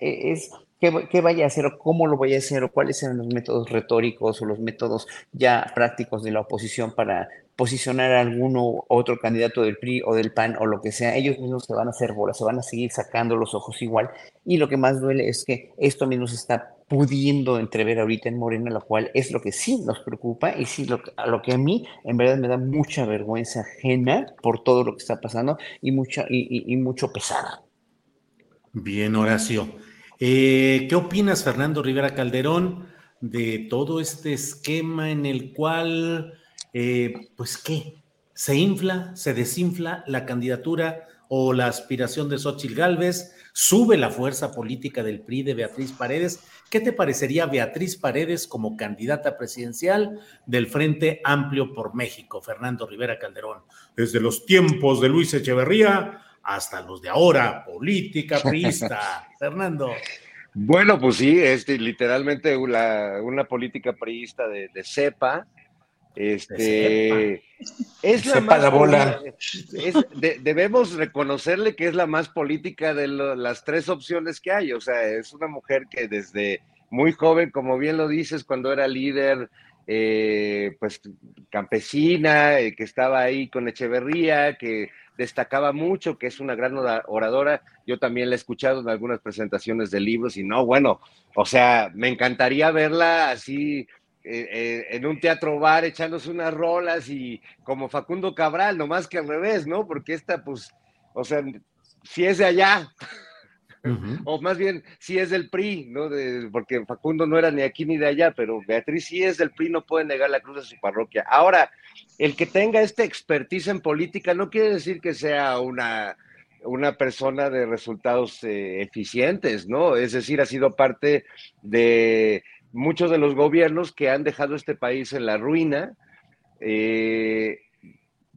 qué, vaya a hacer o cómo lo vaya a hacer o cuáles serán los métodos retóricos o los métodos ya prácticos de la oposición para posicionar a alguno otro candidato del PRI o del PAN o lo que sea, ellos mismos se van a hacer bolas, se van a seguir sacando los ojos igual. Y lo que más duele es que esto mismo se está pudiendo entrever ahorita en Morena, lo cual es lo que sí nos preocupa y sí lo, a lo que a mí en verdad me da mucha vergüenza ajena por todo lo que está pasando y, mucha, y, mucho pesar. Bien, Horacio. Eh, ¿Qué opinas, Fernando Rivera Calderón, de todo este esquema en el cual eh, pues qué, se infla, se desinfla la candidatura o la aspiración de Xochitl Gálvez, sube la fuerza política del PRI de Beatriz Paredes. ¿Qué te parecería Beatriz Paredes como candidata presidencial del Frente Amplio por México, Fernando Rivera Calderón? Desde los tiempos de Luis Echeverría hasta los de ahora, política priista. Fernando. Bueno, pues sí, este, literalmente una, una política priista de, de cepa, este, es la más bola. debemos reconocerle que es la más política de las tres opciones que hay. O sea, es una mujer que desde muy joven, como bien lo dices, cuando era líder eh, pues campesina, eh, que estaba ahí con Echeverría, que destacaba mucho, que es una gran oradora. Yo también la he escuchado en algunas presentaciones de libros y no, bueno, o sea, me encantaría verla así eh, en un teatro bar echándose unas rolas y como Facundo Cabral, nomás que al revés, ¿no? Porque esta, pues, o sea, si es de allá, o más bien si es del PRI, ¿no? porque Facundo no era ni aquí ni de allá, pero Beatriz sí es del PRI, no puede negar la cruz de su parroquia. Ahora, el que tenga este expertise en política no quiere decir que sea una, una persona de resultados eh, eficientes, ¿no? Es decir, ha sido parte de muchos de los gobiernos que han dejado este país en la ruina. Eh,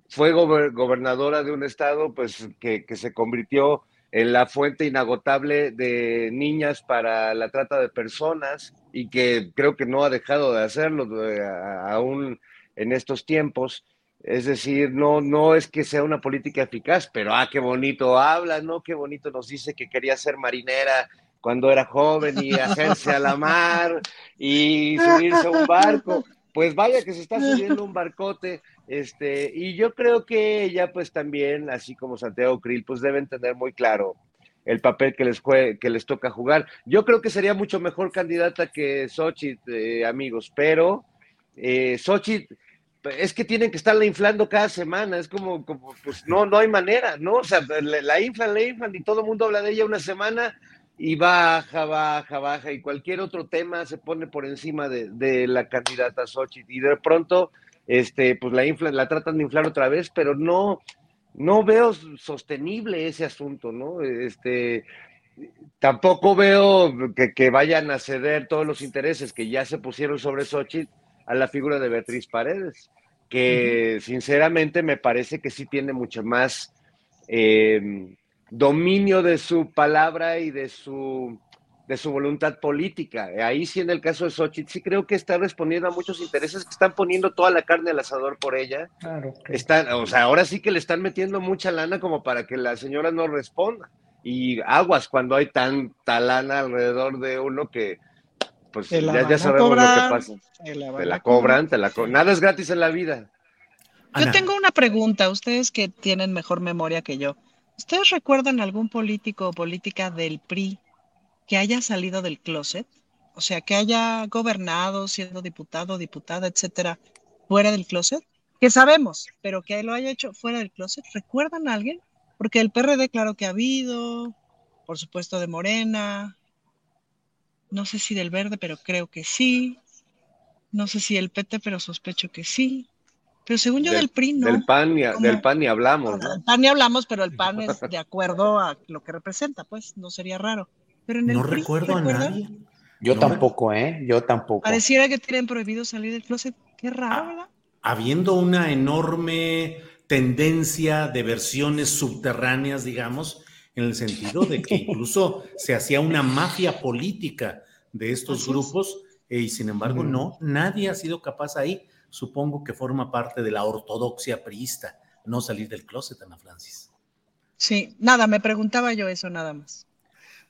fue gobernadora de un estado pues, que se convirtió en la fuente inagotable de niñas para la trata de personas y que creo que no ha dejado de hacerlo eh, aún en estos tiempos. Es decir, no, no es que sea una política eficaz, pero ah, qué bonito habla, ¿no? Qué bonito nos dice que quería ser marinera cuando era joven y hacerse a la mar y subirse a un barco. Pues vaya que se está subiendo un barcote este, y yo creo que ella, pues también, así como Santiago Krill, pues deben tener muy claro el papel que les, que les toca jugar. Yo creo que sería mucho mejor candidata que Xochitl, eh, amigos, pero eh, Xochitl, es que tienen que estarla inflando cada semana, es como, como, pues no, no hay manera, ¿no? O sea, la inflan, la inflan y todo el mundo habla de ella una semana y baja, baja, baja, y cualquier otro tema se pone por encima de, de la candidata Xochitl, y de pronto este, pues la, infla, la tratan de inflar otra vez, pero no, no veo sostenible ese asunto, ¿no? Este, tampoco veo que, vayan a ceder todos los intereses que ya se pusieron sobre Xochitl a la figura de Beatriz Paredes, que sinceramente me parece que sí tiene mucho más eh, dominio de su palabra y de su de su voluntad política. Ahí sí, en el caso de Xochitl, sí creo que está respondiendo a muchos intereses que están poniendo toda la carne al asador por ella. Claro. Están, o sea, ahora sí que le están metiendo mucha lana como para que la señora no responda. Y aguas cuando hay tanta lana alrededor de uno que, pues ya, sabemos lo que pasa. Te la, cobran, te la cobran. Nada es gratis en la vida. Yo tengo una pregunta, ustedes que tienen mejor memoria que yo. ¿Ustedes recuerdan algún político o política del PRI que haya salido del closet, o sea, que haya gobernado, siendo diputado, diputada, etcétera, fuera del closet, que sabemos, pero que lo haya hecho fuera del closet, ¿recuerdan a alguien? Porque el PRD, claro que ha habido, por supuesto de Morena, no sé si del Verde, pero creo que sí, no sé si el PT, pero sospecho que sí. Pero según yo del, PRI, no. Del PAN, ni, del PAN ni hablamos. ¿no? Del PAN ni hablamos, pero el PAN es de acuerdo a lo que representa, pues no sería raro no recuerdo a nadie. Yo tampoco, ¿eh? Yo tampoco. Pareciera que tienen prohibido salir del closet. Qué raro, ¿verdad? Habiendo una enorme tendencia de versiones subterráneas, digamos, en el sentido de que incluso se hacía una mafia política de estos grupos eh, y sin embargo no, nadie ha sido capaz ahí. Supongo que forma parte de la ortodoxia priista, no salir del closet, Ana Francis. Sí, nada, me preguntaba yo eso nada más.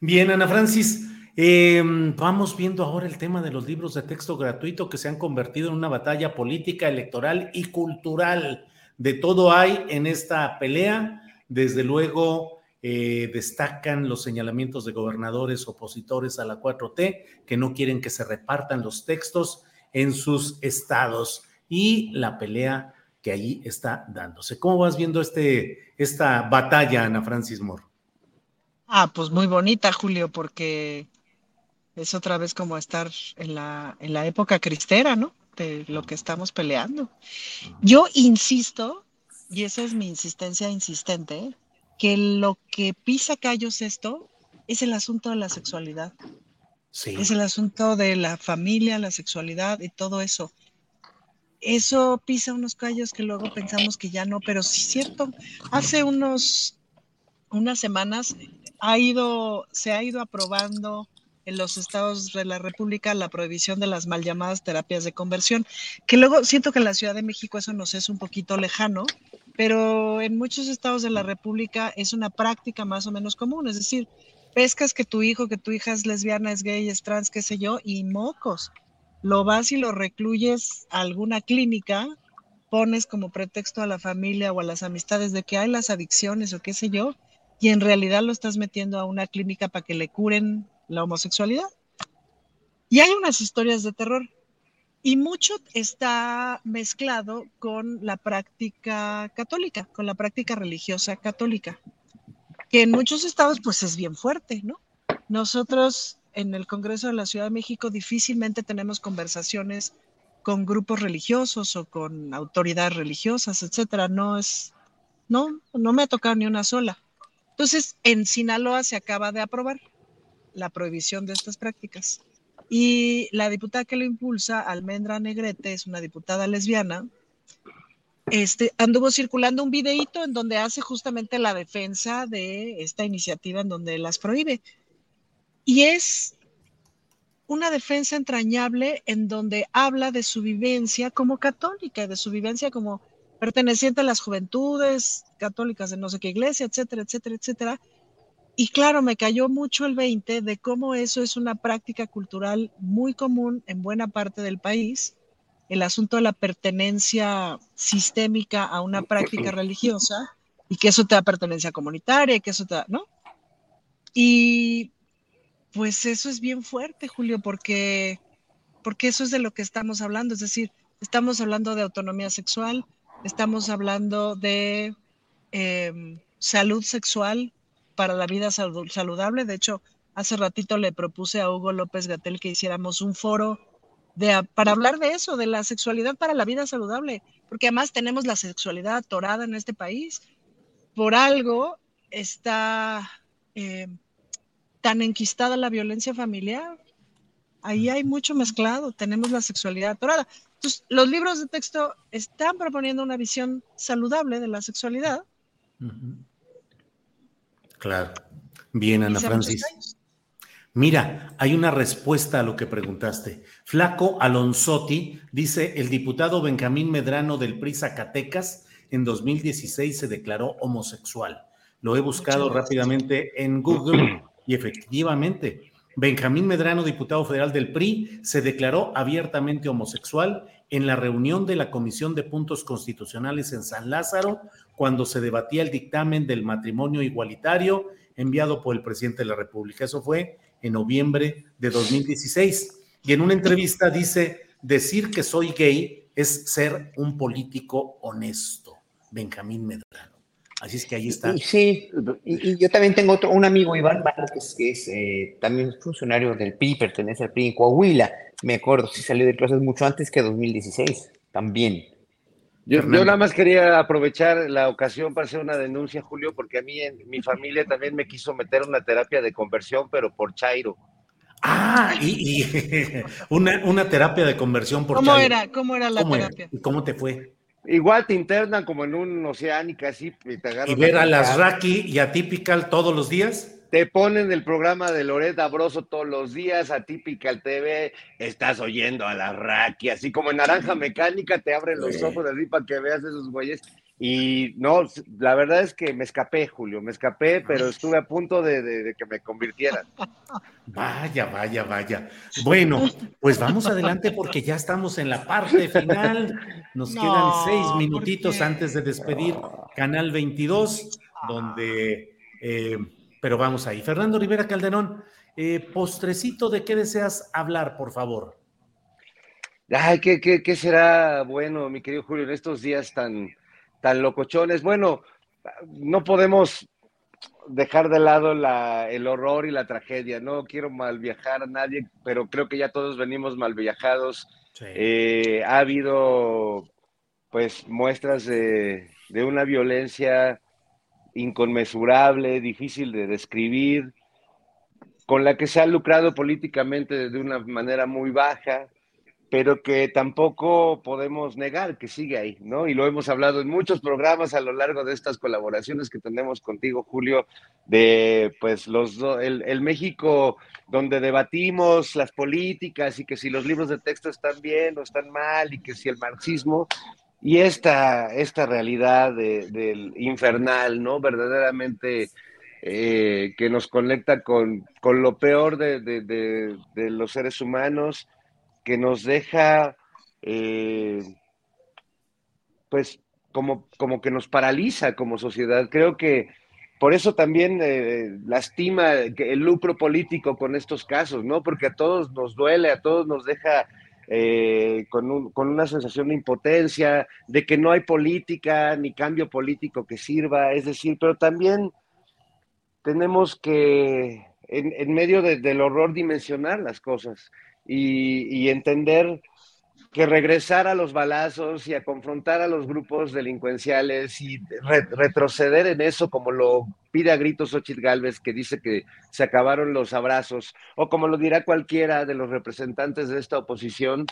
Bien, Ana Francis, em, vamos viendo ahora el tema de los libros de texto gratuito que se han convertido en una batalla política, electoral y cultural. De todo hay en esta pelea. Desde luego, eh, destacan los señalamientos de gobernadores opositores a la 4T que no quieren que se repartan los textos en sus estados y la pelea que allí está dándose. ¿Cómo vas viendo este, esta batalla, Ana Francis Moore? Ah, pues muy bonita, Julio, porque es otra vez como estar en la, en la época cristera, ¿no? De lo que estamos peleando. Yo insisto, y esa es mi insistencia insistente, que lo que pisa callos esto es el asunto de la sexualidad. Sí. Es el asunto de la familia, la sexualidad y todo eso. Eso pisa unos callos que luego pensamos que ya no, pero sí es cierto. Hace unos unas semanas ha ido, se ha ido aprobando en los estados de la República la prohibición de las mal llamadas terapias de conversión, que luego siento que en la Ciudad de México eso nos es un poquito lejano, pero en muchos estados de la República es una práctica más o menos común, es decir, pescas que tu hijo, que tu hija es lesbiana, es gay, es trans, qué sé yo, y mocos. Lo vas y lo recluyes a alguna clínica, pones como pretexto a la familia o a las amistades de que hay las adicciones o qué sé yo, y en realidad lo estás metiendo a una clínica para que le curen la homosexualidad. Y hay unas historias de terror. Y mucho está mezclado con la práctica católica, con la práctica religiosa católica, que en muchos estados pues es bien fuerte, ¿no? Nosotros en el Congreso de la Ciudad de México difícilmente tenemos conversaciones con grupos religiosos o con autoridades religiosas, etcétera. No es, no, no me ha tocado ni una sola. Entonces, en Sinaloa se acaba de aprobar la prohibición de estas prácticas. Y la diputada que lo impulsa, Almendra Negrete, es una diputada lesbiana, este, anduvo circulando un videíto en donde hace justamente la defensa de esta iniciativa en donde las prohíbe. Y es una defensa entrañable en donde habla de su vivencia como católica, de su vivencia como perteneciente a las juventudes católicas de no sé qué iglesia, etcétera, etcétera, etcétera, y claro, me cayó mucho el 20 de cómo eso es una práctica cultural muy común en buena parte del país, el asunto de la pertenencia sistémica a una práctica religiosa y que eso te da pertenencia comunitaria y que eso te da, ¿no? Y pues eso es bien fuerte, Julio, porque, porque eso es de lo que estamos hablando, es decir, estamos hablando de autonomía sexual, estamos hablando de em, salud sexual, para la vida saludable. De hecho, hace ratito le propuse a Hugo López Gatel que hiciéramos un foro para hablar de eso, de la sexualidad para la vida saludable, porque además tenemos la sexualidad atorada en este país. Por algo está eh, tan enquistada la violencia familiar. Ahí hay mucho mezclado, tenemos la sexualidad atorada. Entonces, los libros de texto están proponiendo una visión saludable de la sexualidad, Claro. Bien, Ana Francis. Mira, hay una respuesta a lo que preguntaste. Flaco Alonsotti dice, el diputado Benjamín Medrano del PRI Zacatecas en 2016 se declaró homosexual. Lo he buscado rápidamente en Google y efectivamente, Benjamín Medrano, diputado federal del PRI, se declaró abiertamente homosexual en la reunión de la Comisión de Puntos Constitucionales en San Lázaro, cuando se debatía el dictamen del matrimonio igualitario enviado por el presidente de la República. Eso fue en noviembre de 2016. Y en una entrevista dice, decir que soy gay es ser un político honesto. Benjamín Medrano. Así es que ahí está. Sí, y, yo también tengo otro, un amigo, Iván Márquez, que es eh, también funcionario del PRI, pertenece al PRI en Coahuila. Me acuerdo, sí salió de clases mucho antes que 2016, también. Yo, nada más quería aprovechar la ocasión para hacer una denuncia, Julio, porque a mí en mi familia también me quiso meter una terapia de conversión, pero por Chairo. Ah, y, una, una, terapia de conversión por ¿Cómo Era, ¿Cómo era la terapia? ¿Y cómo te fue? Igual te internan como en un oceánica así y te agarran. ¿Y ver a las Raki y a Typical todos los días? Te ponen el programa de Loreta Broso todos los días, a Typical TV, estás oyendo a la Raki, así como en Naranja Mecánica te abren los ojos de para que veas esos güeyes. Y no, la verdad es que me escapé, Julio, me escapé, pero estuve a punto de, que me convirtieran. Vaya, vaya, vaya. Bueno, pues vamos adelante porque ya estamos en la parte final. Nos quedan seis minutitos antes de despedir Canal 22, donde, eh, pero vamos ahí. Fernando Rivera Calderón, eh, postrecito, ¿de qué deseas hablar, por favor? Ay, ¿qué, qué, qué será bueno, mi querido Julio, en estos días tan tan locochones. Bueno, no podemos dejar de lado la, el horror y la tragedia. No quiero mal viajar a nadie, pero creo que ya todos venimos mal viajados. Eh, ha habido pues muestras de, de, una violencia inconmensurable, difícil de describir, con la que se ha lucrado políticamente de una manera muy baja pero que tampoco podemos negar que sigue ahí, ¿no? Y lo hemos hablado en muchos programas a lo largo de estas colaboraciones que tenemos contigo, Julio, de pues los el, el México donde debatimos las políticas y que si los libros de texto están bien o están mal y que si el marxismo y esta, esta realidad del infernal, ¿no? Verdaderamente eh, que nos conecta con, con lo peor de, de, de los seres humanos que nos deja, eh, pues, como, como que nos paraliza como sociedad. Creo que por eso también eh, lastima el lucro político con estos casos, ¿no? Porque a todos nos duele, a todos nos deja eh, con, con, una sensación de impotencia, de que no hay política ni cambio político que sirva, es decir, pero también tenemos que, en medio del horror, dimensionar las cosas y, entender que regresar a los balazos y a confrontar a los grupos delincuenciales y retroceder en eso, como lo pide a gritos Xochitl Galvez, que dice que se acabaron los abrazos, o como lo dirá cualquiera de los representantes de esta oposición,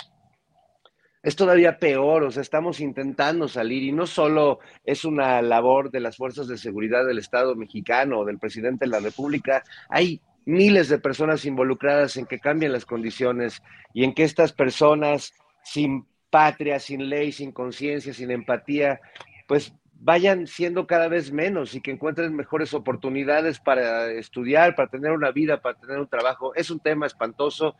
es todavía peor, o sea, estamos intentando salir y no solo es una labor de las fuerzas de seguridad del Estado mexicano o del presidente de la República, hay miles de personas involucradas en que cambien las condiciones y en que estas personas sin patria, sin ley, sin conciencia, sin empatía, pues vayan siendo cada vez menos y que encuentren mejores oportunidades para estudiar, para tener una vida, para tener un trabajo. Es un tema espantoso.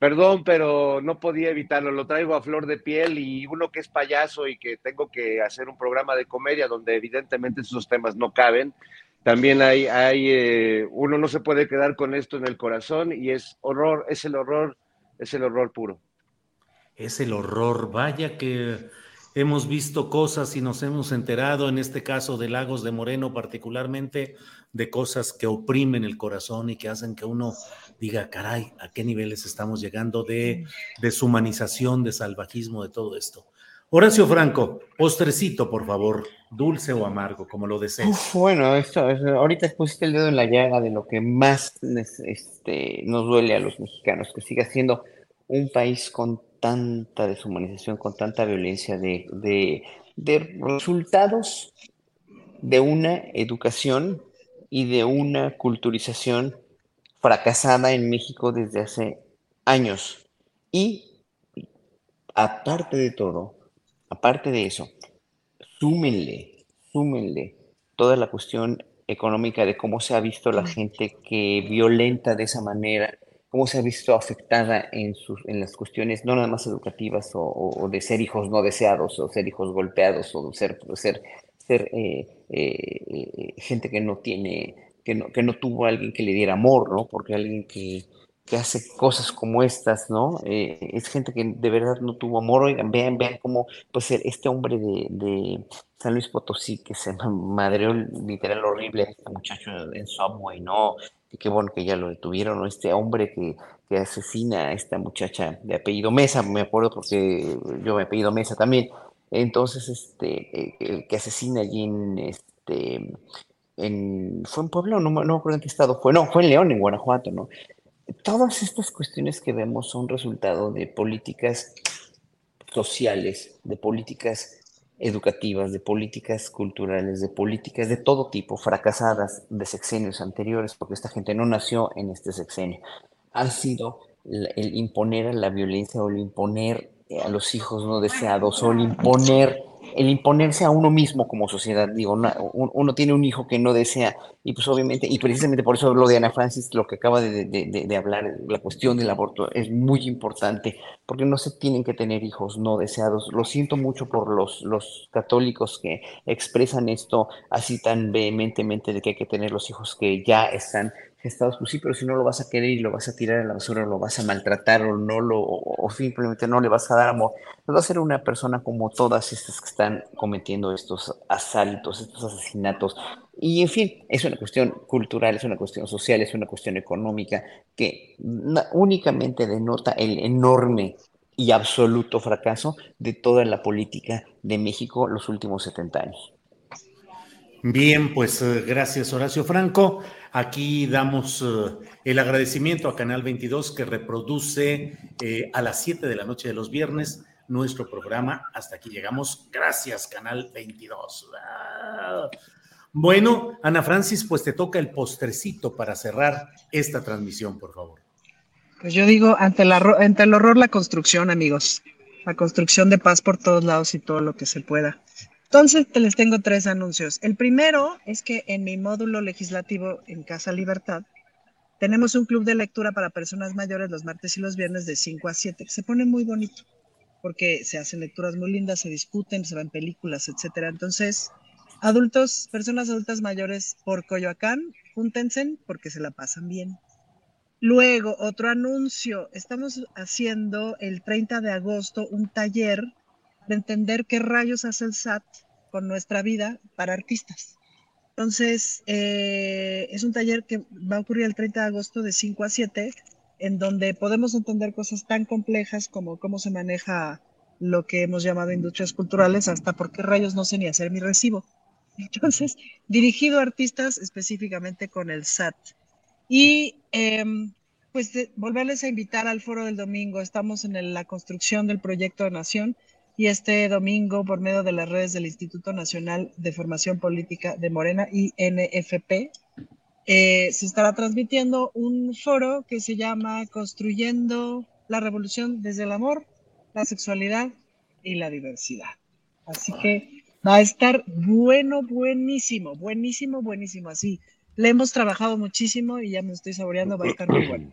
perdón, pero no podía evitarlo. Lo traigo a flor de piel y uno que es payaso y que tengo que hacer un programa de comedia donde evidentemente esos temas no caben. También hay, hay eh, uno no se puede quedar con esto en el corazón y es horror, es el horror, es el horror puro es el horror. Vaya que hemos visto cosas y nos hemos enterado, en este caso de Lagos de Moreno particularmente, de cosas que oprimen el corazón y que hacen que uno diga, caray, ¿a qué niveles estamos llegando de deshumanización, de salvajismo, de todo esto? Horacio Franco, postrecito, por favor, dulce o amargo, como lo desees. bueno, esto, ahorita pusiste el dedo en la llaga de lo que más este, nos duele a los mexicanos, que siga siendo un país con tanta deshumanización, con tanta violencia, de, de, resultados de una educación y de una culturización fracasada en México desde hace años. Y aparte de todo, aparte de eso, súmenle, súmenle toda la cuestión económica de cómo se ha visto la gente que violenta de esa manera cómo se ha visto afectada en, sus, en las cuestiones no nada más educativas o, de ser hijos no deseados o ser hijos golpeados o ser, ser, ser eh, eh, eh, gente que no tiene, que no, que no tuvo a alguien que le diera amor, ¿no? Porque alguien que, que hace cosas como estas, ¿no? es gente que de verdad no tuvo amor. Oigan, vean, vean cómo, pues, este hombre de, de San Luis Potosí que se madreó literal horrible a este muchacho en Subway, ¿no? y qué bueno que ya lo detuvieron, este hombre que, que, asesina a esta muchacha de apellido Mesa, me acuerdo porque yo me apellido Mesa también, entonces, este, el que asesina allí en, este, en, fue en Puebla, no, no me acuerdo en qué estado fue, no, fue en León, en Guanajuato, ¿no? Todas estas cuestiones que vemos son resultado de políticas sociales, de políticas educativas, de políticas culturales, de políticas de todo tipo, fracasadas de sexenios anteriores, porque esta gente no nació en este sexenio. Ha sido el imponer la violencia o el imponer a los hijos no deseados o el imponer el imponerse a uno mismo como sociedad. Digo, uno tiene un hijo que no desea, y pues obviamente, y precisamente por eso lo de Ana Francis, lo que acaba de, de, hablar, la cuestión del aborto es muy importante, porque no se tienen que tener hijos no deseados. Lo siento mucho por los, los católicos que expresan esto así tan vehementemente de que hay que tener los hijos que ya están Estados pues sí, pero si no lo vas a querer y lo vas a tirar a la basura, o lo vas a maltratar o no lo, o, simplemente no le vas a dar amor, pues va a ser una persona como todas estas que están cometiendo estos asaltos, estos asesinatos. Y en fin, es una cuestión cultural, es una cuestión social, es una cuestión económica que únicamente denota el enorme y absoluto fracaso de toda la política de México los últimos 70 años. Bien, pues eh, gracias Horacio Franco. Aquí damos eh, el agradecimiento a Canal 22 que reproduce eh, a las 7 de la noche de los viernes nuestro programa. Hasta aquí llegamos. Gracias, Canal 22. Ah. Bueno, Ana Francis, pues te toca el postrecito para cerrar esta transmisión, por favor. Pues yo digo, ante, la, ante el horror, la construcción, amigos. La construcción de paz por todos lados y todo lo que se pueda. Entonces, te les tengo tres anuncios. El primero es que en mi módulo legislativo en Casa Libertad Tenemos un club de lectura para personas mayores los martes y los viernes de 5 a 7. Se pone muy bonito porque se hacen lecturas muy lindas, se discuten, se ven películas, etcétera. Entonces, adultos, personas adultas mayores por Coyoacán, júntense porque se la pasan bien. Luego, otro anuncio. Estamos haciendo el 30 de agosto un taller de entender qué rayos hace el SAT con nuestra vida para artistas. Entonces, eh, es un taller que va a ocurrir el 30 de agosto de 5 a 7, en donde podemos entender cosas tan complejas como cómo se maneja lo que hemos llamado industrias culturales, hasta por qué rayos no sé ni hacer mi recibo. Entonces, dirigido a artistas específicamente con el SAT. Y em, pues volverles a invitar al foro del domingo. Estamos en la construcción del proyecto de Nación y este domingo por medio de las redes del Instituto Nacional de Formación Política de Morena, INFP, eh, se estará transmitiendo un foro que se llama Construyendo la Revolución desde el Amor, la Sexualidad y la Diversidad. Así que va a estar bueno, buenísimo, buenísimo, buenísimo. Así, le hemos trabajado muchísimo y ya me estoy saboreando, va bueno.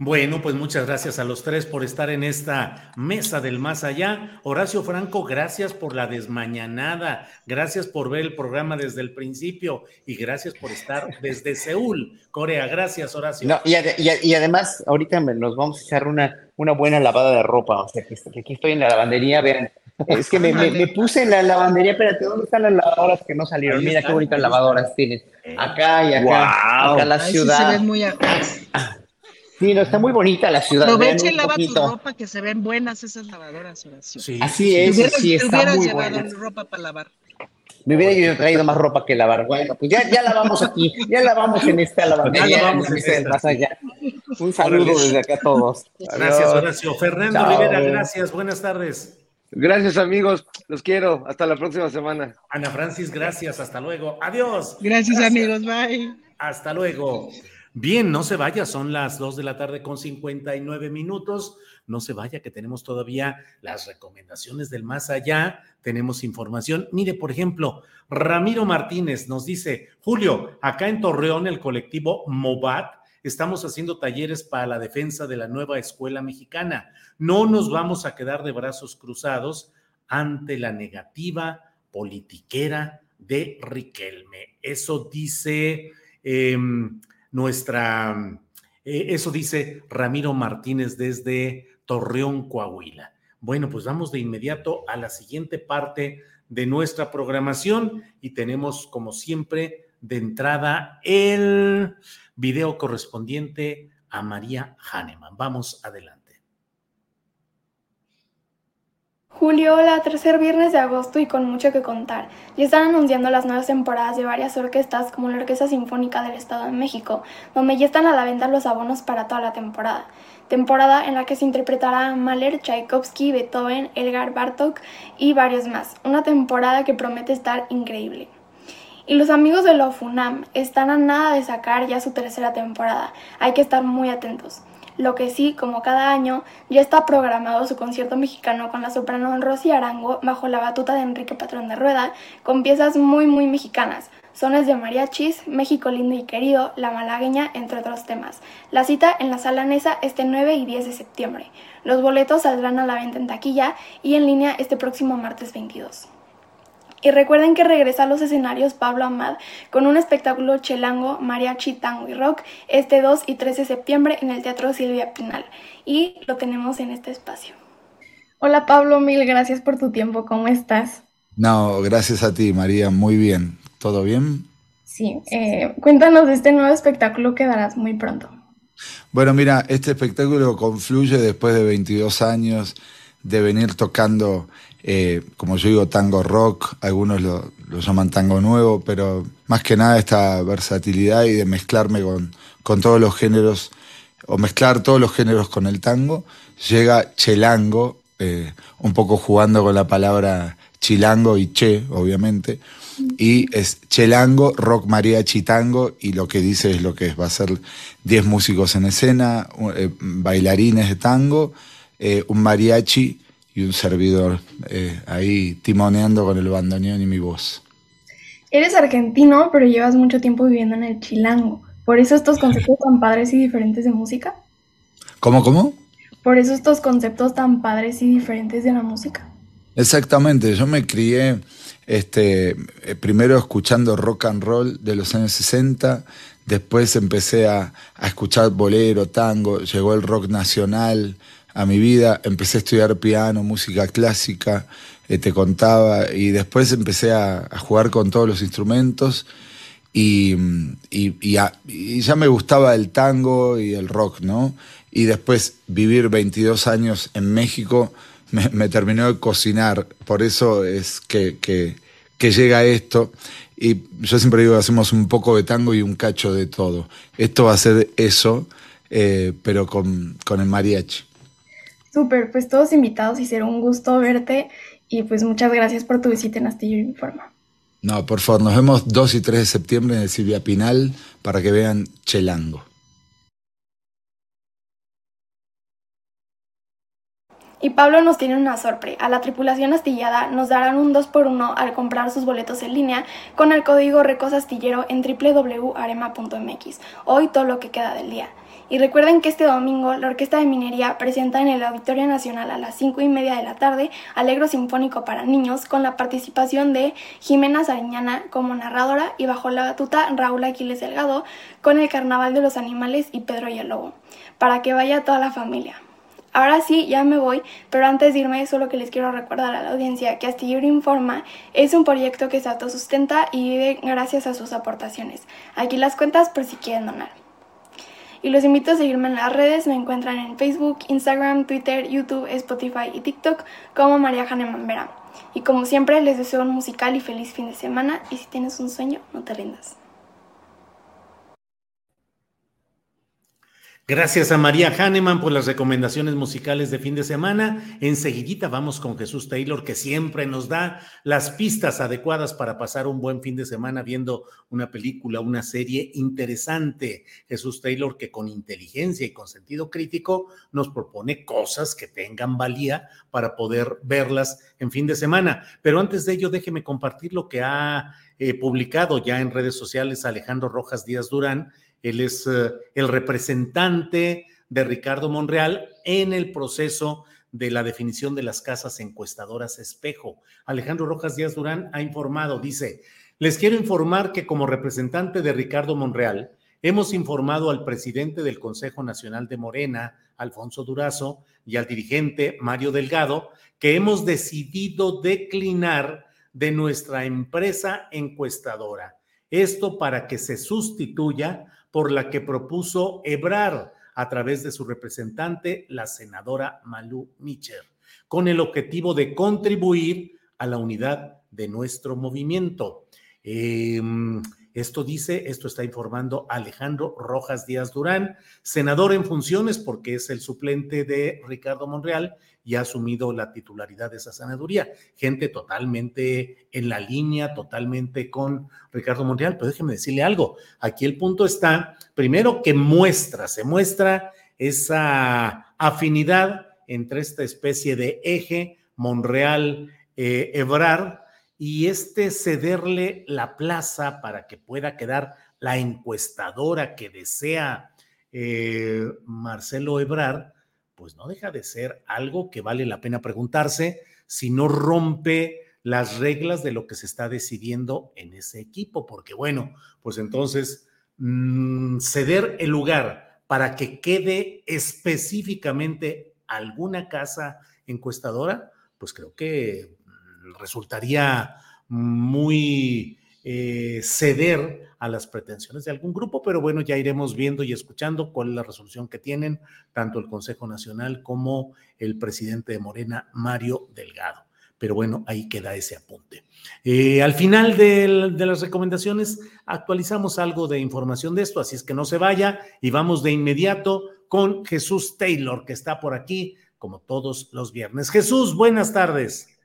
Bueno, pues muchas gracias a los tres por estar en esta mesa del más allá. Horacio Franco, gracias por la desmañanada, gracias por ver el programa desde el principio y gracias por estar desde Seúl, Corea. Gracias, Horacio. No, y, y, además, ahorita nos vamos a echar una, una buena lavada de ropa. O sea, que, aquí estoy en la lavandería, vean. Es que me, me, puse en la lavandería, espérate, ¿dónde están las lavadoras que no salieron? Mira qué bonitas lavadoras tienes. Acá y acá, acá la ciudad. Sí se ven muy Sí, no, está muy bonita la ciudad. Aprovecha y lava tu ropa, que se ven buenas esas lavadoras, Horacio. Sí. Así es, sí, está muy llevado ropa para lavar. Me hubiera yo traído más ropa que lavar. Bueno, pues ya, ya lavamos aquí, ya lavamos en esta lavandería. Ya lavamos en este más allá. Un saludo desde acá a todos. Gracias, Horacio. Fernando Rivera, gracias. Buenas tardes. Gracias, amigos. Los quiero. Hasta la próxima semana. Ana Francis, gracias. Hasta luego. Adiós. Gracias, gracias. amigos. Bye. Hasta luego. Bien, no se vaya, son las 2 de la tarde con 59 minutos. No se vaya, que tenemos todavía las recomendaciones del más allá, tenemos información. Mire, por ejemplo, Ramiro Martínez nos dice, Julio, acá en Torreón, el colectivo MOVAT, estamos haciendo talleres para la defensa de la nueva escuela mexicana. No nos vamos a quedar de brazos cruzados ante la negativa politiquera de Riquelme. Eso dice... Em, nuestra, eh, eso dice Ramiro Martínez desde Torreón, Coahuila. Bueno, pues vamos de inmediato a la siguiente parte de nuestra programación y tenemos, como siempre, de entrada el video correspondiente a María Hahnemann. Vamos adelante. Julio, la tercer viernes de agosto y con mucho que contar. Ya están anunciando las nuevas temporadas de varias orquestas como la Orquesta Sinfónica del Estado de México, donde ya están a la venta los abonos para toda la temporada. Temporada en la que se interpretará Mahler, Tchaikovsky, Beethoven, Elgar Bartok y varios más. Una temporada que promete estar increíble. Y los amigos de la FUNAM están a nada de sacar ya su tercera temporada. Hay que estar muy atentos. Lo que sí, como cada año, ya está programado su concierto mexicano con la soprano Rosy Arango bajo la batuta de Enrique Patrón de Rueda, con piezas muy muy mexicanas, sones de mariachis, México lindo y querido, La malagueña, entre otros temas. La cita en la Sala Nesa este 9 y 10 de septiembre. Los boletos saldrán a la venta en taquilla y en línea este próximo martes 22. Y recuerden que regresa a los escenarios Pablo Amad con un espectáculo chelango, mariachi, tango y rock este 2 y 3 de septiembre en el Teatro Silvia Pinal. Y lo tenemos en este espacio. Hola Pablo, mil gracias por tu tiempo. ¿Cómo estás? No, gracias a ti, María. Muy bien. ¿Todo bien? Sí. Eh, cuéntanos de este nuevo espectáculo que darás muy pronto. Bueno, mira, este espectáculo confluye después de 22 años de venir tocando eh, como yo digo, tango rock, algunos lo, llaman tango nuevo, pero más que nada esta versatilidad y de mezclarme con, todos los géneros, o mezclar todos los géneros con el tango, llega Chelango, eh, un poco jugando con la palabra chilango y che, obviamente, y es Chelango, rock mariachi tango, y lo que dice es lo que es, va a ser 10 músicos en escena, eh, bailarines de tango, un mariachi, y un servidor eh, ahí timoneando con el bandoneón y mi voz. Eres argentino, pero llevas mucho tiempo viviendo en el Chilango. ¿Por eso estos conceptos tan padres y diferentes de música? ¿Cómo, cómo? Por eso estos conceptos tan padres y diferentes de la música. Exactamente, yo me crié este, eh, primero escuchando rock and roll de los años 60, después empecé a, a, escuchar bolero, tango, llegó el rock nacional a mi vida, empecé a estudiar piano, música clásica, eh, te contaba, y después empecé a, a, jugar con todos los instrumentos y, y, y, a, y ya me gustaba el tango y el rock, ¿no? Y después vivir 22 años en México me, me terminó de cocinar, por eso es que, que, que, llega esto. Y yo siempre digo que hacemos un poco de tango y un cacho de todo. Esto va a ser eso, eh, pero con, con el mariachi. Súper, pues todos invitados y será un gusto verte y pues muchas gracias por tu visita en Astillero Informa. No, por favor, nos vemos 2 y 3 de septiembre en el Silvia Pinal para que vean Chelango. Y Pablo nos tiene una sorpresa. A la tripulación astillada nos darán un 2x1 al comprar sus boletos en línea con el código RECOSASTILLERO en www.arema.mx. Hoy todo lo que queda del día. Y recuerden que este domingo la Orquesta de Minería presenta en el Auditorio Nacional a las 5 y media de la tarde Alegro Sinfónico para Niños con la participación de Jimena Sariñana como narradora y bajo la batuta Raúl Aquiles Delgado con el Carnaval de los Animales y Pedro y el Lobo. Para que vaya toda la familia. Ahora sí, ya me voy, pero antes de irme solo que les quiero recordar a la audiencia que Astillero Informa es un proyecto que se autosustenta y vive gracias a sus aportaciones. Aquí las cuentas por si quieren donar. Y los invito a seguirme en las redes, me encuentran en Facebook, Instagram, Twitter, YouTube, Spotify y TikTok como María Hahnemann Vera. Y como siempre les deseo un musical y feliz fin de semana y si tienes un sueño, no te rindas. Gracias a María Hahnemann por las recomendaciones musicales de fin de semana. Enseguidita vamos con Jesús Taylor, que siempre nos da las pistas adecuadas para pasar un buen fin de semana viendo una película, una serie interesante. Jesús Taylor, que con inteligencia y con sentido crítico nos propone cosas que tengan valía para poder verlas en fin de semana. Pero antes de ello, déjeme compartir lo que ha eh, publicado ya en redes sociales Alejandro Rojas Díaz Durán él es uh, el representante de Ricardo Monreal en el proceso de la definición de las casas encuestadoras espejo. Alejandro Rojas Díaz Durán ha informado, dice, les quiero informar que como representante de Ricardo Monreal, hemos informado al presidente del Consejo Nacional de Morena, Alfonso Durazo, y al dirigente Mario Delgado, que hemos decidido declinar de nuestra empresa encuestadora. Esto para que se sustituya por la que propuso Ebrar a través de su representante, la senadora Malú Micher, con el objetivo de contribuir a la unidad de nuestro movimiento. Eh, esto dice, esto está informando Alejandro Rojas Díaz Durán, senador en funciones porque es el suplente de Ricardo Monreal y ha asumido la titularidad de esa senaduría. Gente totalmente en la línea, totalmente con Ricardo Monreal. Pero déjeme decirle algo, aquí el punto está, primero que muestra, se muestra esa afinidad entre esta especie de eje Monreal-Ebrar y este cederle la plaza para que pueda quedar la encuestadora que desea eh, Marcelo Ebrar, pues no deja de ser algo que vale la pena preguntarse si no rompe las reglas de lo que se está decidiendo en ese equipo, porque bueno, pues entonces mmm, ceder el lugar para que quede específicamente alguna casa encuestadora, pues creo que resultaría muy eh, ceder a las pretensiones de algún grupo, pero bueno, ya iremos viendo y escuchando cuál es la resolución que tienen tanto el Consejo Nacional como el presidente de Morena, Mario Delgado. Pero bueno, ahí queda ese apunte. Eh, al final de, de las recomendaciones actualizamos algo de información de esto, así es que no se vaya y vamos de inmediato con Jesús Taylor, que está por aquí como todos los viernes. Jesús, buenas tardes.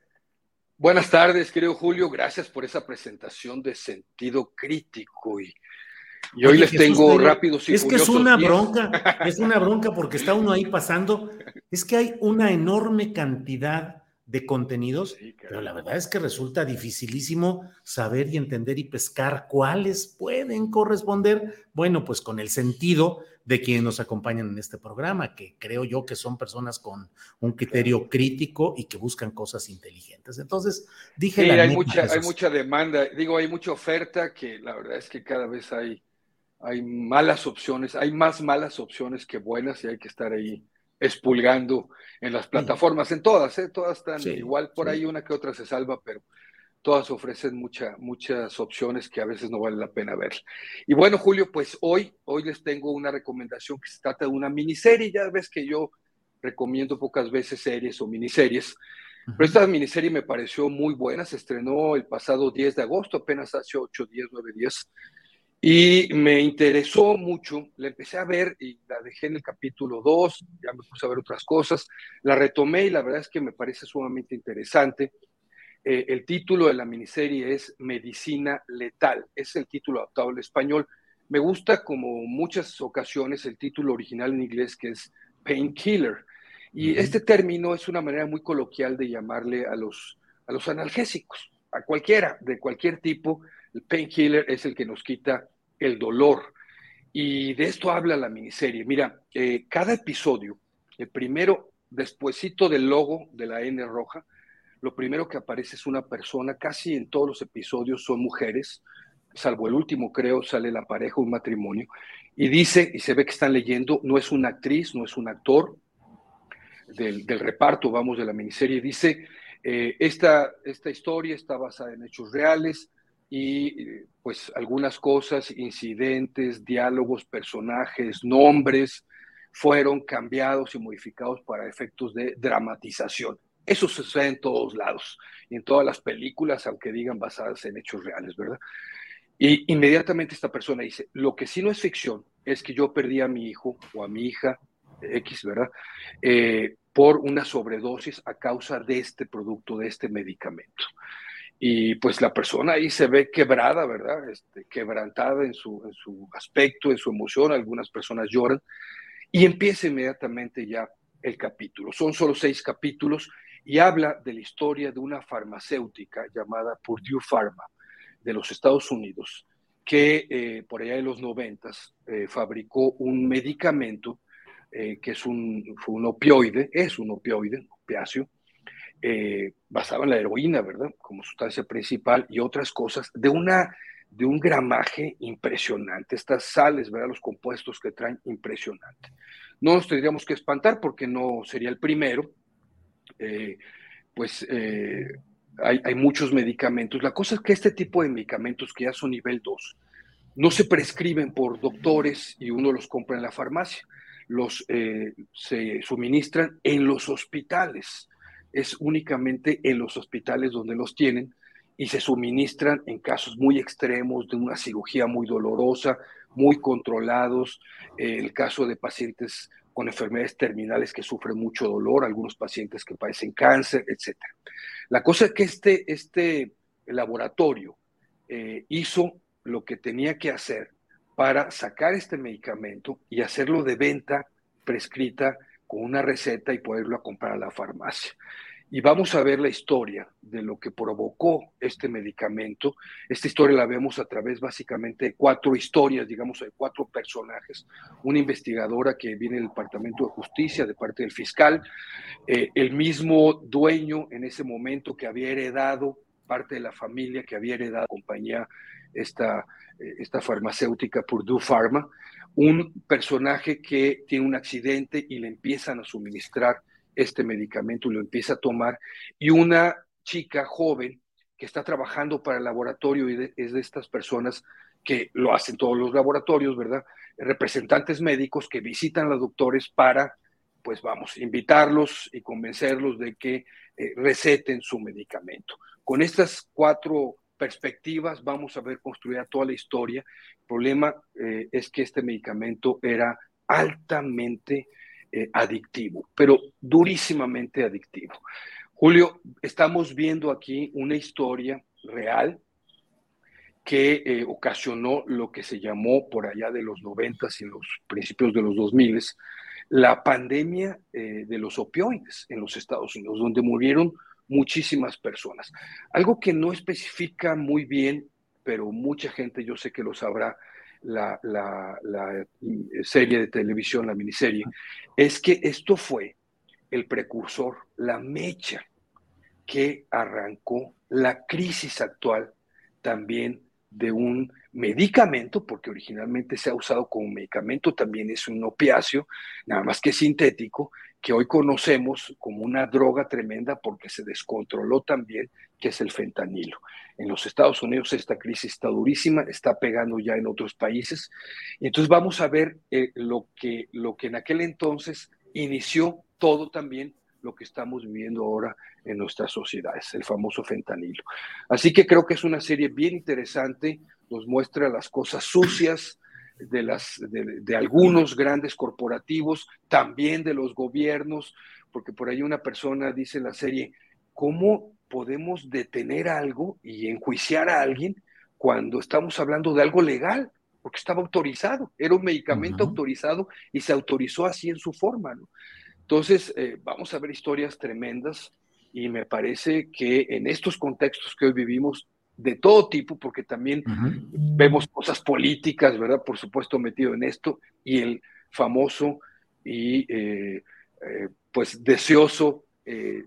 Buenas tardes, querido Julio. Gracias por esa presentación de sentido crítico y, y hoy Oye, les Jesús, tengo rápidos y Es que es una días. bronca, es una bronca porque está uno ahí pasando. Es que hay una enorme cantidad de contenidos, pero la verdad es que resulta dificilísimo saber y entender y pescar cuáles pueden corresponder, bueno, pues con el sentido de quienes nos acompañan en este programa, que creo yo que son personas con un criterio crítico y que buscan cosas inteligentes. Entonces, dije sí, hay mucha, hay mucha demanda, digo, hay mucha oferta que la verdad es que cada vez hay, hay malas opciones, hay más malas opciones que buenas y hay que estar ahí expulgando en las plataformas, en todas, ¿eh? todas están igual, por ahí una que otra se salva, pero todas ofrecen mucha, muchas opciones que a veces no vale la pena ver. Y bueno, Julio, pues hoy, hoy les tengo una recomendación que se trata de una miniserie, ya ves que yo recomiendo pocas veces series o miniseries, pero esta miniserie me pareció muy buena, se estrenó el pasado 10 de agosto, apenas hace 8, 10, 9 días, y me interesó mucho, la empecé a ver y la dejé en el capítulo 2, ya me puse a ver otras cosas, la retomé y la verdad es que me parece sumamente interesante. Eh, el título de la miniserie es Medicina Letal, es el título adaptado al español. Me gusta como muchas ocasiones el título original en inglés que es Painkiller. Y este término es una manera muy coloquial de llamarle a los, a los analgésicos, a cualquiera, de cualquier tipo. El painkiller es el que nos quita el dolor. Y de esto habla la miniserie. Mira, eh, cada episodio, el primero, despuesito del logo de la N roja, lo primero que aparece es una persona, casi en todos los episodios son mujeres, salvo el último creo, sale la pareja, un matrimonio, y dice, y se ve que están leyendo, no es una actriz, no es un actor del, reparto, vamos, de la miniserie, dice, eh, esta, esta historia está basada en hechos reales, y pues algunas cosas, incidentes, diálogos, personajes, nombres, fueron cambiados y modificados para efectos de dramatización. Eso sucede en todos lados, y en todas las películas, aunque digan basadas en hechos reales, ¿verdad? Y inmediatamente esta persona dice, lo que sí no es ficción es que yo perdí a mi hijo o a mi hija, X, ¿verdad? Eh, por una sobredosis a causa de este producto, de este medicamento y pues la persona ahí se ve quebrada, ¿verdad? Este, quebrantada en su, en su aspecto, en su emoción, algunas personas lloran, y empieza inmediatamente ya el capítulo. Son solo seis capítulos y habla de la historia de una farmacéutica llamada Purdue Pharma de los Estados Unidos, que eh, por allá de los noventas eh, fabricó un medicamento eh, que es un, un opioide, es un opioide, opiáceo, eh, basado en la heroína, ¿verdad? Como sustancia principal y otras cosas, de, una, de un gramaje impresionante. Estas sales, ¿verdad? Los compuestos que traen, impresionante. No nos tendríamos que espantar porque no sería el primero. Eh, pues eh, hay, muchos medicamentos. La cosa es que este tipo de medicamentos que ya son nivel 2 no se prescriben por doctores y uno los compra en la farmacia. Los se suministran en los hospitales es únicamente en los hospitales donde los tienen y se suministran en casos muy extremos de una cirugía muy dolorosa, muy controlados, eh, el caso de pacientes con enfermedades terminales que sufren mucho dolor, algunos pacientes que padecen cáncer, etc. La cosa es que este, este laboratorio eh, hizo lo que tenía que hacer para sacar este medicamento y hacerlo de venta prescrita con una receta y poderlo comprar a la farmacia. Y vamos a ver la historia de lo que provocó este medicamento. Esta historia la vemos a través básicamente de cuatro historias, digamos, de cuatro personajes. Una investigadora que viene del Departamento de Justicia, de parte del fiscal, eh, el mismo dueño en ese momento que había heredado parte de la familia que había heredado la compañía, esta, eh, esta farmacéutica Purdue Pharma, un personaje que tiene un accidente y le empiezan a suministrar este medicamento y lo empieza a tomar, y una chica joven que está trabajando para el laboratorio y es de estas personas que lo hacen todos los laboratorios, ¿verdad? Representantes médicos que visitan a los doctores para, pues vamos, invitarlos y convencerlos de que eh, receten su medicamento. Con estas cuatro perspectivas vamos a ver construida toda la historia. El problema eh, es que este medicamento era altamente eh, adictivo, pero durísimamente adictivo. Julio, estamos viendo aquí una historia real que eh, ocasionó lo que se llamó por allá de los 90 y en los principios de los 2000 la pandemia eh, de los opioides en los Estados Unidos, donde murieron muchísimas personas. Algo que no especifica muy bien, pero mucha gente yo sé que lo sabrá, la, serie de televisión, la miniserie, es que esto fue el precursor, la mecha que arrancó la crisis actual también de un medicamento, porque originalmente se ha usado como medicamento, también es un opiáceo, nada más que sintético, que hoy conocemos como una droga tremenda porque se descontroló también, que es el fentanilo. En los Estados Unidos esta crisis está durísima, está pegando ya en otros países. Y entonces vamos a ver eh, lo, que, lo que en aquel entonces inició todo también lo que estamos viviendo ahora en nuestras sociedades, el famoso fentanilo. Así que creo que es una serie bien interesante, nos muestra las cosas sucias de, las, de, algunos grandes corporativos, también de los gobiernos, porque por ahí una persona dice en la serie, ¿cómo podemos detener algo y enjuiciar a alguien cuando estamos hablando de algo legal? Porque estaba autorizado, era un medicamento autorizado y se autorizó así en su forma. ¿no? Entonces, eh, vamos a ver historias tremendas y me parece que en estos contextos que hoy vivimos, de todo tipo, porque también vemos cosas políticas, ¿verdad? Por supuesto, metido en esto, y el famoso y eh, eh, pues deseoso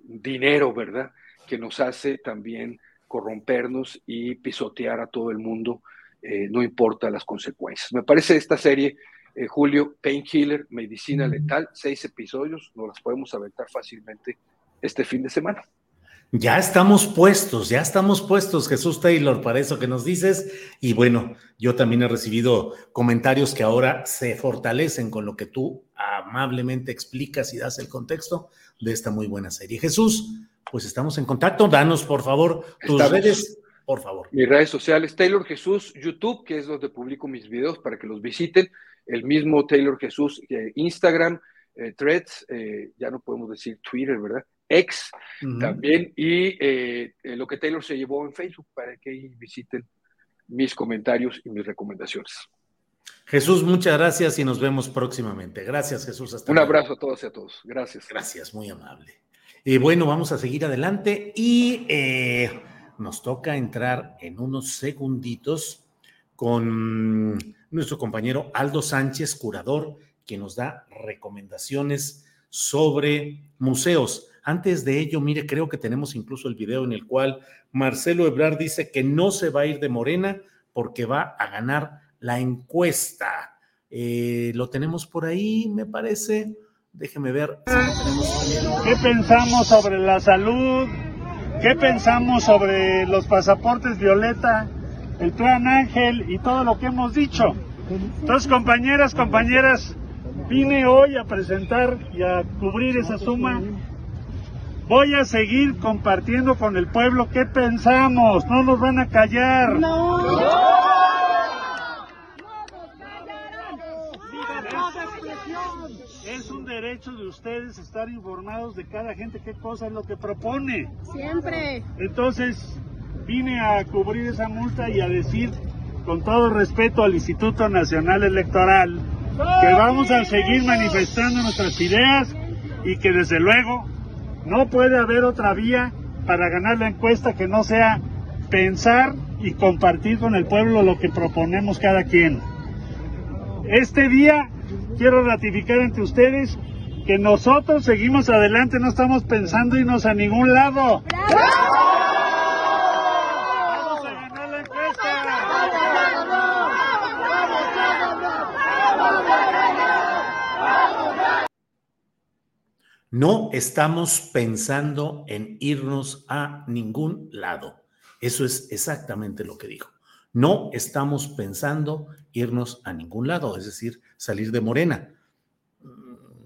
dinero, ¿verdad? Que nos hace también corrompernos y pisotear a todo el mundo, no importa las consecuencias. Me parece esta serie eh, Julio, Painkiller, Medicina Letal, seis episodios, nos las podemos aventar fácilmente este fin de semana. Ya estamos puestos, ya estamos puestos, Jesús Taylor, para eso que nos dices. Y bueno, yo también he recibido comentarios que ahora se fortalecen con lo que tú amablemente explicas y das el contexto de esta muy buena serie. Jesús, pues estamos en contacto. Danos, por favor, tus redes, por favor. Mis redes sociales, Taylor Jesús, YouTube, que es donde publico mis videos para que los visiten el mismo Taylor Jesús, eh, Instagram, eh, Threads, eh, ya no podemos decir Twitter, ¿verdad? X también, y lo que Taylor se llevó en Facebook para que visiten mis comentarios y mis recomendaciones. Jesús, muchas gracias y nos vemos próximamente. Gracias, Jesús. Hasta Un abrazo a todos y a todos. Gracias. Gracias, muy amable. Y bueno, vamos a seguir adelante y nos toca entrar en unos segunditos con nuestro compañero Aldo Sánchez, curador, que nos da recomendaciones sobre museos. Antes de ello, mire, creo que tenemos incluso el video en el cual Marcelo Ebrard dice que no se va a ir de Morena porque va a ganar la encuesta. Eh, lo tenemos por ahí, me parece. Déjeme ver. ¿Qué pensamos sobre la salud? ¿Qué pensamos sobre los pasaportes violeta? el plan Ángel y todo lo que hemos dicho. Entonces, compañeras, compañeras, vine hoy a presentar y a cubrir esa suma. Voy a seguir compartiendo con el pueblo qué pensamos, no nos van a callar. No. Es un derecho de ustedes estar informados de cada gente qué cosa es lo que propone. Siempre. Entonces, vine a cubrir esa multa y a decir, con todo respeto al Instituto Nacional Electoral, que vamos a seguir manifestando nuestras ideas y que desde luego no puede haber otra vía para ganar la encuesta que no sea pensar y compartir con el pueblo lo que proponemos cada quien. Este día quiero ratificar ante ustedes que nosotros seguimos adelante, no estamos pensando irnos a ningún lado. No estamos pensando en irnos a ningún lado. Eso es exactamente lo que dijo. No estamos pensando irnos a ningún lado, es decir, salir de Morena.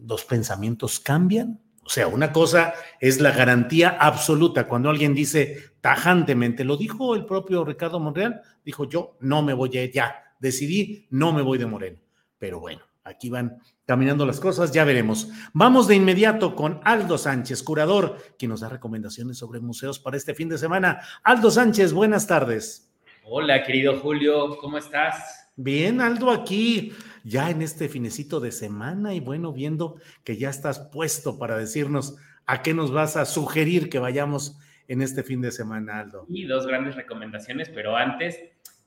¿Los pensamientos cambian? O sea, una cosa es la garantía absoluta. Cuando alguien dice tajantemente, lo dijo el propio Ricardo Monreal, dijo yo no me voy a ya, decidí, no me voy de Morena. Pero bueno, aquí van caminando las cosas, ya veremos. Vamos de inmediato con Aldo Sánchez, curador, quien nos da recomendaciones sobre museos para este fin de semana. Aldo Sánchez, buenas tardes. Hola, querido Julio, ¿cómo estás? Bien, Aldo, aquí ya en este finecito de semana y bueno, viendo que ya estás puesto para decirnos ¿A qué nos vas a sugerir que vayamos en este fin de semana, Aldo? Y dos grandes recomendaciones, pero antes,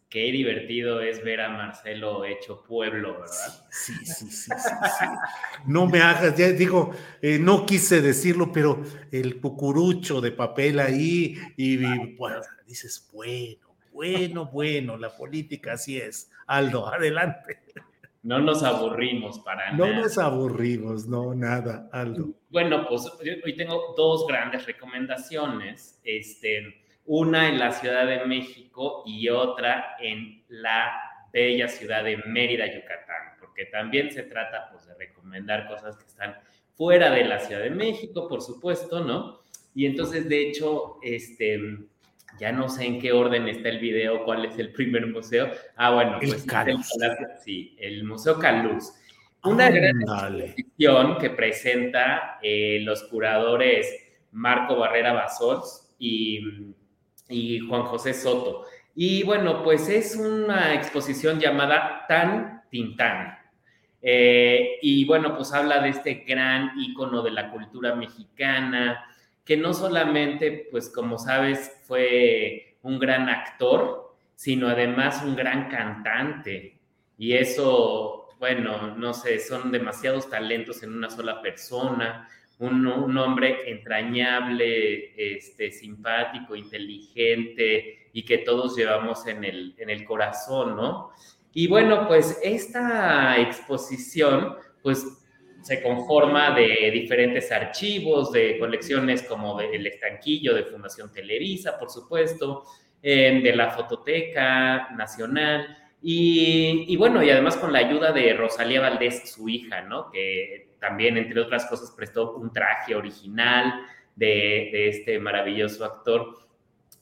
qué divertido es ver a Marcelo hecho pueblo, ¿verdad? Sí, sí, sí, sí. No me hagas, ya digo, eh, no quise decirlo, pero el cucurucho de papel ahí y, y pues, dices, bueno, bueno, bueno, la política así es. Aldo, adelante. No nos aburrimos para No nada. nos aburrimos, no, nada, Aldo. Bueno, pues hoy tengo dos grandes recomendaciones. Este, una en la Ciudad de México y otra en la bella ciudad de Mérida, Yucatán, porque también se trata pues, de recomendar cosas que están fuera de la Ciudad de México, por supuesto, ¿no? Y entonces, de hecho, este, ya no sé en qué orden está el video, cuál es el primer museo. Ah, bueno, El pues Caluz. Palacio- sí, el Museo Caluz. Una gran exposición que presenta eh, los curadores Marco Barrera Basols y, y Juan José Soto. Y bueno, pues es una exposición llamada Tan Tintán. Eh, y bueno, pues habla de este gran ícono de la cultura mexicana, que no solamente, pues como sabes, fue un gran actor, sino además un gran cantante. Y eso, bueno, no sé, son demasiados talentos en una sola persona, un, un hombre entrañable, este, simpático, inteligente y que todos llevamos en el, en el corazón, ¿no? Y bueno, pues esta exposición, pues se conforma de diferentes archivos, de colecciones como El Estanquillo de Fundación Televisa, por supuesto, de la Fototeca Nacional, y, y, bueno, y además con la ayuda de Rosalía Valdés, su hija, ¿no? Que también, entre otras cosas, prestó un traje original de, este maravilloso actor.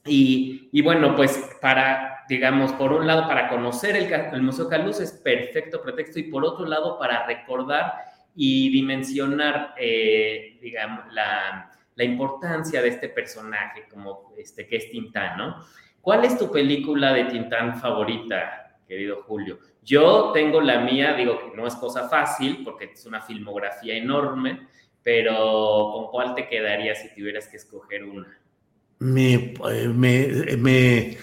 Y, y, bueno, pues para, digamos, por un lado, para conocer el, el Museo Caluz es perfecto pretexto y por otro lado, para recordar y dimensionar, eh, digamos, la, la, importancia de este personaje, como este que es Tintán, ¿no? ¿Cuál es tu película de Tintán favorita, querido Julio? Yo tengo la mía, digo que no es cosa fácil porque es una filmografía enorme, pero ¿con cuál te quedaría si tuvieras que escoger una? Me, me, me,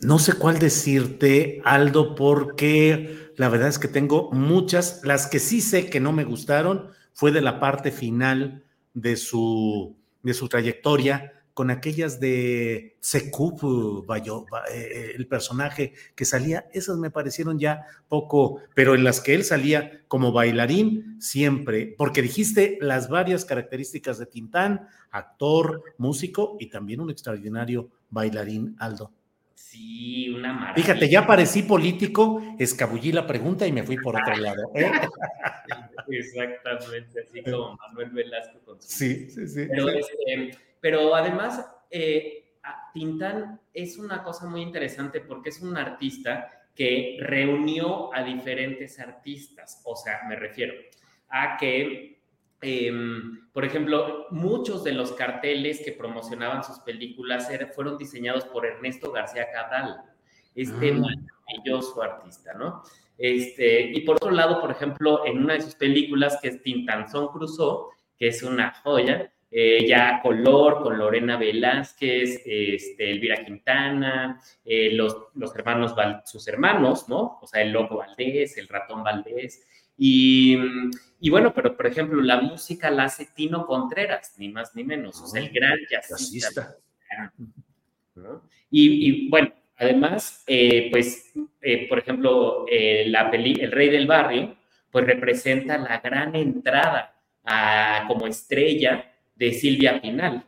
no sé cuál decirte, Aldo, porque la verdad es que tengo muchas. Las que sí sé que no me gustaron fue de la parte final de su, de su trayectoria, con aquellas de Sekup, Bayo, eh, el personaje que salía, esas me parecieron ya poco, pero en las que él salía como bailarín, siempre, porque dijiste las varias características de Tintán, actor, músico y también un extraordinario bailarín, Aldo. Sí, una maravilla. Fíjate, ya parecí político, escabullí la pregunta y me fui por otro lado. ¿eh? Exactamente, así como Manuel Velasco con su... Sí, sí, sí. Pero. Este, pero además, eh, Tintán es una cosa muy interesante porque es un artista que reunió a diferentes artistas. O sea, me refiero a que, eh, por ejemplo, muchos de los carteles que promocionaban sus películas fueron diseñados por Ernesto García Cabral, este ah. maravilloso artista, ¿no? Este, y por otro lado, por ejemplo, en una de sus películas, que es Tintanzón Cruzó, que es una joya, eh, ya color, con Lorena Velázquez, este, Elvira Quintana, eh, los, los hermanos, sus hermanos, ¿no? O sea, el Loco Valdés, el Ratón Valdés. Y, y, bueno, pero por ejemplo, la música la hace Tino Contreras, ni más ni menos, o sea, el gran jazzista. ¿no? Y, y, bueno, además, eh, pues, por ejemplo, la peli El Rey del Barrio, pues representa la gran entrada a, como estrella de Silvia Pinal.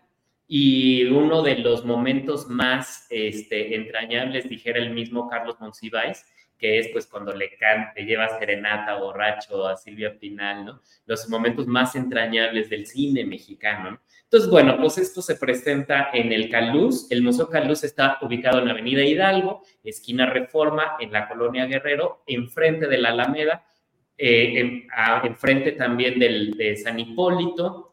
Y uno de los momentos más este, entrañables, dijera el mismo Carlos Monsiváis, que es pues cuando le, can, le lleva serenata borracho a Silvia Pinal, ¿no? Los momentos más entrañables del cine mexicano, ¿no? Entonces, bueno, pues esto se presenta en el Caluz. El Museo Caluz está ubicado en Avenida Hidalgo, esquina Reforma, en la Colonia Guerrero, enfrente de la Alameda, eh, enfrente también del, de San Hipólito,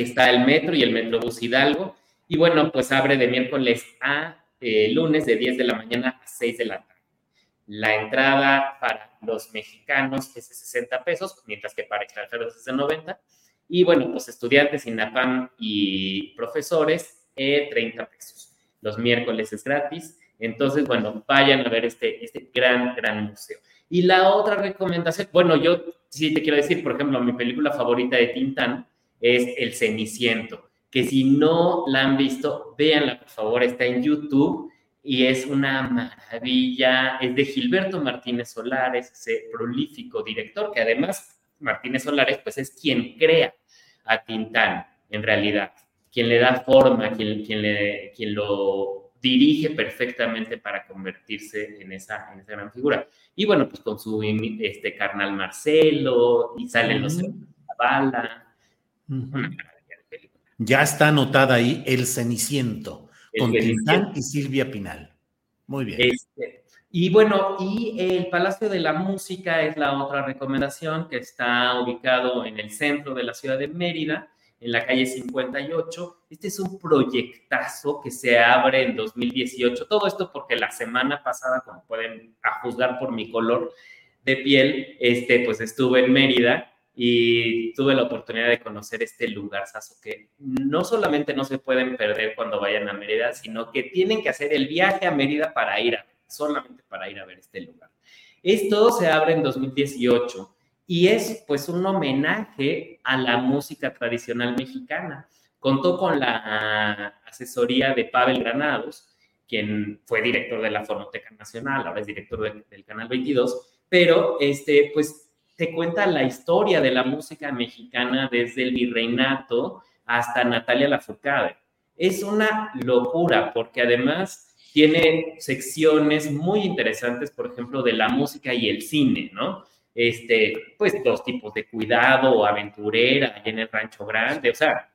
está el metro y el Metrobús Hidalgo. Y bueno, pues abre de miércoles a eh, lunes de 10 de la mañana a 6 de la tarde. La entrada para los mexicanos es de 60 pesos, mientras que para extranjeros es de 90. Y bueno, pues estudiantes, INAPAM y profesores, 30 pesos. Los miércoles es gratis. Entonces, bueno, vayan a ver este, este gran, gran museo. Y la otra recomendación, bueno, yo sí te quiero decir, por ejemplo, mi película favorita de Tintán es El Ceniciento, que si no la han visto, véanla, por favor, está en YouTube y es una maravilla. Es de Gilberto Martínez Solares, ese prolífico director, que además Martínez Solares, pues es quien crea a Tintán, en realidad, quien le da forma, quien, quien, le, quien lo dirige perfectamente para convertirse en esa, en esa gran figura. Y bueno, pues con su este, carnal Marcelo, y salen los la bala. Ya está anotada ahí El Ceniciento con Tintán y Silvia Pinal. Muy bien. Este, y bueno, y el Palacio de la Música es la otra recomendación que está ubicado en el centro de la ciudad de Mérida, en la calle 58. Este es un proyectazo que se abre en 2018. Todo esto porque la semana pasada, como pueden juzgar por mi color de piel, este, pues estuve en Mérida y tuve la oportunidad de conocer este lugar, que no solamente no se pueden perder cuando vayan a Mérida, sino que tienen que hacer el viaje a Mérida para ir a, solamente para ir a ver este lugar. Esto se abre en 2018 y es pues un homenaje a la música tradicional mexicana. Contó con la asesoría de Pavel Granados, quien fue director de la Fonoteca Nacional, ahora es director del Canal 22, pero este, pues te cuenta la historia de la música mexicana desde el virreinato hasta Natalia Lafourcade. Es una locura porque además tiene secciones muy interesantes, por ejemplo, de la música y el cine, ¿no? Este, pues dos tipos de cuidado, aventurera, en el Rancho Grande, o sea,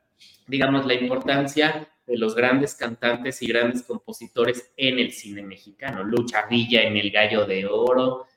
digamos la importancia de los grandes cantantes y grandes compositores en el cine mexicano. Lucha Villa en El Gallo de Oro.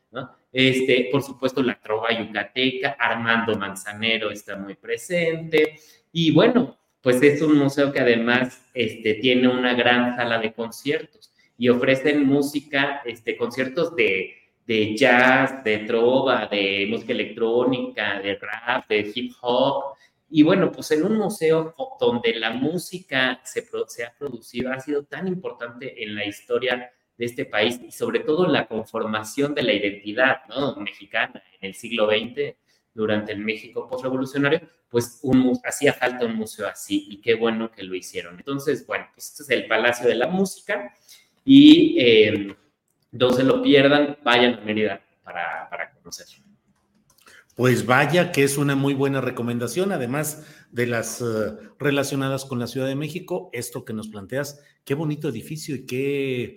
Este, por supuesto, la trova yucateca, Armando Manzanero está muy presente. Y bueno, pues es un museo que además este, tiene una gran sala de conciertos y ofrecen música, este, conciertos de, de jazz, de trova, de música electrónica, de rap, de hip hop. Y bueno, pues en un museo donde la música se, se ha producido, ha sido tan importante en la historia de este país y sobre todo la conformación de la identidad mexicana en el siglo XX, durante el México postrevolucionario, pues hacía falta un museo así y qué bueno que lo hicieron. Entonces, bueno, pues este es el Palacio de la Música y eh, no se lo pierdan, vayan a Mérida para, para conocerlo. Pues vaya que es una muy buena recomendación, además de las uh, relacionadas con la Ciudad de México, esto que nos planteas, qué bonito edificio y qué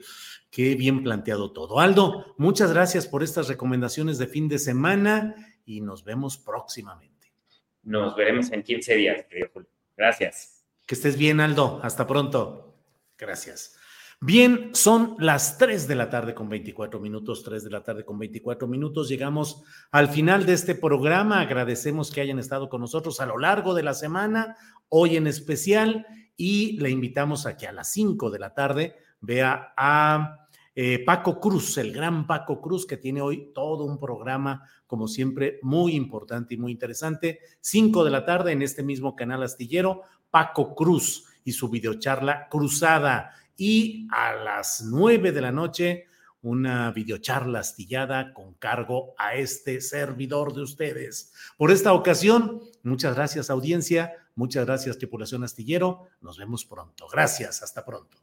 Qué bien planteado todo. Aldo, muchas gracias por estas recomendaciones de fin de semana y nos vemos próximamente. Nos veremos en 15 días, querido Julio. Gracias. Que estés bien, Aldo. Hasta pronto. Gracias. Bien, son las 3 de la tarde con 24 minutos, 3 de la tarde con 24 minutos. Llegamos al final de este programa. Agradecemos que hayan estado con nosotros a lo largo de la semana, hoy en especial, y le invitamos a que a las 5 de la tarde vea a eh, Paco Cruz, el gran Paco Cruz, que tiene hoy todo un programa, como siempre, muy importante y muy interesante. Cinco de la tarde en este mismo canal astillero, Paco Cruz y su videocharla Cruzada. Y a las nueve de la noche, una videocharla astillada con cargo a este servidor de ustedes. Por esta ocasión, muchas gracias audiencia, muchas gracias tripulación astillero, nos vemos pronto. Gracias, hasta pronto.